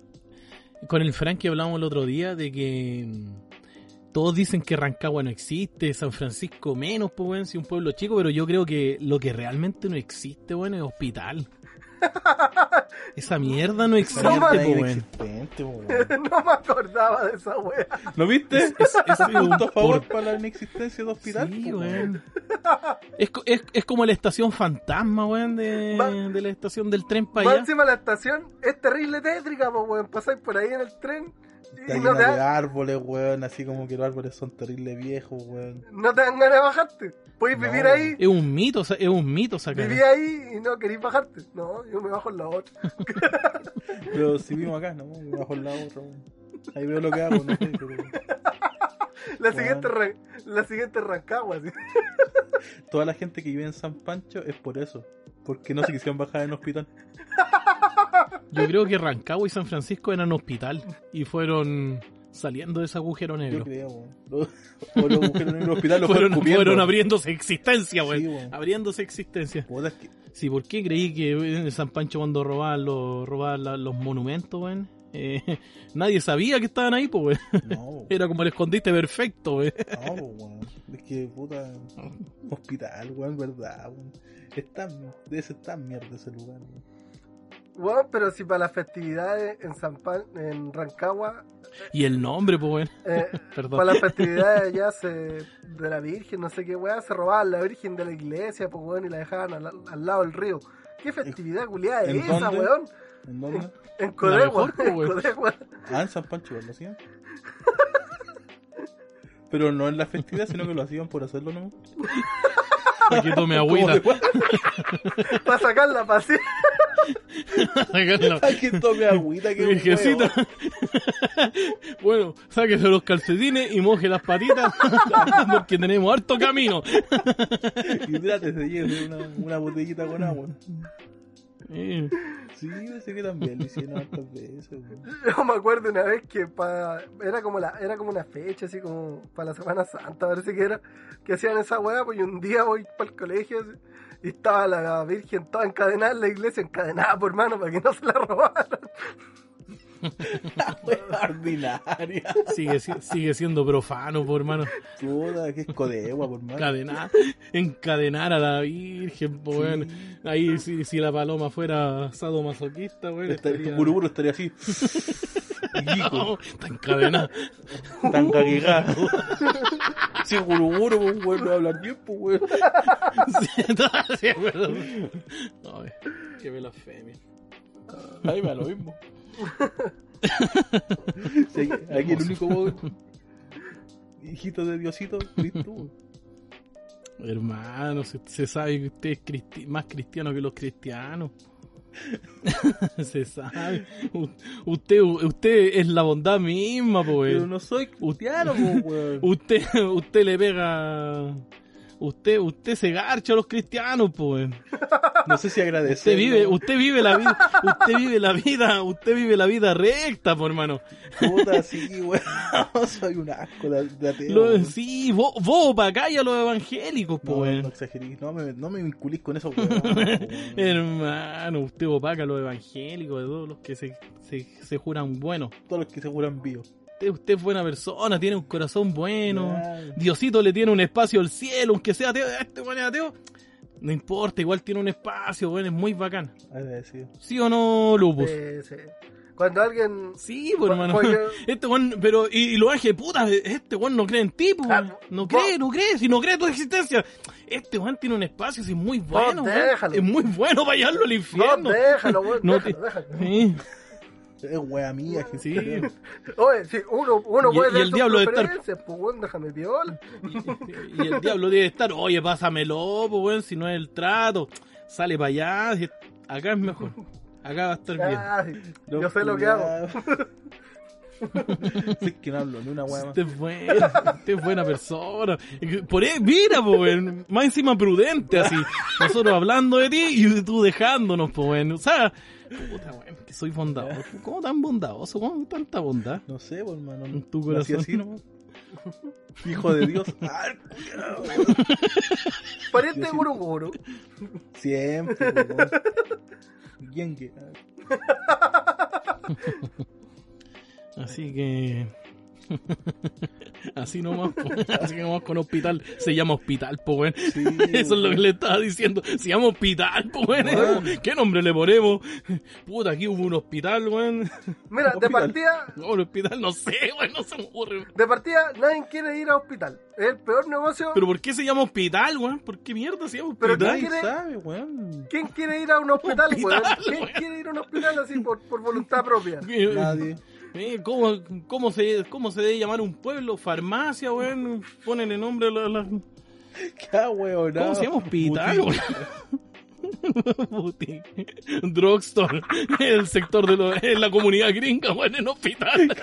con el Frank que hablábamos el otro día de que mm, todos dicen que Rancagua no existe, San Francisco menos, pues, weón, si un pueblo chico, pero yo creo que lo que realmente no existe, weón, es hospital. Esa mierda no existe, No, no me acordaba de esa wea. ¿Lo viste? Es, es- es un a favor por- para la inexistencia de hospital. Sí, po, weón. Es, es, es como la estación fantasma, weón, de, de la estación del tren para allá. encima la estación es terrible tétrica, weón. Pasáis por ahí en el tren Está y llena no te, de árboles, weón, así como que los árboles son terribles viejos, weón. no te dan ganas de bajarte. Puedes No. vivir ahí, Es un mito, es un mito sacar. viví ahí y no queréis bajarte. No, yo me bajo en la otra. Pero si vivo acá, ¿no? Yo bajo en la otra. Ahí veo lo que hago, no sé, pero... La siguiente, ra- la siguiente Rancagua, así. Toda la gente que vive en San Pancho es por eso. Porque no se quisieron bajar en hospital. Yo creo que Rancagua y San Francisco eran hospital y fueron saliendo de ese agujero Yo negro. creo, weón. Los- O los en el hospital lo fueron, Fueron, abriéndose existencia, weón. Sí, weón. Abriéndose existencia. Es que- Sí, ¿por qué creí que en San Pancho cuando robaban los, robaban la- los monumentos, weón? eh, nadie sabía que estaban ahí, pues, weón. No, Era como el escondite perfecto, weón. no, weón. Es que, puta. Hospital, weón, verdad, weón. Es tan, debe ser tan mierda ese lugar, weón. Bueno, pero si para las festividades en San Pan, en Rancagua, Y el nombre, pues, weón. eh, Perdón. para las festividades allá se, de la Virgen, no sé qué weá, se robaban la Virgen de la iglesia, pues weón, y la dejaban al, al lado del río. ¿Qué festividad culiada es ¿En esa, dónde? weón? ¿En dónde? En Codegua, mejor, en. Codegua. Ah, en San Pancho, ¿lo hacían? Pero no en la festividad, sino que lo hacían por hacerlo, ¿no? Para que tome ¿Cómo agüita. de- Para sacar la Ay, que tome agüita, que Virgencita. bueno, sáquese los calcetines y moje las patitas porque tenemos harto camino. Hidrátese, llévese una, una botellita con agua. Eh, Sí, parece que también lo hicieron hartas veces. Yo me acuerdo una vez que pa, era como la era como una fecha, así como para la Semana Santa, parece que era, que hacían esa weá, pues y un día voy para el colegio así, y estaba la Virgen toda encadenada en la iglesia, encadenada por mano para que no se la robaran. La wea ordinaria. sigue, si- sigue siendo profano, por hermano. Puta, que es codegua, por más. Encadenar, encadenar a la Virgen, po, weón. Ahí si, si la paloma fuera sadomasoquista, weón, estaría... Buruburu estaría así. No, está encadenada. tan caguegado. Si Buruburu, pues, weón, no va a hablar bien, pues, weón. Sí, no, qué blasfemia. Ahí me da lo mismo. Sí, aquí el único hijito de Diosito, eres tú. Hermano, se, se sabe que usted es cristi- más cristiano que los cristianos. se sabe. U- Usted, usted es la bondad misma, pues. Pero no soy cristiano, pues. Usted, usted le pega. Usted, usted se garcha a los cristianos, pues. No sé si agradecer. Usted vive, usted vive la vida, usted vive la vida, usted vive la vida recta, pues, hermano. Puta, sí, weón. Soy un asco de, de ateo. Lo- sí, vos, vos para acá y a los evangélicos, No, pues. no exagerís, no me, no me vinculís con eso, weón. Hermano, usted opaca a los evangélicos, de todos los que se, se, se juran buenos. Todos los que se juran vivos. Usted, usted es buena persona, tiene un corazón bueno. Diosito le tiene un espacio al cielo, aunque sea ateo. Este weón es ateo. No importa, igual tiene un espacio, weón, es muy bacán. ¿Sí o no, Lupus? Eh, sí. Cuando alguien Sí, pues hermano. Este weón, pero, y, y los ángeles, puta, este weón no cree en ti, pues. Ah, No cree, no cree, si no cree tu existencia. Este weón tiene un espacio, si es muy bueno, weón. déjalo. Es muy bueno para llevarlo al no, infierno. déjalo, weón, No déjalo, te- déjalo. Sí, Es wea mía, que sí. Oye, si uno, uno Y- puede y el sus diablo de estar- pues déjame piola. Y, y el diablo debe estar, oye, pásamelo, pues weón, si no es el trato. Sale para allá, si- acá es mejor. Acá va a estar bien. Los yo sé lo que hago. Si es que no hablo ni una wea más. Usted es buena, usted es buena persona. Por eso, mira, pues, weón, más encima prudente, así. Nosotros hablando de ti y tú dejándonos, pues, weón. O sea, puta, weón, que soy bondadoso. ¿Cómo tan bondadoso? ¿Cómo tanta bondad? No sé, hermano. En tu corazón. así nomás. Hijo de Dios. Ah. Pariente. Guru Guru. Siempre. Bien que. Así que. Así nomás, pues. Así que vamos con hospital. Se llama hospital, pues, weón. Sí, Eso es lo que le estaba diciendo. Se llama hospital, pues. ¿Qué nombre le ponemos? Puta, aquí hubo un hospital, weón. Mira, de partida, No, un hospital, no sé, weón, no se me ocurre. de partida, nadie quiere ir a hospital. Es el peor negocio. Pero ¿por qué se llama hospital, weón? ¿Por qué mierda se llama Pero hospital? Nadie quiere- sabe, weón. ¿Quién quiere ir a un hospital, weón? ¿Quién weón. quiere ir a un hospital así por, por voluntad propia? Nadie. Eh, ¿Cómo, cómo, se, ¿Cómo se debe llamar un pueblo? Farmacia, weón. Ponen el nombre a la, la- Qué weón. ¿Cómo se llama hospital, weón? Boutique. Drugstore. El sector de lo, en la comunidad gringa, weón, en hospital.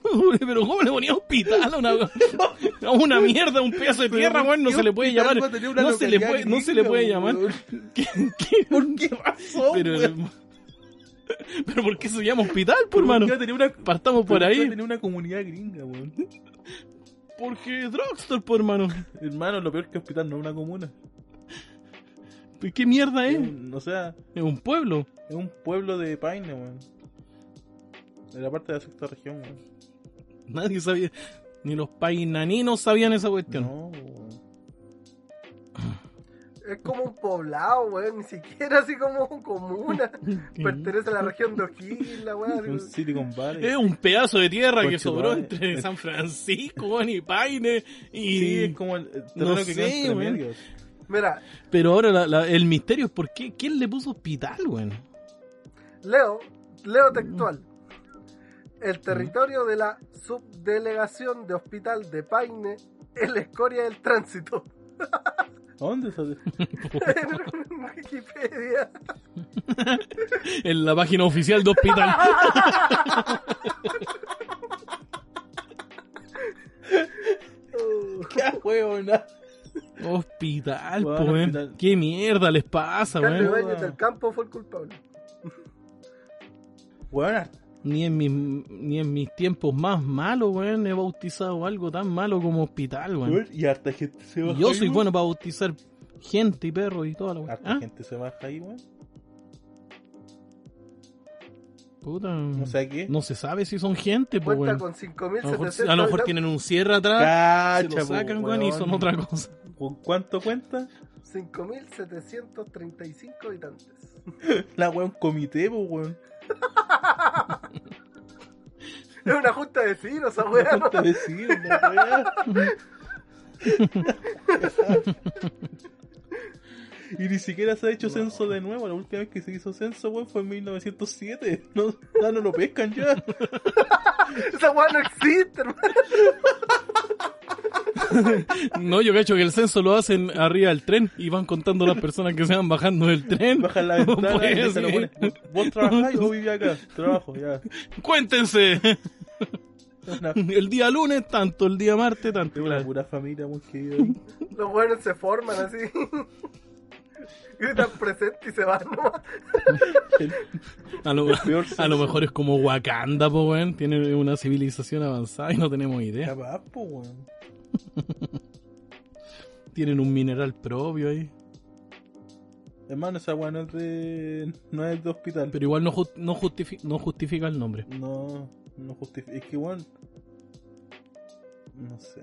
Pero ¿cómo le ponía hospital a una, a una mierda, a un pedazo de tierra, ¿por weón? No se le puede llamar. No se le puede, no se le puede llamar. ¿Qué, qué- ¿Por qué razón, pero, weón? pero ¿por qué se llama hospital, por hermano? ¿Por qué va a tener una, Partamos por ¿por qué va a ahí. tener una comunidad gringa, weón? Porque Drugstore, por hermano. Hermano, lo peor que hospital no es una comuna. ¿Qué mierda Es es? un- o sea, Es un pueblo. es un pueblo de Paine, weón. De la parte de la sexta región, weón. Nadie sabía. Ni los painaninos sabían esa cuestión. No. Es como un poblado, weón. Ni siquiera así como comuna. Pertenece a la región de O'Higgins, weón. Un Silicon Valley. Es un pedazo de tierra que sobró entre San Francisco, weón, y Paine. Y... Sí, es como el, terreno no que queda sé, entre medios. Mira, Pero ahora la- la- el misterio es por qué. ¿Quién le puso hospital, weón? leo, leo textual. El territorio de la subdelegación de hospital de Paine es la escoria del tránsito. ¿A dónde sale? en Wikipedia. En la página oficial de hospital. ¡Qué huevona! hospital, Weón, po, weón. hospital. ¿Qué mierda les pasa, Carlos weón? Ibáñez del Campo fue el culpable. Weón, Ni en, mis, ni en mis tiempos más malos, weón, he bautizado algo tan malo como hospital, weón. y harta gente se baja Yo ahí, soy weón. bueno para bautizar gente y perros y toda la weón. Harta ¿Ah? gente se baja ahí, weón. Puta. No sé qué. No se sabe si son gente, pues, Cuenta weón. con A lo, mejor, 5.700 a lo mejor tienen un cierre atrás, se Cacha, lo sacan, po, weón, y son otra cosa. ¿Con cuánto cuenta? 5.735 habitantes. La weón comité, po, weón. Es una junta de vecinos esa weá. ¿no? Junta de vecinos, weá. Y ni siquiera se ha hecho censo de nuevo. La última vez que se hizo censo, weón, fue en 1907. No, ya no lo pescan ya. Esa weá no existe, hermano. No, yo cacho que el censo lo hacen arriba del tren y van contando las personas que se van bajando del tren. Bajan la ventana Pues, y se lo ponen. ¿Vos- ¿Vos trabajáis o vivís acá? Trabajo, ya. Cuéntense. Una, El día lunes tanto, el día martes tanto. una claro. pura familia muy querida. Los weones se forman así. Gritan presente y se van nomás. A lo, peor a lo mejor es como Wakanda, po, weón. Tiene una civilización avanzada y no tenemos idea. Capaz, po, weón. Tienen un mineral propio ahí. Hermano, esa weá no es de. no es de hospital. Pero igual no, ju- no, justifi- no justifica el nombre. No, no justifica. Es que, weón. No sé.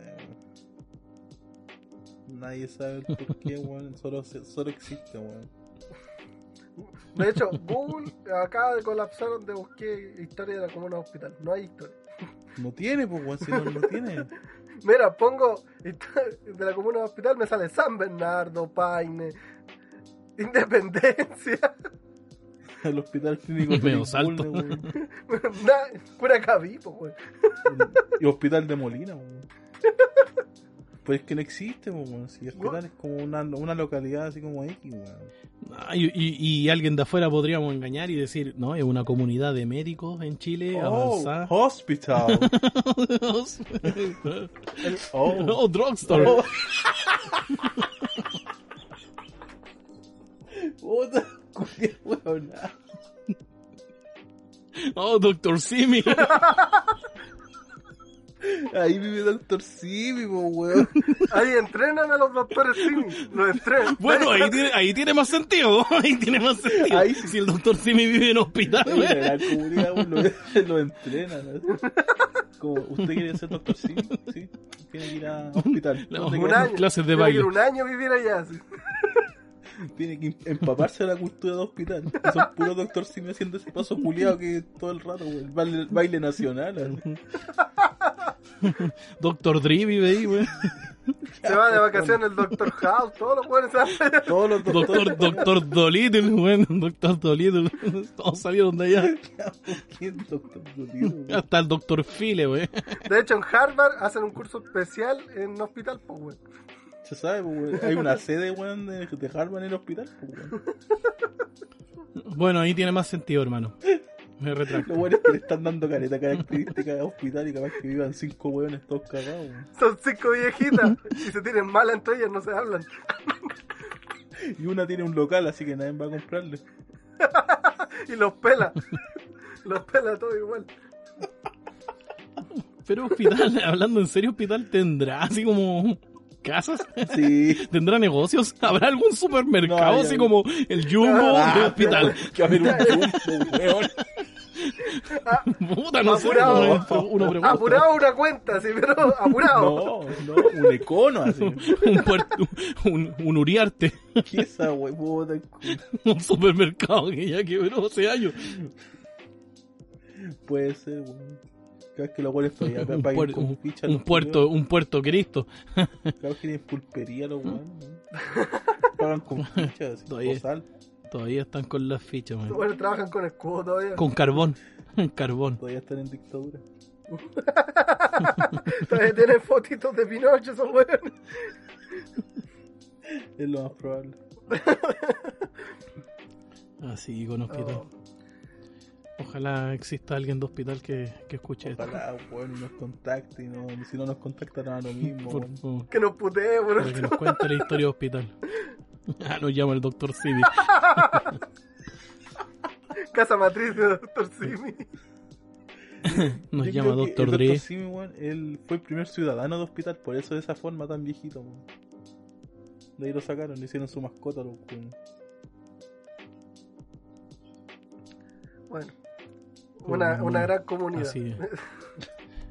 Nadie sabe el por qué, weón. Solo existe, weón. De hecho, Google acaba de colapsar donde busqué historia de la comuna hospital. No hay historia. No tiene, pues, weón. Si no, no tiene. Mira, pongo de la comuna hospital, me sale San Bernardo, Paine, Independencia, El hospital clínico. Medio Félix salto. Na- pura Cavipo, weón. Y hospital de Molina, weón. Pues es que no existe, weón. Si hospital es como una, una localidad así como X, weón. Ah, y, y- y alguien de afuera podríamos engañar y decir, no, es una comunidad de médicos en Chile Oh, avanzada. hospital. Oh. oh, drugstore. Oh. Puta, huevona. Oh, doctor Simi. Ahí vive Doctor Simi, weón. Ahí entrenan a los doctores Simi, los entrenan. bueno, ahí tiene, ahí tiene más sentido. Ahí tiene más sentido. Ahí sí. Si el doctor Simi vive en hospital. Oye, la comunidad lo, lo entrenan. Como, ¿usted quiere ser Doctor Simi? Sí. Tiene que ir a hospital. No, ¿Dónde Un año. clases de baile. un año vivir allá. así. Tiene que empaparse de la cultura de hospital. Son puros Doctor Simi haciendo ese paso culiado que todo el rato, weón. Baile, baile nacional. Doctor Dre vive ahí, güey. Se va de vacaciones el Doctor House, todos los buenos allá. Todos los Doctor, doctores. doctor Dolittle, güey. Doctor Dolittle. Todos salieron de allá. ¿Quién Doctor Dolittle? Hasta el doctor File, güey. De hecho, en Harvard hacen un curso especial en hospital, pues, weón. Se sabe, pues. Hay una sede, weón, de, de Harvard en el hospital, pues, weón. Bueno, ahí tiene más sentido, hermano. me retracto. Lo bueno es que le están dando careta característica de hospital y capaz que vivan cinco hueones todos cagados. weón. Son cinco viejitas y se tienen mal entre ellas, no se hablan. Y una tiene un local, así que nadie va a comprarle. Y los pela. Los pela todo igual. Pero hospital, hablando en serio, hospital tendrá así como casas, Sí. tendrá negocios, habrá algún supermercado No, así ya- como el Jumbo de hospital. Que haber un jumbo, weón. Puta, no sé, Apurado. uno, uno. Apurado una cuenta, sí, pero apurado. No, no, un econo así. Un, puerto, un, un Uriarte, ¿Qué es esa culo. un supermercado que ya quebró hace años. Puede ser, weón. Cada vez que los weones todavía Un, puer- con un- ficha. un los puerto, un puerto Cristo. vez que tienen pulpería los weones. weón. Pagan con fichas, así, Todavía. postal. Todavía están con las fichas, man. Bueno, trabajan con escudo todavía. Con carbón. Carbón. Todavía están en dictadura. Todavía tienen fotitos de Pinocho, esos weones. Es lo más probable. Así con hospital. Oh. Ojalá exista alguien de hospital que, que escuche esto. Ojalá, weón, y nos contacte. Y no, si no nos contactan, a lo mismo, Por Que nos putee, para weón. que nos cuente la historia de hospital. Ah, nos llama el doctor Sidi. Casa matriz de Dr. Simi. Nos Yo llama doctor el Dre. Dr. Simi, weón, él fue el primer ciudadano de hospital, por eso de esa forma tan viejito, weón. De ahí lo sacaron, le hicieron su mascota, los. Bueno. Una, una gran comunidad. Así es.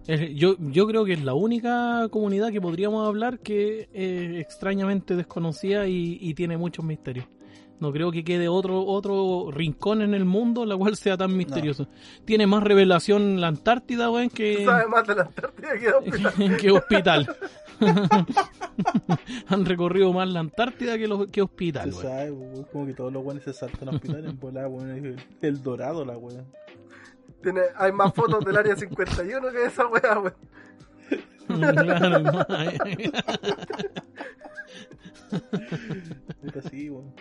Es- Yo, yo creo que es la única comunidad que podríamos hablar que es extrañamente desconocida y, y tiene muchos misterios. No creo que quede otro otro rincón en el mundo la cual sea tan misterioso. Tiene más revelación la Antártida, weón, que, Sabe más de la Antártida que hospital. que hospital. Han recorrido más la Antártida que, los, que hospital, Se weón. sabe, como que todos los weones se saltan a hospital en volada, weón. el dorado, la weón. Tiene, hay más fotos del área 51 que esa weá, weón. Claro, no. Puta, sí, weón.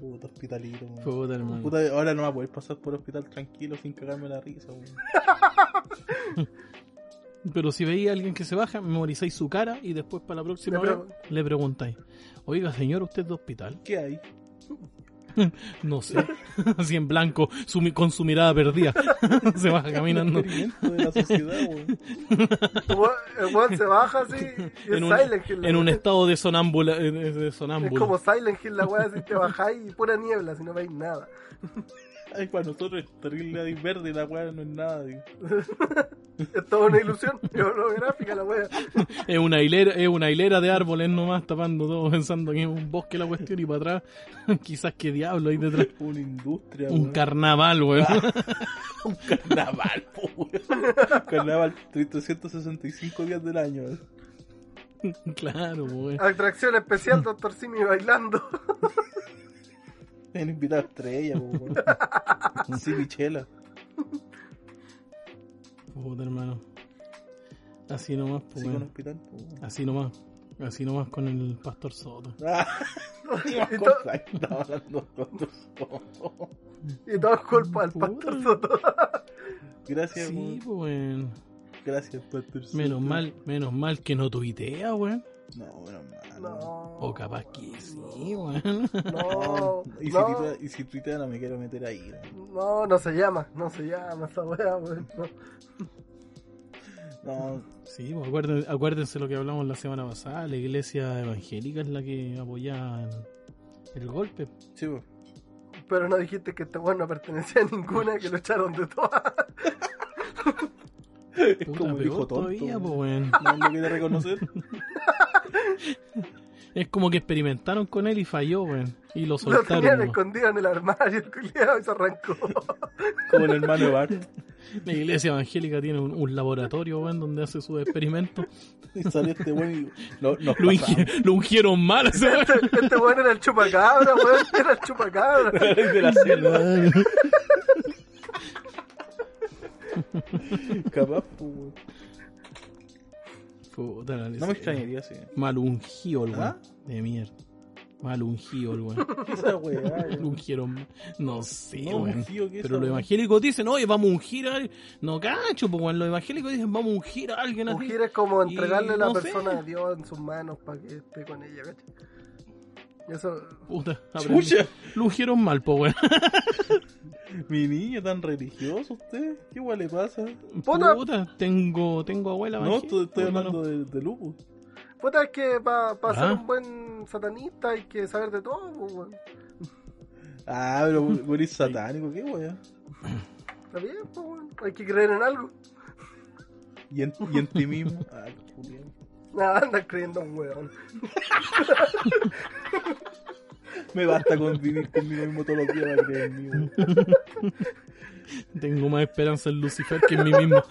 Puta, hospitalito, weón. Puta, hermano. Puta, ahora no va a poder pasar por hospital tranquilo sin cagarme la risa, weón. Pero si veis a alguien que se baja, memorizáis su cara y después para la próxima Le pregun- le preguntáis, oiga señor, ¿usted es de hospital? ¿Qué hay? No sé, así en blanco, con su mirada perdida, se baja caminando de la sociedad. El se baja así y es en un, Silent Hill. en un estado de sonámbula. eh, de- de Es sonámbulo. como Silent Hill la weá, si te bajáis y pura niebla, si no veis nada. Ay, para nosotros es terrible ahí verde, la weá no es nada, digo. Es toda una ilusión, es holográfica la weá. Es una hilera, es una hilera de árboles nomás tapando todo, pensando que es un bosque la cuestión y para atrás, quizás qué diablo hay detrás. Una industria, Un carnaval, weón. Un carnaval, weón. Carnaval 365 días del año. weón. claro, weón. Atracción especial, Doctor Simi bailando. Han invitado a estrella, po, weón. Sí, Michela. Puta, hermano. Así nomás, pues, Sí, con weón. hospital, weón. Así nomás. Así nomás con el pastor Soto. Ah, Y con to- Frank, estaba hablando con nosotros. Y todo es culpa del pastor Soto. Gracias, Sí, weón. pues, weón. Gracias, Pastor Menos Soto. mal, menos mal que no tuitea, weón. No, bueno, mal. No. O capaz que sí, weón. No, Y si, no, y si no me quiero meter ahí. weón. no, no se llama, no se llama esa weá, weón. No. No, Sí, pues acuérdense, acuérdense lo que hablamos la semana pasada. La iglesia evangélica es la que apoyaba el, el golpe. sí, po. Pero no dijiste que este weón no pertenecía a ninguna, que lo echaron de todas. Es Puta, como dijo tonto. todavía, pues. No lo quiere reconocer. Es como que experimentaron con él y falló, weón. Y lo Lo tenían soltaron. ¿no? escondido en el armario, el culiao, y se arrancó. Como el hermano Bart. La iglesia evangélica tiene un, un laboratorio, weón, donde hace sus experimentos. Y salió este weón y nos Lo, pasamos. ingi- lo ungieron mal, ese weón. Este, este weón era el chupacabra, weón, era el chupacabra. de la selva. Capaz, po, weón. Puta, la No me extrañaría, sí. Mal ungido el weón. ¿Ah? De mierda. Mal ungido el weón. Esa weá, ungieron. No sé, No, weón. ungido, ¿qué es Pero esa los evangélicos dicen, oye, vamos a ungir a alguien. No cacho, pues weón. Los evangélicos dicen, vamos a ungir a alguien así. Ungir es como Y entregarle a la no sé. persona a Dios en sus manos para que esté con ella, ¿cachai? Eso, Puta. Chucha, Lo ungieron mal, pues weón. mi niño tan religioso usted. ¿Qué weá le pasa? Puta. Puta, tengo, tengo abuela No, estoy, hablando de, de lupus. puta, es que para Ah. ser un buen satanista hay que saber de todo, pues, weón. Ah, pero vos eres satánico, ¿qué weá? Está bien, pues, weón. Hay que creer en algo. ¿Y en, y en ti mismo? Ah. Nada, anda creyendo un weón. Me basta con vivir conmigo mismo todos los días para creer en mí, weón. Tengo más esperanza en Lucifer que en mí mismo.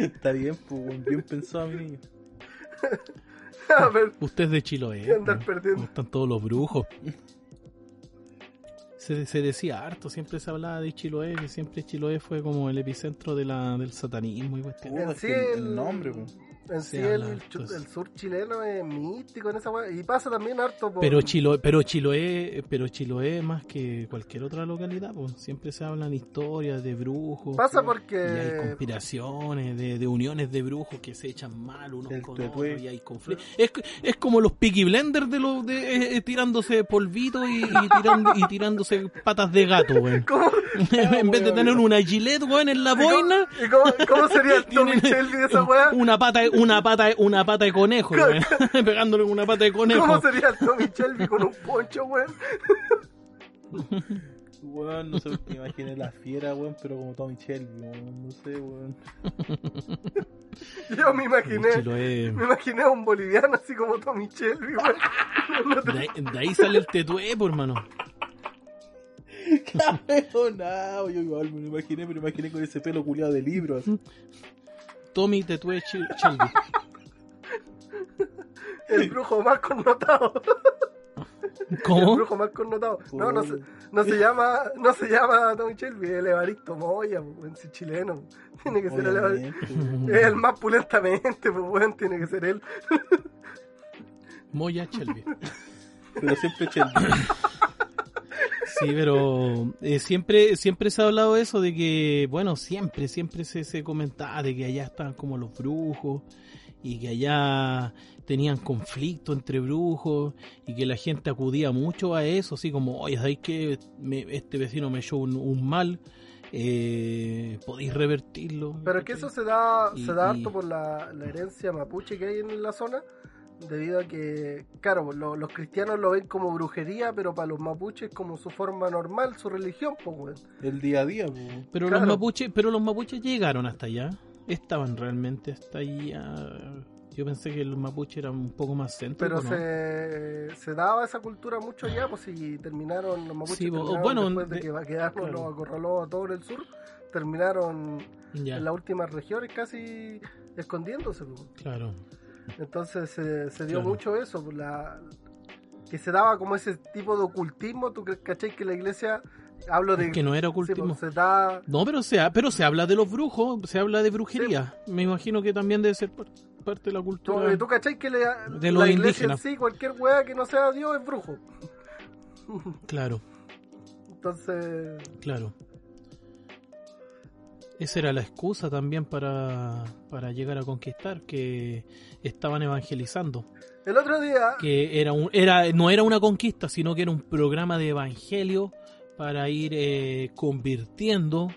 Está bien, pues, bien pensado, mi niño. A ver, Usted es de Chiloé. ¿Qué andar perdiendo? ¿Cómo están todos los brujos? Se, se decía harto, siempre se hablaba de Chiloé, que siempre Chiloé fue como el epicentro de la, del satanismo y cuestiones. Es sí el nombre, pues. En sí el, sur chileno es místico en esa weá. Y pasa también harto por. Pero Chiloé, pero Chiloé, pero Chiloé más que cualquier otra localidad, pues siempre se hablan historias de brujos. Pasa Y hay porque. conspiraciones, de, de uniones de brujos que se echan mal unos El con otros y hay conflictos. Es, es como los Peaky Blenders de los de eh, eh, tirándose polvito y, y tirando, y tirándose patas de gato, weón. ¿Cómo, en vez de tener una gilet, weón, en la boina, ¿Y cómo, cómo sería el Tommy Shelby de esa weá? una pata, una pata, una pata de conejo, weón. Pegándole con una pata de conejo. ¿Cómo sería el Tommy Shelby con un poncho, weón? Weón, no sé me imaginé la fiera, weón, pero como Tommy Shelby, weón, no sé, weón. Yo me imaginé. Me imaginé a un boliviano así como Tommy Shelby, weón. No te- De ahí, de ahí sale el tetué, por hermano. Cabronado, yo igual me lo imaginé, pero me imaginé con ese pelo culiado de libro, así. Tommy Chil- Shelby. El brujo más connotado. El ¿Cómo? brujo más connotado. No, no se, no se llama, no se llama Tommy Shelby, es el Evaristo Moya, chileno. Tiene que ser el Evaristo. El más pulentamente, pues weón, tiene que ser él. Moya Shelby. Pero siempre Shelby. Sí, pero eh, siempre siempre se ha hablado de eso, de que, bueno, siempre, siempre se, se comentaba de que allá estaban como los brujos y que allá tenían conflicto entre brujos y que la gente acudía mucho a eso, así como, oye, ¿sabéis que me- este vecino me echó un, un mal? Eh, ¿Podéis revertirlo? Pero que eso se da, Y- se da y- harto por la, la herencia mapuche que hay en la zona, debido a que, claro, lo- los cristianos lo ven como brujería, pero para los mapuches como su forma normal, su religión, pues, weón. El día a día, weón. Pero Claro. los mapuches, pero los mapuches llegaron hasta allá. Estaban realmente hasta allá. Yo pensé que los mapuches eran un poco más Pero céntricos, ¿no? se, se daba esa cultura mucho allá, pues si terminaron los mapuches, Sí, bo- terminaron bueno, después de, de- que Baquedano claro. los acorraló a todo en el sur, terminaron Ya, en las últimas regiones casi escondiéndose, pues. claro. Entonces se, se dio Claro. mucho eso, la, que se daba como ese tipo de ocultismo. ¿Tú cachai, que la iglesia, hablo de... Que no era sí, pues, ocultismo. se da... No, pero se, ha- pero se habla de los brujos, se habla de brujería. Me imagino que también debe ser par- parte de la Tú, cultura. tú cachai que la, De los la iglesia indígenas. en sí, cualquier wea que no sea Dios es brujo. Claro, Entonces, claro. Esa era la excusa también para, para llegar a conquistar, que estaban evangelizando. el otro día, que era un, era, no era una conquista, sino que era un programa de evangelio para ir eh, convirtiendo.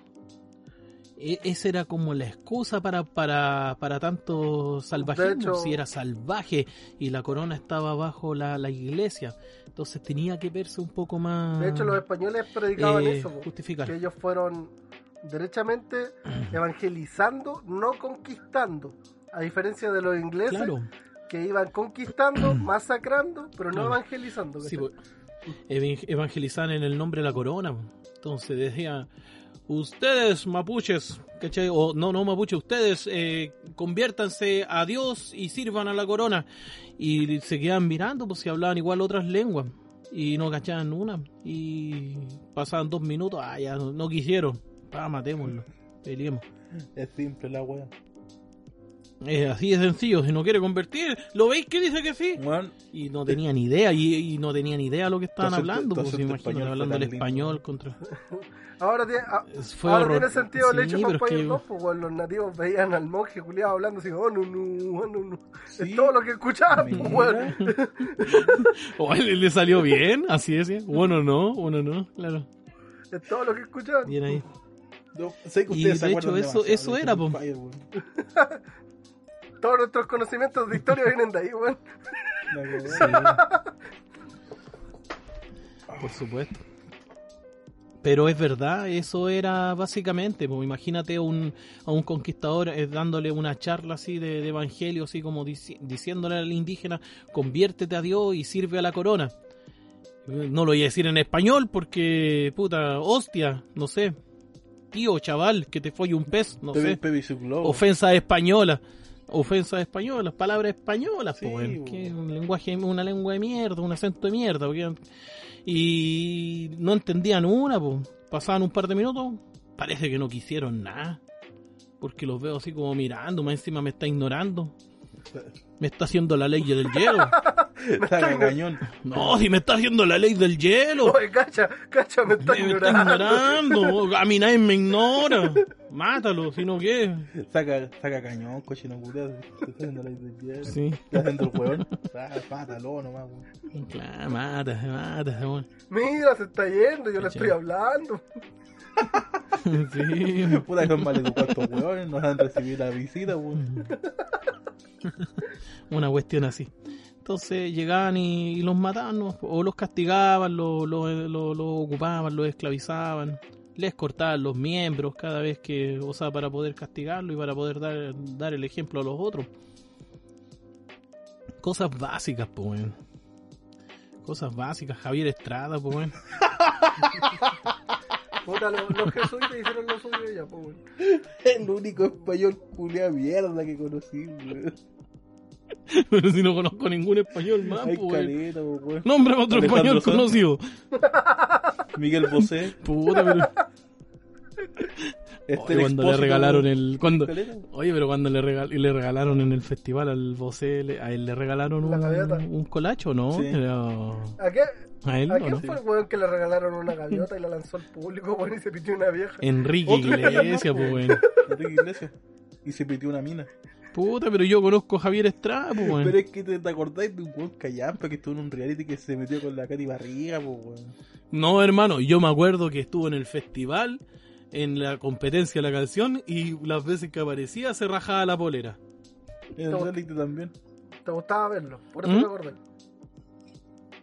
E- esa era como la excusa para, para, para tanto salvajismo, De hecho- si era salvaje y la corona estaba bajo la, la iglesia. Entonces tenía que verse un poco más... de hecho, los españoles predicaban eh, eso, justificar. que ellos fueron derechamente evangelizando, no conquistando. A diferencia de los ingleses, Claro, que iban conquistando, masacrando, pero no evangelizando. sí, ¿cachai? po- evan- evangelizaban en el nombre de la corona. po. Entonces decía, ustedes mapuches, ¿cachai? O no, no mapuches, ustedes eh, conviértanse a Dios y sirvan a la corona. Y se quedaban mirando, pues si hablaban igual otras lenguas. Y no cachaban una. Y pasaban dos minutos, ah, ya no, no quisieron. Ah, matémoslo, peleemos. Es simple la weá. Es así de sencillo, si no quiere convertir, ¿lo veis que dice que sí? Y no tenía ni idea, y, y no tenía ni idea lo que estaban hablando, pues imagínate, hablando el español contra... Ahora tiene, ah, Fue ahora tiene sentido el hecho Vampire que- 2, pues, los nativos veían al monje culiado hablando así, oh, no, no, oh, no, no. Sí. Es todo lo que escuchaban, pues, weón. O él le salió bien, así es, bueno no, bueno no, claro, Es todo lo que escuchaban. bien ahí. No, sé que Y, de hecho, eso- eso era, po. Vampire, weón. Todos nuestros conocimientos de historia vienen de ahí, weón. Por supuesto. Pero es verdad, eso era básicamente, pues imagínate un, a un conquistador eh, dándole una charla así de, de evangelio, así como dici- diciéndole al indígena, conviértete a Dios y sirve a la corona. No lo voy a decir en español porque, puta, hostia, no sé, tío, chaval, que te folle un pez, no Pepe, sé, Pepe ofensa española. Ofensas españolas, palabras españolas, Sí, que un lenguaje, una lengua de mierda, un acento de mierda, porque- y no entendían una, po. pasaban un par de minutos, parece que no quisieron nada, porque los veo así como mirando, más encima me está ignorando, me está haciendo la ley del hielo, Saca cañón. no, si me está haciendo la ley del hielo, Oye, cacha, cacha, me está me, me ignorando. está ignorando, a mí nadie me ignora, mátalo, si no qué, Saca, saca cañón, cochino culiado. Te está haciendo la idea. sí. Está haciendo el hueón. Ah, Mátalo nomás, weón. Claro, mata, mata, weón. Mira, se está yendo, yo le Cacha. estoy hablando. Sí. Puta que son maleducados estos han recibido la visita, weón. Una cuestión así. Entonces llegaban y, y los mataban, ¿no? o los castigaban, los los- los- los ocupaban, los esclavizaban, les cortaban los miembros cada vez que, o sea, para poder castigarlo y para poder dar, dar el ejemplo a los otros. Cosas básicas, pues. Cosas básicas. Javier Estrada, pues. Puta, los, los jesuitas hicieron lo suyo ya, weón. El único español culiado mierda que conocí, weón. Pero si no conozco ningún español más, Ay, caleta, weón. Nómbrame otro Alejandro español Sanz. conocido. Miguel Bosé. Puta, pero. Este Oye, cuando le regalaron el. Cuando, Caleta. oye, pero cuando le, regal, y le regalaron en el festival al Bosé, le- a él le regalaron La un, un colacho, ¿no? Sí. Era- ¿A qué? A él, ¿A ¿o quién no? fue el weón que le regalaron una gaviota y la lanzó al público, weón, y se pitió una vieja? Enrique Iglesias, pues, weón. Enrique Iglesias. Y se pitió una mina. Puta, pero yo conozco a Javier Estrada, pues, weón. Pero es que te, te acordáis de un weón callampa que estuvo en un reality que se metió con la Katy Barriga, pues weón. No, hermano, yo me acuerdo que estuvo en el festival, en la competencia de la canción, y las veces que aparecía se rajaba la polera. En el reality también. ¿Te gustaba verlo? Por eso ¿Mm? me acordé.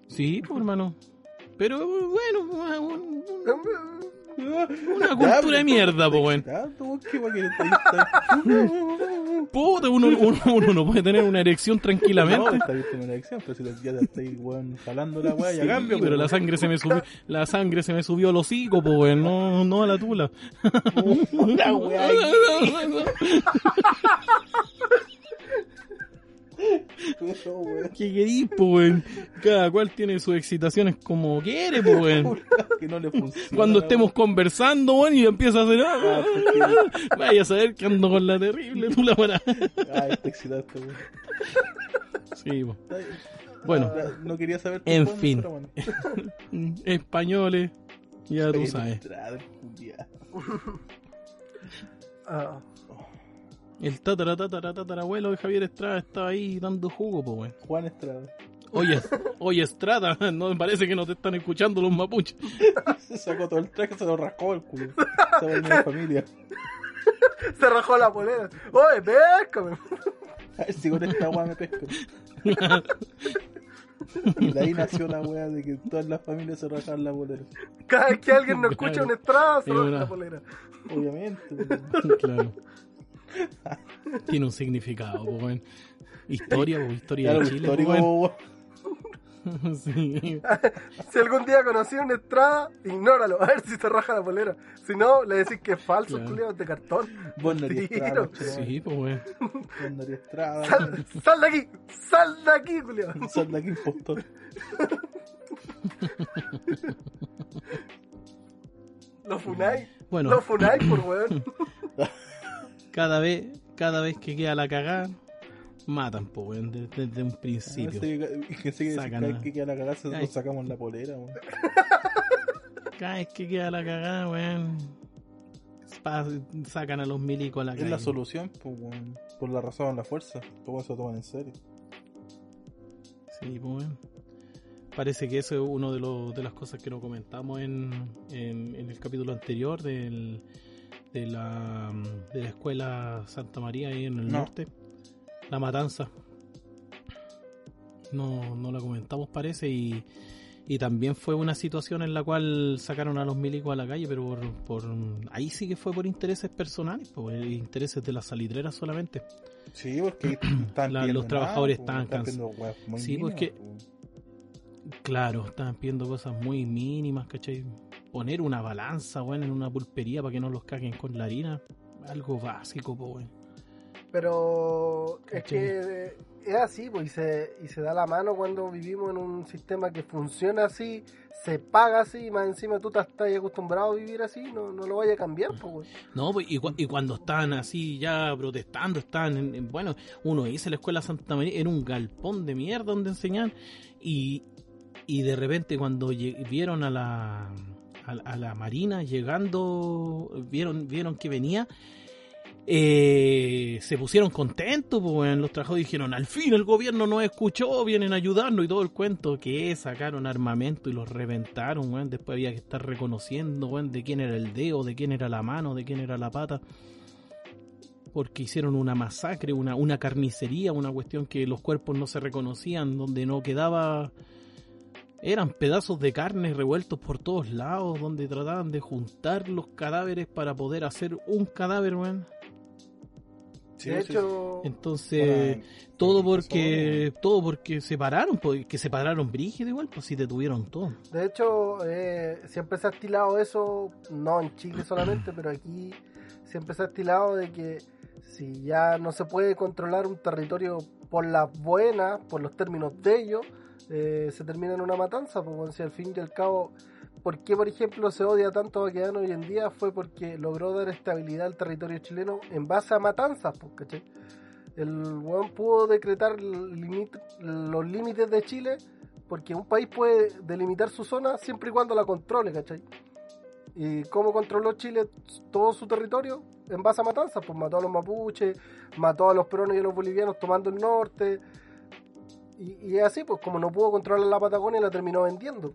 Sí, pues, hermano. Pero bueno, una, un- una cultura de mierda, pues, weón. Está- Puta, uno, uno, uno no puede tener una erección No, tranquilamente. está visto en una elección, pero si ya te estáis, weón, jalando la weá, ya Sí, cambia, pero la sangre se me subió, la sangre se me subió al hocico, pues, weón, no, no a la tula. La weá. ¿Qué querís, pues, weón? Cada cual tiene sus excitaciones como quiere, pues, weón. Que no le funciona. Cuando la estemos conversando, weón, y empieza a hacer... Ah, Vaya a saber que ando con la terrible para... weá. Ay, te excitaste, weón. Sí, po. Bueno. ah, no quería saber En fondo, fin. pero bueno. Españoles, ya tú sabes. Estrada, culiao. Ah, El tatara, tatara, tatarabuelo de Javier Estrada estaba ahí dando jugo, pues, weón. Juan Estrada. Oye, oye, Estrada, no me parece que no te están escuchando los mapuches. Se sacó todo el traje, se lo rascó el culo. Se va a mi familia. se rajó la polera. Oye, péscame. A ver si con esta weá me pesco. Y de ahí nació la weá de que todas las familias se rajan la bolera. Cada vez que alguien no escucha una estrada, se raja la polera. Obviamente. weón. Claro. Tiene un significado, pues, weón. Historia, pues, historia Claro, de Chile, histórico, pues. Sí. Si algún día conocí una estrada, ignóralo, a ver si se raja la polera. Si no, le decís que es falso, Claro. de cartón. Vos no. Estrada, Sí, pues, weón. Vos no eres Estrada. Sal, sal de aquí, sal de aquí, culiao. Sal de aquí, impostor. Lo funáis. Bueno. Lo funáis por weón. Cada vez, cada vez que queda la cagada, matan, po, weón, desde un Ah, principio. que que Sacan cada vez que queda la cagada se- nos sacamos la polera, weón. Cada vez que queda la cagada, weón, sacan a los milicos a la Es calle. la solución, weón. Por la razón, la fuerza. Todo eso lo toman en serio. Sí, pues, weón. Parece que eso es una de, los- de las cosas que no comentamos en, en, en el capítulo anterior del, de, la, de la escuela Santa María ahí en el No. norte. La matanza. No, no la comentamos parece y, y también fue una situación en la cual sacaron a los milicos a la calle, pero por, por ahí sí que fue por intereses personales, por intereses de las salitreras solamente. Sí, porque La- los trabajadores nada, estaban pues, muy Sí, pues mínimas, que- pues. Claro, estaban pidiendo cosas muy mínimas, ¿cachai? Poner una balanza, weón, en una pulpería para que no los caguen con la harina. Algo básico, po, weón. Pero es que es así, pues, y se, y se da la mano cuando vivimos en un sistema que funciona así, se paga así, y más encima tú estás acostumbrado a vivir así, no, no lo vaya a cambiar, pues. No, pues, y, cu- y cuando estaban así ya protestando, estaban en, en- bueno, uno dice la escuela Santa María, era un galpón de mierda donde enseñaban, y, y de repente cuando vieron a la, a, la Marina llegando, vieron, vieron que venía, eh, se pusieron contentos, pues los trabajadores dijeron, al fin el gobierno nos escuchó, vienen a ayudarnos y todo el cuento, que sacaron armamento y los reventaron, después había que estar reconociendo, de quién era el dedo, de quién era la mano, de quién era la pata, porque hicieron una masacre, una, una carnicería, una cuestión que los cuerpos no se reconocían, donde no quedaba... Eran pedazos de carne revueltos por todos lados, donde trataban de juntar los cadáveres para poder hacer un cadáver, weón. Sí, de hecho, Bueno, Entonces, todo porque todo porque se pararon, pues, que se pararon brígido igual, pues si detuvieron todo. de hecho eh, siempre se ha estilado eso, no en Chile solamente, pero aquí siempre se ha estilado de que si ya no se puede controlar un territorio por las buenas, por los términos de ellos, eh, se termina en una matanza, bueno, si al fin y al cabo, ¿por qué por ejemplo se odia tanto a Baquedano hoy en día? Fue porque logró dar estabilidad al territorio chileno en base a matanzas, pues, ¿cachai? El weón pudo decretar limit- los límites de Chile porque un país puede delimitar su zona siempre y cuando la controle, ¿cachai? ¿Y cómo controló Chile todo su territorio? En base a matanzas, pues mató a los mapuches, mató a los peruanos y a los bolivianos tomando el norte. Y, y es así, pues como no pudo controlar la Patagonia, la terminó vendiendo.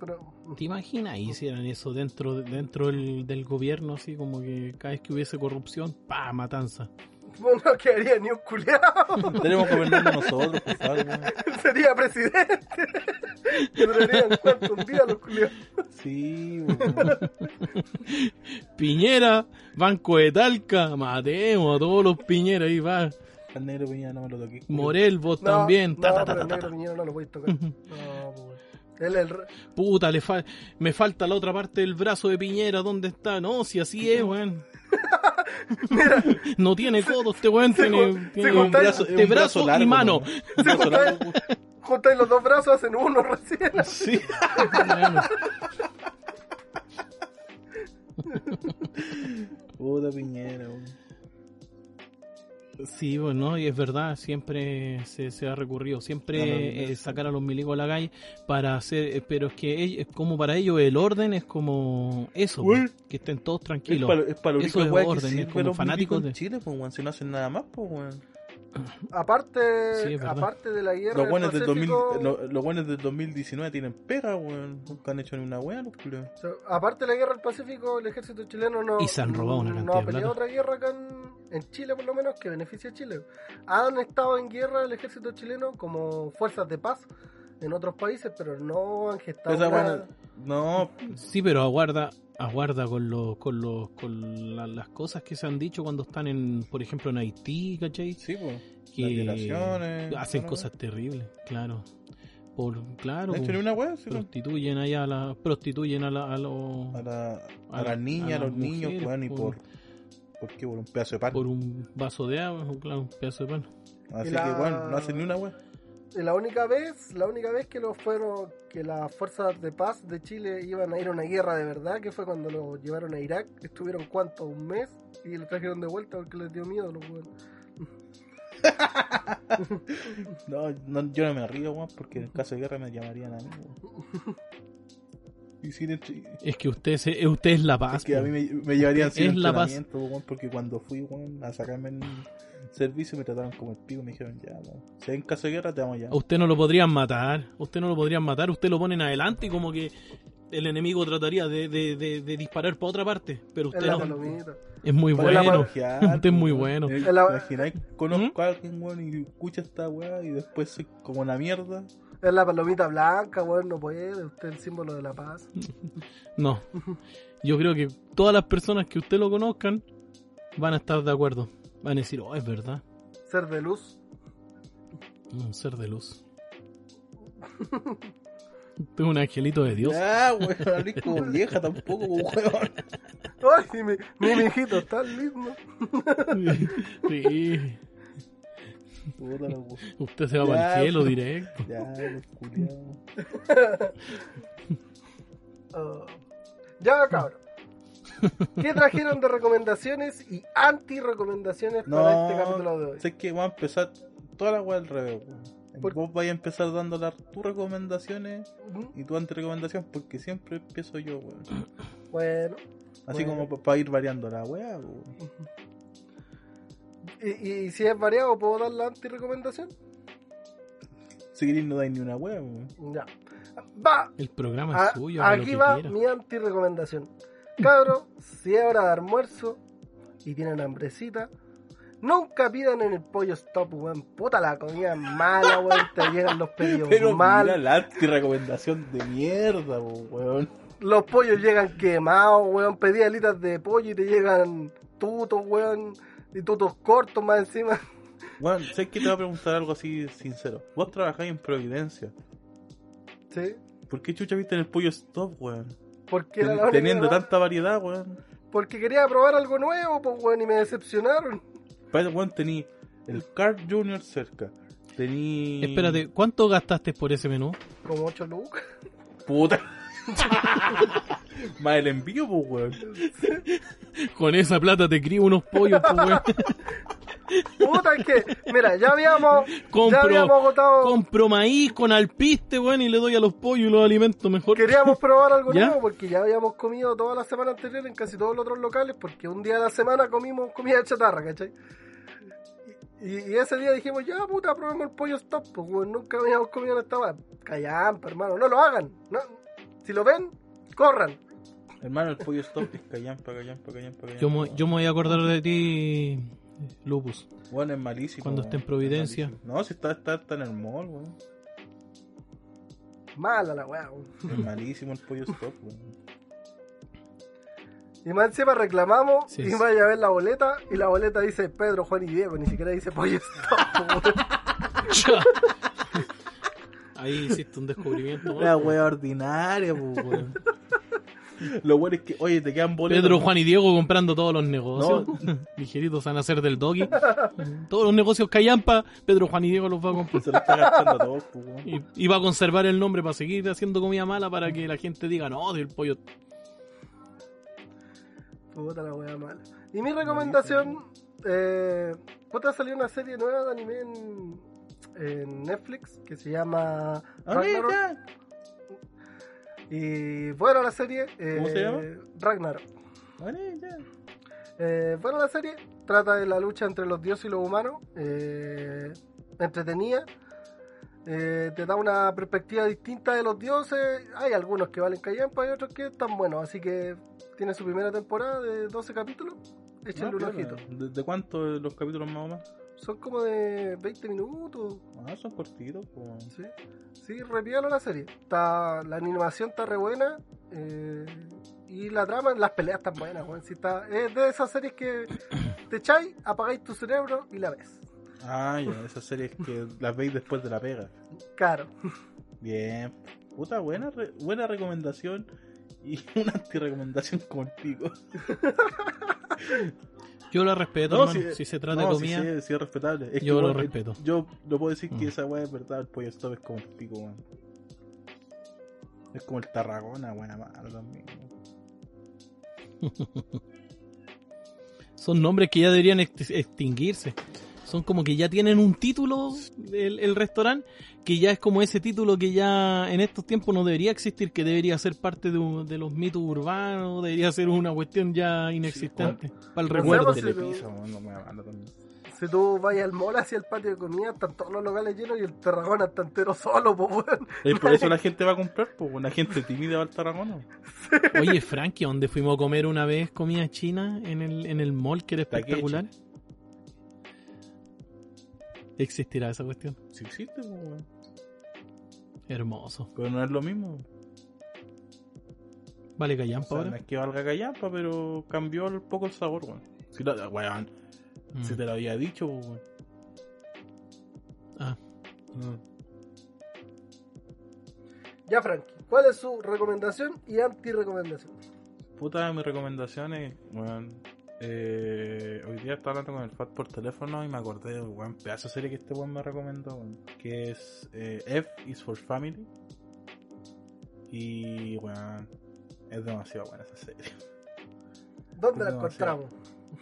Pero, ¿Te imaginas? Hicieran eso dentro dentro del, del gobierno, así como que cada vez que hubiese corrupción, pa, matanza. bueno, no quedaría ni un culiado. Tenemos que gobernando nosotros, por favor, weón. Sería presidente. que durarían cuánto un día los culiados. Sí, weón. Piñera, Banco de Talca, matemos a todos los Piñeras ahí va. Al negro Peña no me lo toqué. Morel, vos No, también. No, ta, ta, pero ta, el ta, negro ta. Piñera no lo podéis tocar. No, pues. Él es el re- Puta, le fa- me falta la otra parte del brazo de Piñera, ¿dónde está? No, si así es, weón. no tiene codo este weón, tiene, tiene se un brazo, un de brazo, largo, y mano. brazo juntáis los dos brazos, hacen uno recién. Sí. Puta Piñera, weón. Sí, bueno, y es verdad, siempre se, se ha recurrido, siempre eh, sacar a los milicos a la calle para hacer, eh, pero es que es como para ellos el orden es como eso, Güey. que estén todos Es tranquilos. para, es para lo Eso es que orden, es como los fanáticos en de- Chile, pues. Si no hacen nada más, pues, weón. Aparte, Sí, aparte de la guerra Los del buenos del, 2000, Pacífico, lo- los buenos del 2019 tienen pega, weón. Nunca han hecho ni una weá, los o sea, aparte de la guerra del Pacífico, el ejército chileno no, Y se han robado una no ha peleado otra guerra acá en, en Chile, por lo menos, que beneficie a Chile. Han estado en guerra el ejército chileno como fuerzas de paz en otros países, pero no han gestado Esa nada. weá, no, Sí, pero aguarda, aguarda con los, con los, con la- las cosas que se han dicho cuando están en, por ejemplo, en Haití, ¿cachai? sí, pues. Que hacen cosas terribles, claro. Por, claro, hecho una weá, sí, no. prostituyen allá a la, prostituyen a, la, a los, A, la, a, a las la- niñas, a a los niños, weón, y por- por. ¿Por qué? Por un pedazo de pan. por un vaso de agua, o claro, un pedazo de pan. Así la- que, weón, no hacen ni una weá. La única vez, la única vez que lo fueron, que las fuerzas de paz de Chile iban a ir a una guerra de verdad, que fue cuando lo llevaron a Irak, estuvieron cuánto, un mes, y lo trajeron de vuelta porque les dio miedo a los weones. No, no, yo no me río, weón, porque en caso de guerra me llamarían a mí, weón. Y sin entre- Es que usted, se- usted es la Es paz. que a mí me, me llevarían sin Es la paz. weón, porque cuando fui, weón, a sacarme el servicio me trataron como el pico y me dijeron, ya, weón, si hay en caso de guerra te vamos ya. A usted no lo podrían matar. Usted no lo podrían matar. Usted lo ponen adelante y como que el enemigo trataría de, de, de, de disparar para otra parte. Pero usted no. palomita. Es muy Para bueno. Usted es muy bueno. ¿Te Es la- imagináis? Conozco a alguien, weón, y escucha esta weá y después soy como una mierda. Es la palomita blanca, weón, no puede. Usted es el símbolo de la paz. No. Yo creo que todas las personas que usted lo conozcan van a estar de acuerdo. Van a decir, oh, es verdad. Ser de luz. Un ser de luz. Es un angelito de Dios. Ya, weón, hablé como vieja tampoco, weón. Ay, mi, mi mijito está lindo. Sí. Usted se va Ya, para el cielo directo. Ya, los. Oh. Ya, cabrón. ¿Qué trajeron de recomendaciones y anti-recomendaciones para este capítulo de hoy? sé que va a empezar toda la weá al revés. ¿Por- Vos vais a empezar dando las tus recomendaciones y tu anti-recomendación porque siempre empiezo yo, weón. Bueno. Así Bueno. como para ir variando la weá, weón. ¿Y, y si es variado, puedo dar la anti-recomendación? Si queréis no dais ni una weá, weón. Ya. Va. El programa A- es suyo, haga lo aquí que va quiera. mi anti-recomendación. Cabro, si es hora de almuerzo y tienen hambrecita, nunca pidan en el pollo stop, weón. Puta la comida es mala, weón. Te llegan los pedidos Pero mal. mira la anti-recomendación de mierda, weón. Los pollos llegan quemados, weón. Pedí alitas de pollo y te llegan tutos, weón. Y tutos cortos más encima. Weón, sé que te voy a preguntar algo así sincero. Vos trabajáis en Providencia. ¿Sí? ¿Por qué chucha viste en el pollo stop, weón? Porque era la única Teniendo tanta variedad, weón. Porque quería probar algo nuevo, pues, weón. Y me decepcionaron. Para eso, weón, tení el Carl Jr. cerca. Tení. Espérate, ¿cuánto gastaste por ese menú? Como 8 lucas. Puta. Más el envío, pues, weón. Con esa plata te crío unos pollos, pues, weón. Puta, es que, mira, ya habíamos, ya habíamos agotado. compro maíz con alpiste, weón, y le doy a los pollos y los alimento mejor. Queríamos probar algo ¿Ya? nuevo porque ya habíamos comido toda la semana anterior en casi todos los otros locales porque un día a la semana comimos comida chatarra, ¿cachai? Y, y ese día dijimos, ya puta, probemos el pollo stop, pues weón, nunca habíamos comido en esta weá. Callampa, hermano, no lo hagan. No. Si lo ven, corran. Hermano, el pollo stop es callampa, callampa, callampa, callampa. Yo me, yo me voy a acordar de ti, Lupus. Weón, es malísimo. Cuando esté en Providencia. Es. No, si está, está, está en el mall, weón. Mala la weá, weón. Es malísimo el pollo stop, weón. Y más encima reclamamos Sí, y sí. vaya a ver la boleta y la boleta dice Pedro, Juan y Diego, ni siquiera dice pollo stop, weón. Ahí hiciste un descubrimiento. La wea ordinaria, pues, weón. Lo bueno es que, oye, te quedan boletos. Pedro, Juan y Diego comprando todos los negocios. Ligeritos van a ser del doggy. todos los negocios callampa, Pedro, Juan y Diego los va a comprar. Se lo está gastando a todos, pues, weón. Y, y va a conservar el nombre para seguir haciendo comida mala para que la gente diga, no, el pollo. Puta la wea mala. Y mi recomendación, eh, puta salió una serie nueva de anime en, en Netflix que se llama Ragnarok. Ahorita. Y bueno la serie, eh, ¿Cómo se llama? Ragnarok. Ahorita. Eh, bueno la serie trata de la lucha entre los dioses y los humanos. Eh, entretenida. Eh, te da una perspectiva distinta de los dioses. Hay algunos que valen callampa y otros que están buenos. Así que tiene su primera temporada de 12 capítulos. Échenle Ah, un ojito. ¿De, de cuánto los capítulos más o menos? Son como de 20 minutos. Ah, son cortitos, pues. Sí, sí repialo la serie. Está, la animación está re buena. eh, y la trama, las peleas están buenas, weón. Sí está, es de esas series que te echáis, apagáis tu cerebro y la ves. Ah, ya, esas series que las veis después de la pega. Claro. Bien. Puta, buena, re- buena recomendación y una anti-recomendación pico. Yo lo respeto, No, hermano. si se trata no, de comida, sí, sí es respetable. Es yo lo respeto. Yo no puedo decir que Mm. esa weá es verdad, el pollo stop es como el pico, weón. Es como el Tarragona, buena mano también. son nombres que ya deberían ext- extinguirse. Son como que ya tienen un título el, el restaurante que ya es como ese título que ya en estos tiempos no debería existir, que debería ser parte de, un- de los mitos urbanos, debería ser una cuestión ya inexistente para el recuerdo. sí, Telepizza, weón, no me. Si tú vas al mall hacia el patio de comida, están todos los locales llenos y el Tarragona está entero solo, pues weón. Es por eso la gente va a comprar, pues, una gente tímida va al Tarragona. Oye, Frankie, ¿dónde fuimos a comer una vez comida china en el, en el mall que era Takechi. ¿Existirá esa cuestión? Sí existe, pues, weón. Hermoso. Pero no es lo mismo. Vale, O callampa no ahora. es que valga callampa, pero cambió un poco el sabor, weón. Si, lo- weón, Mm. si te lo había dicho, weón. Ah, Ya, Frankie, ¿cuál es su recomendación y anti-recomendación? Puta, mis recomendaciones, weón. Eh, hoy día estaba hablando con el Fat por teléfono y me acordé de un pedazo de serie que este weón me recomendó, weón, que es eh, F is for Family. Y, weón, es demasiado buena esa serie. ¿Dónde la encontramos?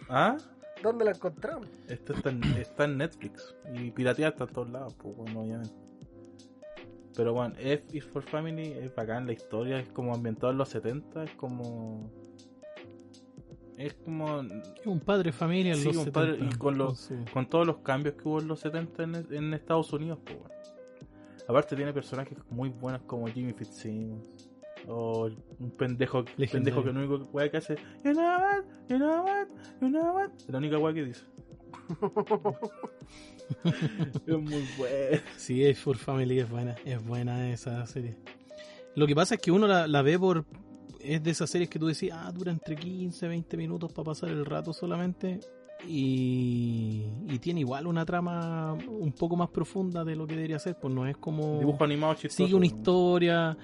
¿Ah? ¿Dónde la encontramos? Esto está en, está en Netflix y pirateada está en todos lados, pues, bueno, obviamente. Pero bueno, F is for Family es bacán, la historia es como ambientada en los 70, es como. Es como. un padre familia en Sí, los un padre- 70, y con los- Con todos los cambios que hubo en los 70 en, en Estados Unidos, pues bueno. Aparte, tiene personajes muy buenos como Jimmy Fitzsimmons. O un pendejo, Legendario. pendejo que lo único que- que hace You know what, you know what, you know what Es la única weá que dice Es muy bueno Sí, es for Family es buena, es buena esa serie. Lo que pasa es que uno la, la ve por... Es de esas series que tú decís, ah, dura entre 15, 20 minutos para pasar el rato solamente. Y, y tiene igual una trama un poco más profunda de lo que debería ser, pues no es como... Dibujo animado chistoso Sigue una historia,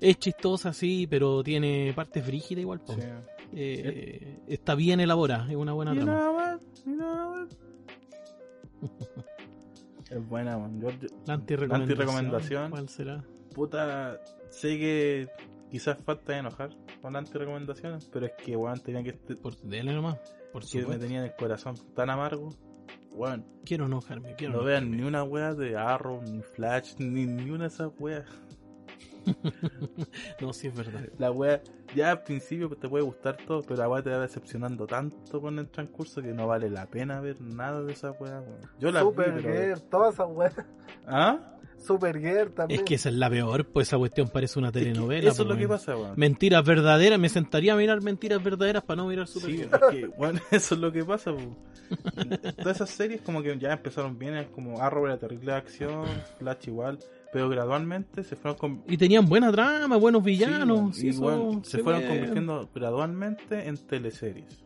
es chistosa, sí, pero tiene partes frígidas igual. pues. Sí. Eh, está bien elaborada, es una buena trama. what, you know what. Es buena, man. Yo, yo- La antirrecomendación. antirrecomendación. ¿Cuál será? puta, sé que quizás falta de enojar con las antirrecomendaciones, pero es que, weón, tenía que, Por dele nomás. Por que me supuesto. tenía en el corazón tan amargo. Weón, Quiero enojarme, quiero no vean ni una wea de Arrow, ni Flash, ni, ni una de esas weas. No, sí es verdad. La wea, ya al principio te puede gustar todo, pero la wea te va decepcionando tanto con el transcurso que no vale la pena ver nada de esa wea, weón. Yo la vi, pero... Todas esas weas. ¿Ah? Supergirl también. Es que esa es la peor, pues esa cuestión parece una Es que telenovela. eso es lo pues, que weón. pasa, weón. Mentiras verdaderas, me sentaría a mirar mentiras verdaderas para no mirar Sí, Supergirl. es que, bueno, eso es lo que pasa. po. Todas esas series como que ya empezaron bien, es como Arrow era terrible de acción, Flash igual, pero gradualmente se fueron con... Y tenían buena trama, buenos sí, villanos. y sí, eso bueno, se fueron convirtiendo gradualmente en teleseries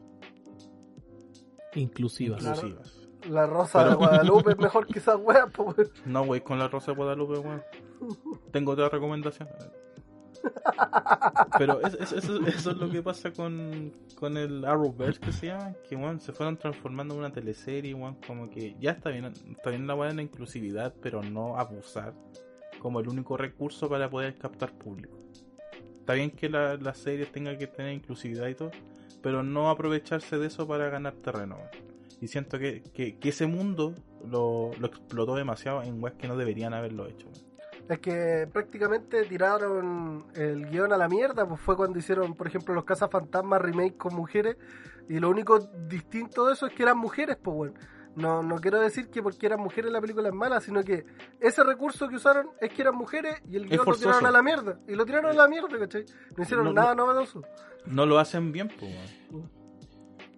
Inclusivas. Inclusivas. La Rosa Pero- de Guadalupe es mejor que esas weas, pues. No, güey, con la Rosa de Guadalupe, weón. Tengo otra recomendación. Pero es- es- eso, eso es lo que pasa con, con el Arrowverse que se llama, que weón, se fueron transformando en una teleserie, weón, como que ya está bien, está bien la weá la inclusividad, pero no abusar como el único recurso para poder captar público. Está bien que la- las series tengan que tener inclusividad y todo, pero no aprovecharse de eso para ganar terreno. weón. Y siento que, que, que ese mundo lo, lo explotó demasiado en webs que no deberían haberlo hecho. Es que prácticamente tiraron el guion a la mierda, pues fue cuando hicieron, por ejemplo, los Cazafantasmas remake con mujeres, y lo único distinto de eso es que eran mujeres, pues bueno. No, no quiero decir que porque eran mujeres la película es mala, sino que ese recurso que usaron es que eran mujeres y el guion lo tiraron a la mierda. Y lo tiraron a la mierda, ¿cachai? No hicieron No, nada novedoso. No lo hacen bien, pues.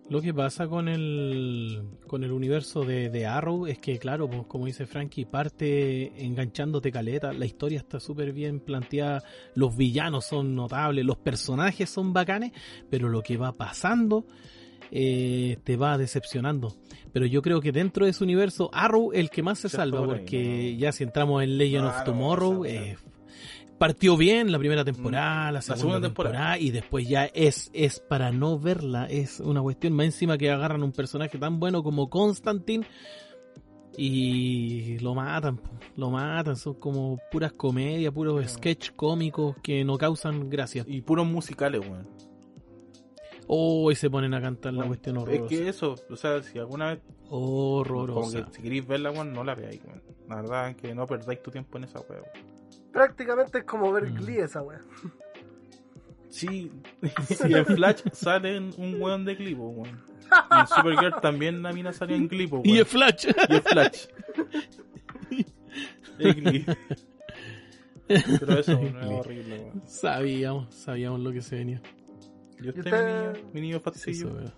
Lo que pasa con el con el universo de, de Arrow es que, claro, pues, como dice Frankie, parte enganchándote caleta, la historia está súper bien planteada, los villanos son notables, los personajes son bacanes, pero lo que va pasando eh, te va decepcionando. Pero yo creo que dentro de ese universo, Arrow el que más se Se salva, ahí, porque no. ya si entramos en Legend of Tomorrow, eh, partió bien la primera temporada, la segunda, segunda temporada, temporada. y después ya es, es para no verla, es una cuestión más encima que agarran un personaje tan bueno como Constantine y lo matan, lo matan, son como puras comedias, puros sketch cómicos que no causan gracia. Y puros musicales, weón. Oh, y se ponen a cantar la cuestión Es horrorosa. que eso, o sea, si alguna vez, como Horrorosa. que si queréis verla, weón, no la veáis, weón. La verdad es que no perdáis tu tiempo en esa weón. Prácticamente es como ver Mm. Glee esa wea. Sí, y en Flash sale un weón de clipo, weón. Y en Supergirl también la mina salió en clipo, weón. Y es Flash. Y es Flash. Es Glee. Pero eso, weón, es horrible, weón. sabíamos, sabíamos lo que se venía. ¿Y usted, usted? mi niño, mi niño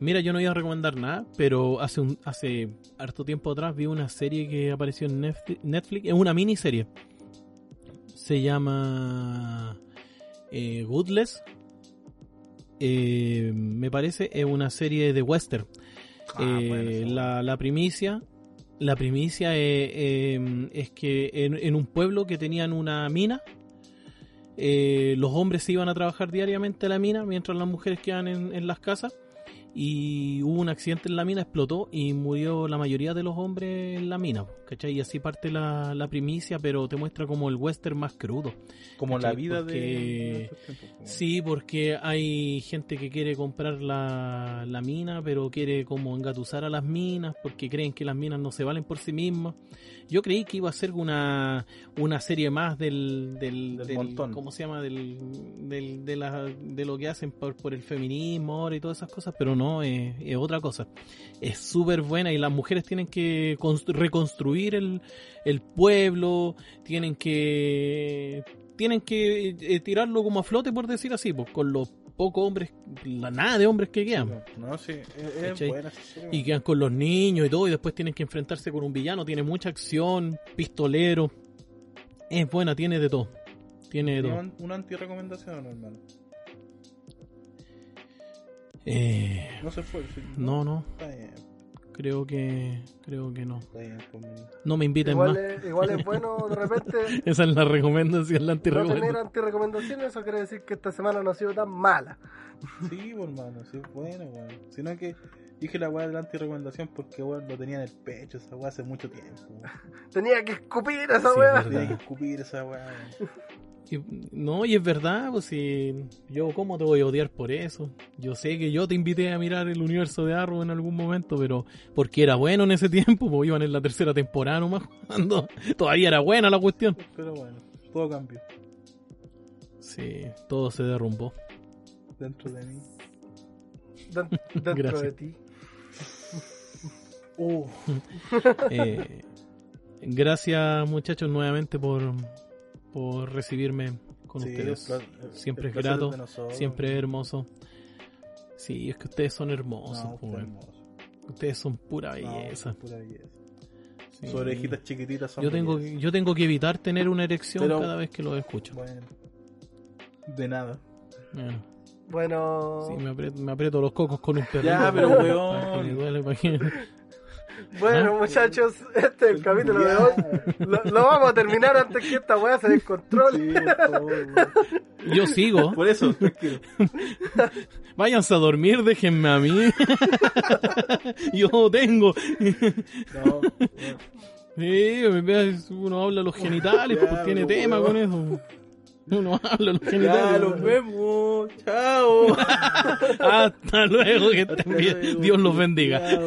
Mira, yo no iba a recomendar nada, pero hace un, hace harto tiempo atrás vi una serie que apareció en Netflix, Netflix es una miniserie. Se llama eh, Goodless. Eh, me parece es una serie de western. Ah, Eh, bueno, la, la primicia la primicia eh, es que en, en un pueblo que tenían una mina eh, los hombres se iban a trabajar diariamente a la mina mientras las mujeres quedan en, en las casas y hubo un accidente en la mina, explotó y murió la mayoría de los hombres en la mina, ¿cachai? Y así parte la, la primicia, pero te muestra como el western más crudo. Como la vida Porque- de... Sí, porque hay gente que quiere comprar la, la mina, pero quiere como engatusar a las minas, porque creen que las minas no se valen por sí mismas. Yo creí que iba a ser una, una serie más del, del, Del del- montón. ¿cómo se llama? Del, del- de, la- de lo que hacen por, por el feminismo ahora y todas esas cosas, pero no, es, es otra cosa. Es súper buena y las mujeres tienen que constru- reconstruir el, el pueblo, tienen que tienen que eh, tirarlo como a flote por decir así, pues con los pocos hombres, la nada de hombres que quedan. No, sí, es, buena serie, Y quedan con los niños y todo, y después tienen que enfrentarse con un villano. Tiene mucha acción, pistolero. Es buena, tiene de todo. Tiene de todo. ¿Tiene un- una anti-recomendación, hermano? Eh, No se fue. sí, no, no, Está bien, creo que creo que no. pues, No me inviten Igual más. es, igual es bueno de repente Esa es la recomendación, la no tener anti-recomendación. antirecomendaciones. Eso quiere decir que esta semana no ha sido tan mala. Sí, pues, hermano, sí, bueno, weón. Sino que dije la weá de la anti-recomendación porque, weón, lo tenía en el pecho esa weá hace mucho tiempo. weón. Tenía que escupir esa Sí, es verdad. Tenía que escupir esa weá. No, y es verdad, pues si yo cómo te voy a odiar por eso. Yo sé que yo te invité a mirar el universo de Arrow en algún momento, pero porque era bueno en ese tiempo, pues iban en la tercera temporada nomás cuando todavía era buena la cuestión. Pero bueno, todo cambió Sí, todo se derrumbó. dentro de mí. Den- Dentro Gracias. de ti. Eh, gracias muchachos nuevamente por, por recibirme con sí, ustedes. el pla- el- Siempre el es grato, siempre es hermoso. Sí, es que ustedes son hermosos, No, hermoso. ustedes son pura No, belleza. pura belleza. Sí. Sus orejitas chiquititas son Yo tengo, bellezas. yo tengo que evitar tener una erección Pero- cada vez que lo escucho. Bueno, de nada. Bueno, Bueno, sí, me, aprieto, me aprieto los cocos con un perro. Ya, pero, weón. Bueno muchachos, este es el capítulo de hoy. Lo, lo vamos a terminar antes que esta wea se descontrole. Sí, por favor, weón. Yo sigo. Por eso, tranquilo. Váyanse a dormir, déjenme a mí. Yo tengo. No, no. Sí, uno habla los genitales, pues tiene tema con weón. Eso. Uno habla los Ya, genitales. nos vemos. Chao. Hasta luego, que estén bien. Dios los bendiga. Chao.